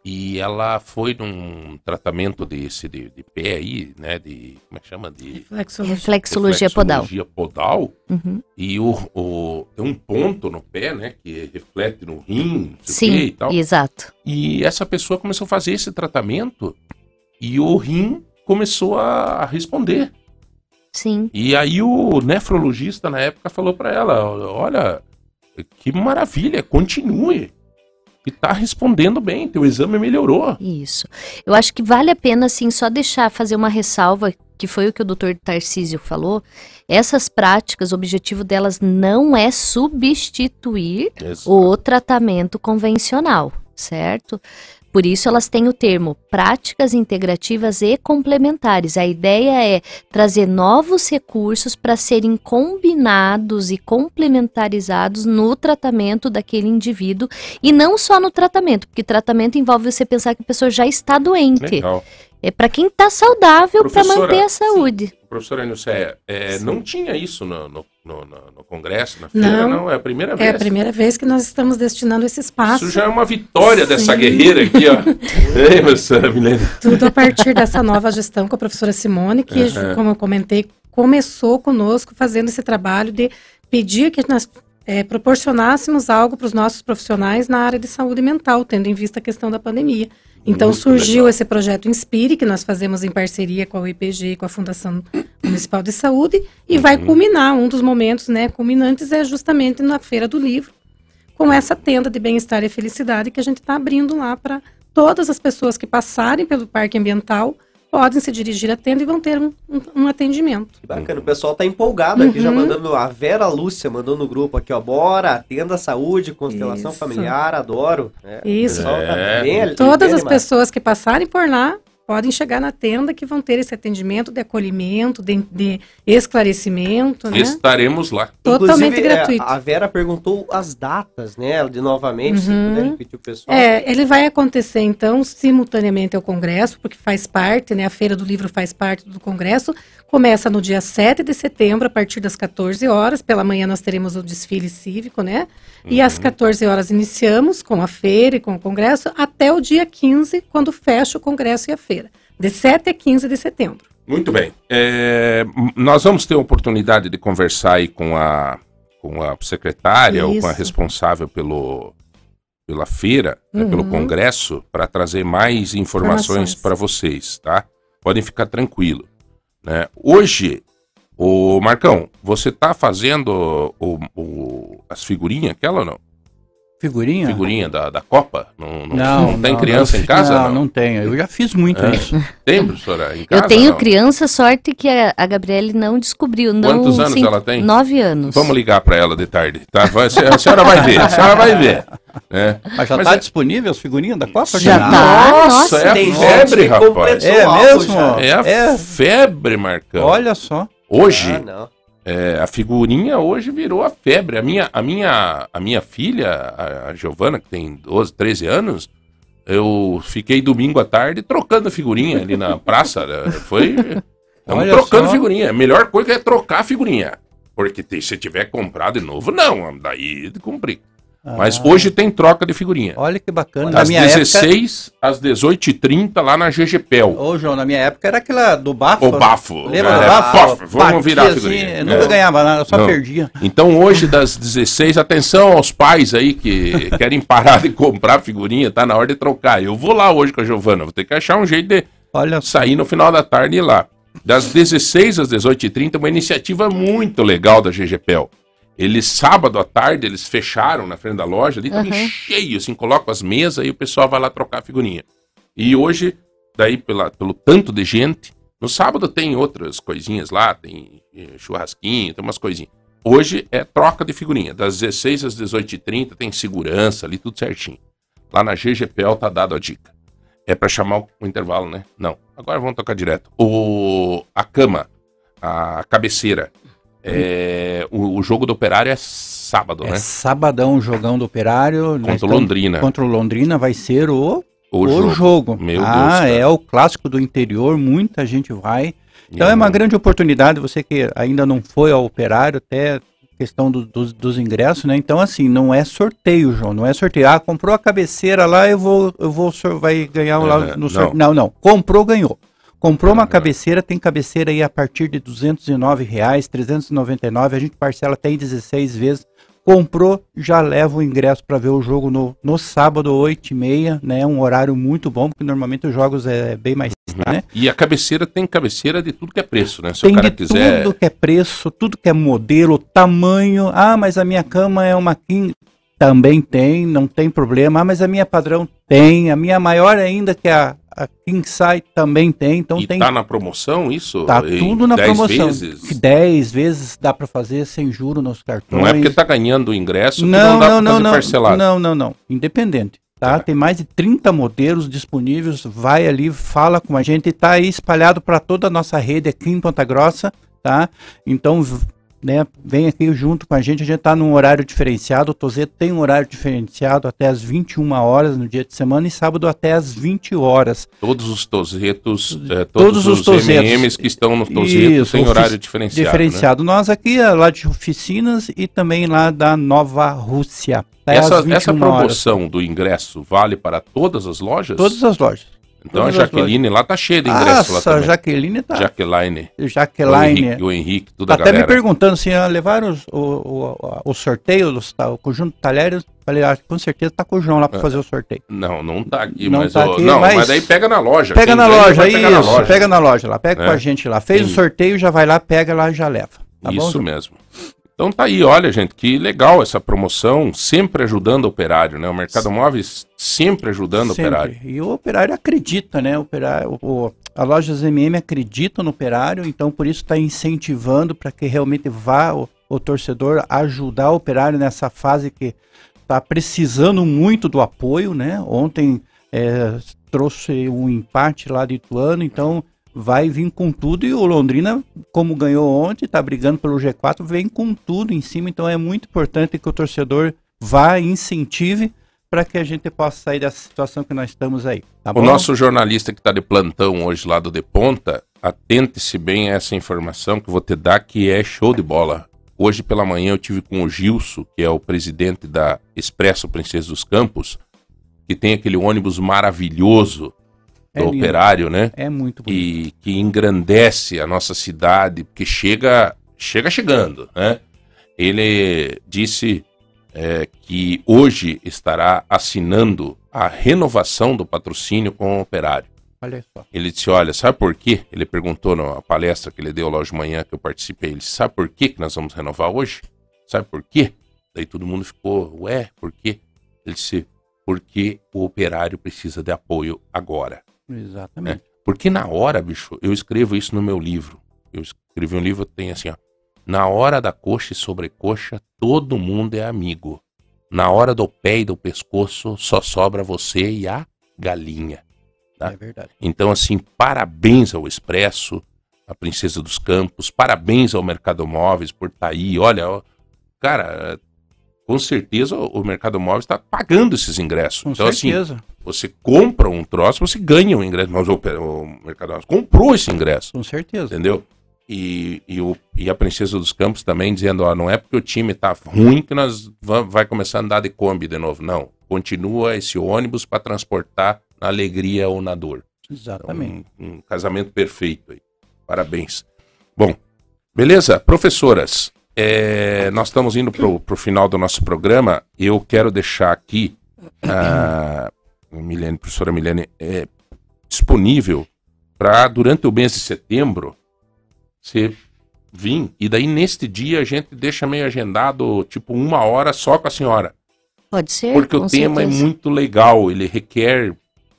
e ela foi num tratamento desse de, de pé aí, né? De. Como é que chama? De. Reflexologia. Reflexologia podal. reflexologia podal. Uhum. E o, o- tem um ponto no pé, né? Que reflete no rim, quê e Sim, tal. exato. E essa pessoa começou a fazer esse tratamento e o rim começou a responder. Sim. E aí o nefrologista na época falou pra ela, olha, que maravilha, continue. E tá respondendo bem, teu exame melhorou. Isso. Eu acho que vale a pena, assim, só deixar, fazer uma ressalva que foi o que o doutor Tarcísio falou, essas práticas, o objetivo delas não é substituir Exato. o tratamento convencional, certo? Por isso elas têm o termo práticas integrativas e complementares. A ideia é trazer novos recursos para serem combinados e complementarizados no tratamento daquele indivíduo e não só no tratamento, porque tratamento envolve você pensar que a pessoa já está doente. Legal. É para quem está saudável para manter a saúde. Professora Nilceia, é, não tinha isso no, no, no, no- congresso, na feira, Não. não? É a primeira É vez. a primeira vez que nós estamos destinando esse espaço. Isso já é uma vitória dessa Sim. guerreira aqui, ó. <laughs> Ei, professora Milena. Tudo a partir dessa nova gestão com a professora Simone, que, Uhum. como eu comentei, começou conosco fazendo esse trabalho de pedir que nós eh, proporcionássemos algo para os nossos profissionais na área de saúde mental, tendo em vista a questão da pandemia. Então Muito surgiu legal. esse projeto Inspire, que nós fazemos em parceria com a UIPG e com a Fundação Municipal de Saúde, e vai Uhum. culminar, um dos momentos né, culminantes é justamente na Feira do Livro, com essa tenda de bem-estar e felicidade que a gente está abrindo lá para todas as pessoas que passarem pelo parque ambiental podem se dirigir à tenda e vão ter um, um- um atendimento. Que bacana, o pessoal tá empolgado aqui, já Uhum. mandando a Vera Lúcia, mandou no grupo aqui, ó, bora, atenda a saúde, constelação Isso. familiar, adoro. É, o Isso. pessoal tá É. bem ali- Todas bem as animado. pessoas que passarem por lá podem chegar na tenda que vão ter esse atendimento de acolhimento, de, de esclarecimento, né? Estaremos lá. Totalmente Inclusive, é, gratuito. a Vera perguntou as datas, né, de novamente, se Uhum. puder repetir o pessoal. É, ele vai acontecer então simultaneamente ao Congresso, porque faz parte, né? A Feira do Livro faz parte do Congresso. Começa no dia 7 de setembro, a partir das 14 horas. Pela manhã nós teremos o desfile cívico, né? E às 14 horas iniciamos com a feira e com o Congresso, até o dia 15, quando fecha o Congresso e a feira. De 7 a 15 de setembro. Muito bem. É, nós vamos ter a oportunidade de conversar aí com a, com a secretária ou com a Isso. responsável pelo, pela feira, né, pelo Uhum. congresso, para trazer mais informações Informações. para vocês, tá? Podem ficar tranquilo. Né? Hoje, o Marcão, você tá fazendo o, o- as figurinhas, aquela ou não? Figurinha? Figurinha da, da Copa? Não, não, Não, não tem não, criança não, em casa? Não, Não, não tenho. Eu já fiz muito É. isso. Tem, professora? Em casa, Eu tenho não? criança, sorte que a, a Gabriele não descobriu. Não, Quantos anos ela tem? Nove anos. Vamos ligar para ela de tarde, tá? Vai- A senhora vai ver, a senhora vai ver. né? Mas já está é- disponível as figurinhas da Copa? Já tá. Nossa, nossa. é a febre, rapaz. É mesmo? já. É a É. febre, Marcão. Olha só. Hoje, Ah, não. É, a figurinha hoje virou a febre. A minha, a minha, a minha filha, a, a Giovana, que tem 12, 13 anos, eu fiquei domingo à tarde trocando figurinha ali na praça. né? Foi. Estamos trocando só. figurinha. A melhor coisa é trocar a figurinha. Porque se tiver comprado de novo, não. Daí complica. Mas Ah, hoje tem troca de figurinha. Olha que bacana. Na Das minha época. 16 às 18h30 lá na GGPEL. Ô, João, na minha época era aquela do bafo. O bafo. Lembra É, do bafo? bafo, Vamos virar a assim, figurinha. eu nunca É. ganhava nada, eu só Não. perdia. Então hoje das 16, atenção aos pais aí que querem parar de comprar figurinha, tá na hora de trocar. Eu vou lá hoje com a Giovana, vou ter que achar um jeito de Olha sair no final da tarde e ir lá. Das 16 às 18h30, uma iniciativa muito legal da GGPEL. Eles, sábado à tarde, eles fecharam na frente da loja, ali tava Aham. cheio, assim, colocam as mesas e o pessoal vai lá trocar figurinha. E hoje, daí pela, pelo tanto de gente, no sábado tem outras coisinhas lá, tem eh, churrasquinho, tem umas coisinhas. Hoje é troca de figurinha, das 16 às 18h30, tem segurança ali, tudo certinho. Lá na GGPL tá dado a dica. É pra chamar o, o intervalo, né? Não. Agora vamos tocar direto. O, a cama, a cabeceira. É, o, o jogo do operário é sábado, É né? sabadão, jogão do operário. nós Contra o estamos- Londrina. Contra Londrina vai ser o, O, o jogo. jogo. Meu Deus, ah, cara. é o clássico do interior, muita gente vai. Então E é uma não- grande oportunidade, você que ainda não foi ao operário, até questão do- dos, dos ingressos, né? Então, assim, não é sorteio, João, não é sorteio. Ah, comprou a cabeceira lá, eu vou, eu vou, vai ganhar É, lá não. no sorteio. Não, não, comprou, ganhou. Comprou uma cabeceira, tem cabeceira aí a partir de 209 reais, 399, a gente parcela até em 16 vezes. Comprou, já leva o ingresso para ver o jogo no, no sábado, 8h30, né? Um horário muito bom, porque normalmente os jogos é bem mais, né? E a cabeceira tem cabeceira de tudo que é preço, né? Se Tem o cara de quiser. tudo que é preço, tudo que é modelo, tamanho. Ah, mas a minha cama é uma king. Também tem, não tem problema. Ah, mas a minha padrão tem. A minha maior ainda, que é a, a King Size também tem, então e tem tá na promoção isso? tá tudo na 10 promoção. vezes? Que 10 vezes dá para fazer sem juro nos cartões. Não é porque tá ganhando o ingresso que não, não dá não, não, fazer não, parcelado. não, não, não, independente. Tá? Tá. Tem mais de 30 modelos disponíveis. Vai ali, fala com a gente. Está aí espalhado para toda a nossa rede aqui em Ponta Grossa, tá? Então, né, vem aqui junto com a gente. A gente está num horário diferenciado. O Tozeto tem um horário diferenciado até as 21 horas no dia de semana e sábado até as 20 horas. Todos os tozetos, é, todos, Todos os os, tozetos. MMs que estão no tozeto têm horário diferenciado. né? diferenciado. Nós aqui é lá de oficinas e também lá da Nova Rússia. Essa, 21 essa horas. promoção do ingresso vale para todas as lojas? Todas as lojas. Então a todas as Jaqueline lá tá cheia de ingresso lá Nossa, também. Jaqueline tá. Jaqueline. O Jaqueline. Henrique, o Henrique, tudo Tá a até galera. me perguntando se ah, levaram os- o, o, o, o sorteio, dos, o conjunto de talheres. Falei, ah, com certeza tá com o João lá para É. fazer o sorteio. Não, não tá aqui, Não mas, tá aqui, não, mas- mas daí pega na loja. Pega na loja, isso, na loja. pega na loja lá, pega É. com a gente lá. Fez o Sim. sorteio, já vai lá, pega lá e já leva. Tá bom? Isso mesmo. Então tá aí, olha, gente, que legal essa promoção, sempre ajudando o operário, né? O mercado móveis sempre ajudando o Sempre. operário. E o operário acredita, né? O operário, o, o- a loja MM acredita no operário, então por isso está incentivando para que realmente vá o, o torcedor ajudar o operário nessa fase que está precisando muito do apoio, né? Ontem é, trouxe um empate lá de Ituano, então vai vir com tudo e o Londrina, como ganhou ontem, está brigando pelo G4, vem com tudo em cima, então é muito importante que o torcedor vá e incentive para que a gente possa sair dessa situação que nós estamos aí. Tá O bom? nosso jornalista que está de plantão hoje lá do De Ponta, atente-se bem a essa informação que eu vou te dar, que é show de bola. Hoje pela manhã eu tive com o Gilson, que é o presidente da Expresso Princesa dos Campos, que tem aquele ônibus maravilhoso do É lindo. operário, né? É muito bonito. e que engrandece a nossa cidade, porque chega, chega chegando, né? Ele disse é, que hoje estará assinando a renovação do patrocínio com o operário. Olha só. Ele disse, olha, sabe por quê? Ele perguntou na palestra que ele deu lá hoje de manhã, que eu participei, ele disse, sabe por quê que nós vamos renovar hoje? Sabe por quê? Daí todo mundo ficou, ué, por quê? Ele disse, porque o operário precisa de apoio agora. Exatamente. Porque na hora, bicho, eu escrevo isso no meu livro. Eu escrevi um livro que tem assim, ó. Na hora da coxa e sobrecoxa, todo mundo é amigo. Na hora do pé e do pescoço, só sobra você e a galinha. tá? É verdade. Então, assim, parabéns ao Expresso, a Princesa dos Campos, parabéns ao Mercado Móveis por estar aí. Olha, ó, cara, com certeza o Mercado Móveis está pagando esses ingressos. Com então, assim, certeza. você compra um troço, você ganha um ingresso. Mas o, o Mercado Móveis comprou esse ingresso, Com certeza. entendeu? E, e, o, e a Princesa dos Campos também dizendo, ó, não é porque o time tá ruim que nós va- vai começar a andar de Kombi de novo. Não, continua esse ônibus para transportar na alegria ou na dor. Então, Exatamente. um, um casamento perfeito aí. Parabéns. Bom, beleza, professoras. É, nós estamos indo pro, pro final do nosso programa. Eu quero deixar aqui a Milene, professora Milene, é, disponível para durante o mês de setembro você vir. E daí neste dia a gente deixa meio agendado, tipo, uma hora só com a senhora. Pode ser? Porque o tema é certeza. muito legal, ele requer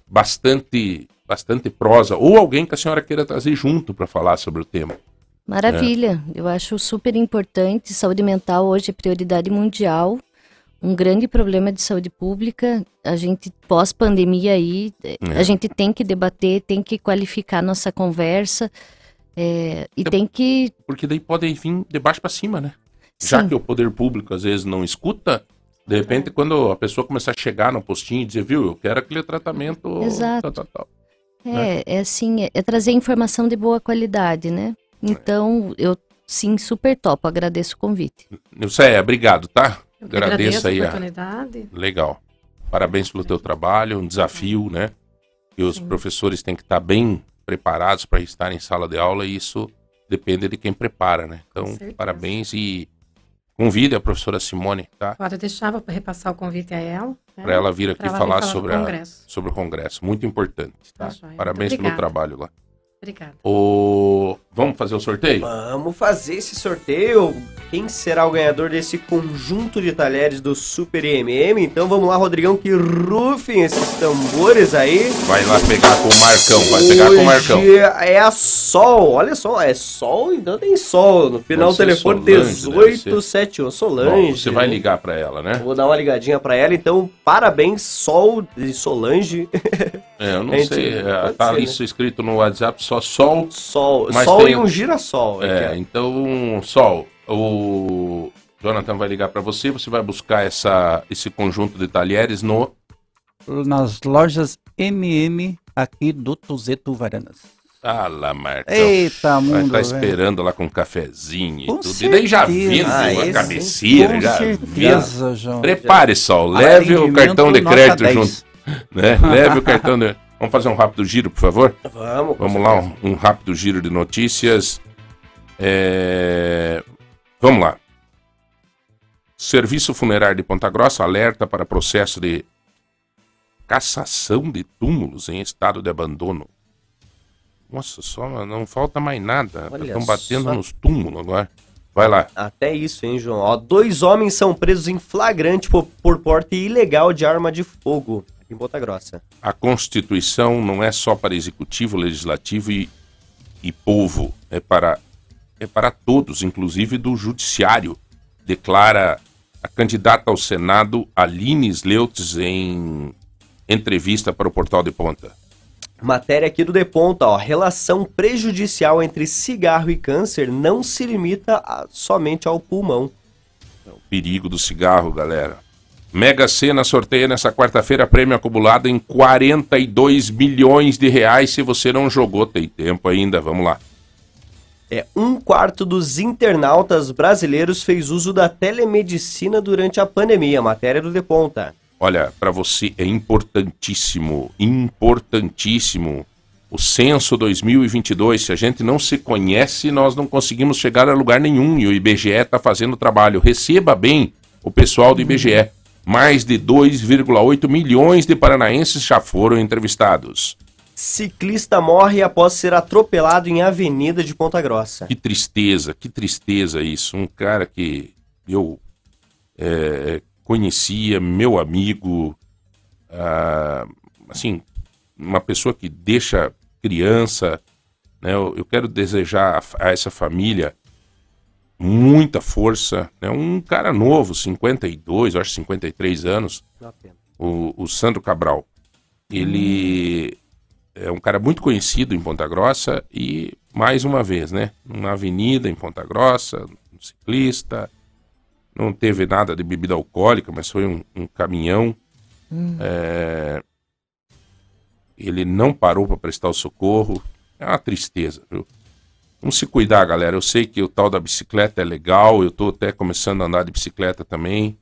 bastante bastante prosa ou alguém que a senhora queira trazer junto para falar sobre o tema. Maravilha, eu acho super importante. Saúde mental hoje é prioridade mundial, um grande problema de saúde pública. A gente, pós-pandemia aí, É. a gente tem que debater, tem que qualificar nossa conversa eh, e tem que. Porque daí pode vir de baixo para cima, né? Já Sim, que o poder público às vezes não escuta, de repente quando a pessoa começar a chegar no postinho e dizer, viu, eu quero aquele tratamento Exato. tal, tal, tal. é, é assim, é, é trazer informação de boa qualidade, né? Então, eu sim, super topo, agradeço o convite. Nilceia, obrigado, tá? Eu Agradeço agradeço aí a a- oportunidade. Legal. Parabéns pelo teu trabalho, um desafio, né? E os professores têm que estar bem preparados para estar em sala de aula e isso depende de quem prepara, né? Então, parabéns e convide a professora Simone, tá? Pode deixar, vou repassar o convite a ela. né? Para ela vir aqui falar falar sobre, a- Congresso. sobre o congresso. Muito importante, tá? Tá. Parabéns Muito pelo obrigada. trabalho lá. Obrigada. O... Vamos fazer o sorteio? Vamos fazer esse sorteio. Quem será o ganhador desse conjunto de talheres do Super IMM? Então vamos lá, Rodrigão, que rufem esses tambores aí. Vai lá pegar com o Marcão, vai pegar com o Marcão. Hoje é a Sol, olha só, é Sol, então tem Sol. No final do ser telefone Solange, deve 1871, Bom, Solange. você vai ligar pra ela, né? Vou dar uma ligadinha pra ela, então parabéns, Sol e Solange. É, eu não <laughs> Gente, sei. é, pode tá ser, isso escrito no WhatsApp, só sol. Sol, Mas Sol tem e um girassol. É, aqui, então, sol. O Jonathan vai ligar pra você, você vai buscar essa, esse conjunto de talheres no. Nas lojas MM aqui do Tuzeto Varanas. Ah lá, Marcão. Eita, Vai mundo, estar velho. esperando lá com um cafezinho e Com tudo. E daí já certeza. vindo Ah, a cabeceira, Com já vindo. certeza, João. Prepare, Sol. Leve o cartão de crédito 10. junto. Né? <laughs> Leve o cartão de. Vamos fazer um rápido giro, por favor? Vamos. Vamos lá, um, um rápido giro de notícias. É, Vamos lá. Serviço Funerário de Ponta Grossa alerta para processo de cassação de túmulos em estado de abandono. Nossa, só não falta mais nada. Olha Estão batendo só. nos túmulos agora. Vai lá. Até isso, hein, João? Ó, dois homens são presos em flagrante por, por porte ilegal de arma de fogo em Ponta Grossa. A Constituição não é só para executivo, legislativo e, e povo, é para, é para todos, inclusive do judiciário, declara a candidata ao Senado Aline Sleutz em entrevista para o Portal de Ponta. Matéria aqui do Deponta, ó. Relação prejudicial entre cigarro e câncer não se limita a- somente ao pulmão. Perigo do cigarro, galera. Mega Sena sorteia nessa quarta-feira prêmio acumulado em 42 milhões de reais. Se você não jogou, tem tempo ainda. Vamos lá. É, um quarto dos internautas brasileiros fez uso da telemedicina durante a pandemia. Matéria do Deponta. Olha, para você é importantíssimo, importantíssimo o censo 2022. Se a gente não se conhece, nós não conseguimos chegar a lugar nenhum e o IBGE está fazendo o trabalho. Receba bem o pessoal do IBGE. Mais de 2,8 milhões de paranaenses já foram entrevistados. Ciclista morre após ser atropelado em avenida de Ponta Grossa. Que tristeza, que tristeza isso. Um cara que eu é, conhecia, meu amigo, ah, assim, uma pessoa que deixa criança. Né? Eu, eu quero desejar a, a essa família muita força. Né? Um cara novo, 52, eu acho 53 anos, o, o Sandro Cabral. Ele é um cara muito conhecido em Ponta Grossa e, mais uma vez, né? Uma avenida em Ponta Grossa, um ciclista, não teve nada de bebida alcoólica, mas foi um, um caminhão. É, Ele não parou para prestar o socorro. É uma tristeza, viu? Vamos se cuidar, galera. Eu sei que o tal da bicicleta é legal, eu tô até começando a andar de bicicleta também.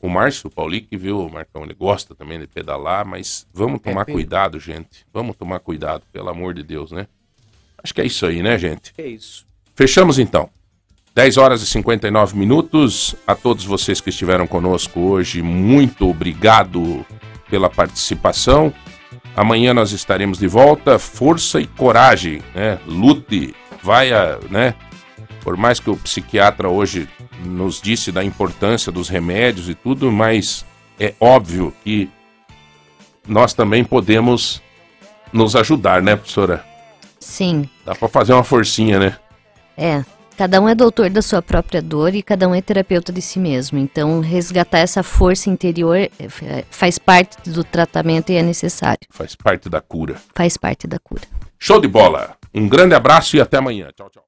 O Márcio Paulic, viu, Marcão? Ele gosta também de pedalar, mas vamos tomar bem- cuidado, gente. Vamos tomar cuidado, pelo amor de Deus, né? Acho que é isso aí, né, gente? Que isso. Fechamos então. 10 horas e 59 minutos. A todos vocês que estiveram conosco hoje, muito obrigado pela participação. Amanhã nós estaremos de volta. Força e coragem, né? Lute, vai, a, né? Por mais que o psiquiatra hoje nos disse da importância dos remédios e tudo, mas é óbvio que nós também podemos nos ajudar, né, professora? Sim, Dá para fazer uma forcinha, né? é. Cada um é doutor da sua própria dor e cada um é terapeuta de si mesmo. Então, resgatar essa força interior é, faz parte do tratamento e é necessário. Faz parte da cura. Faz parte da cura. Show de bola. Um grande abraço e até amanhã. Tchau, tchau.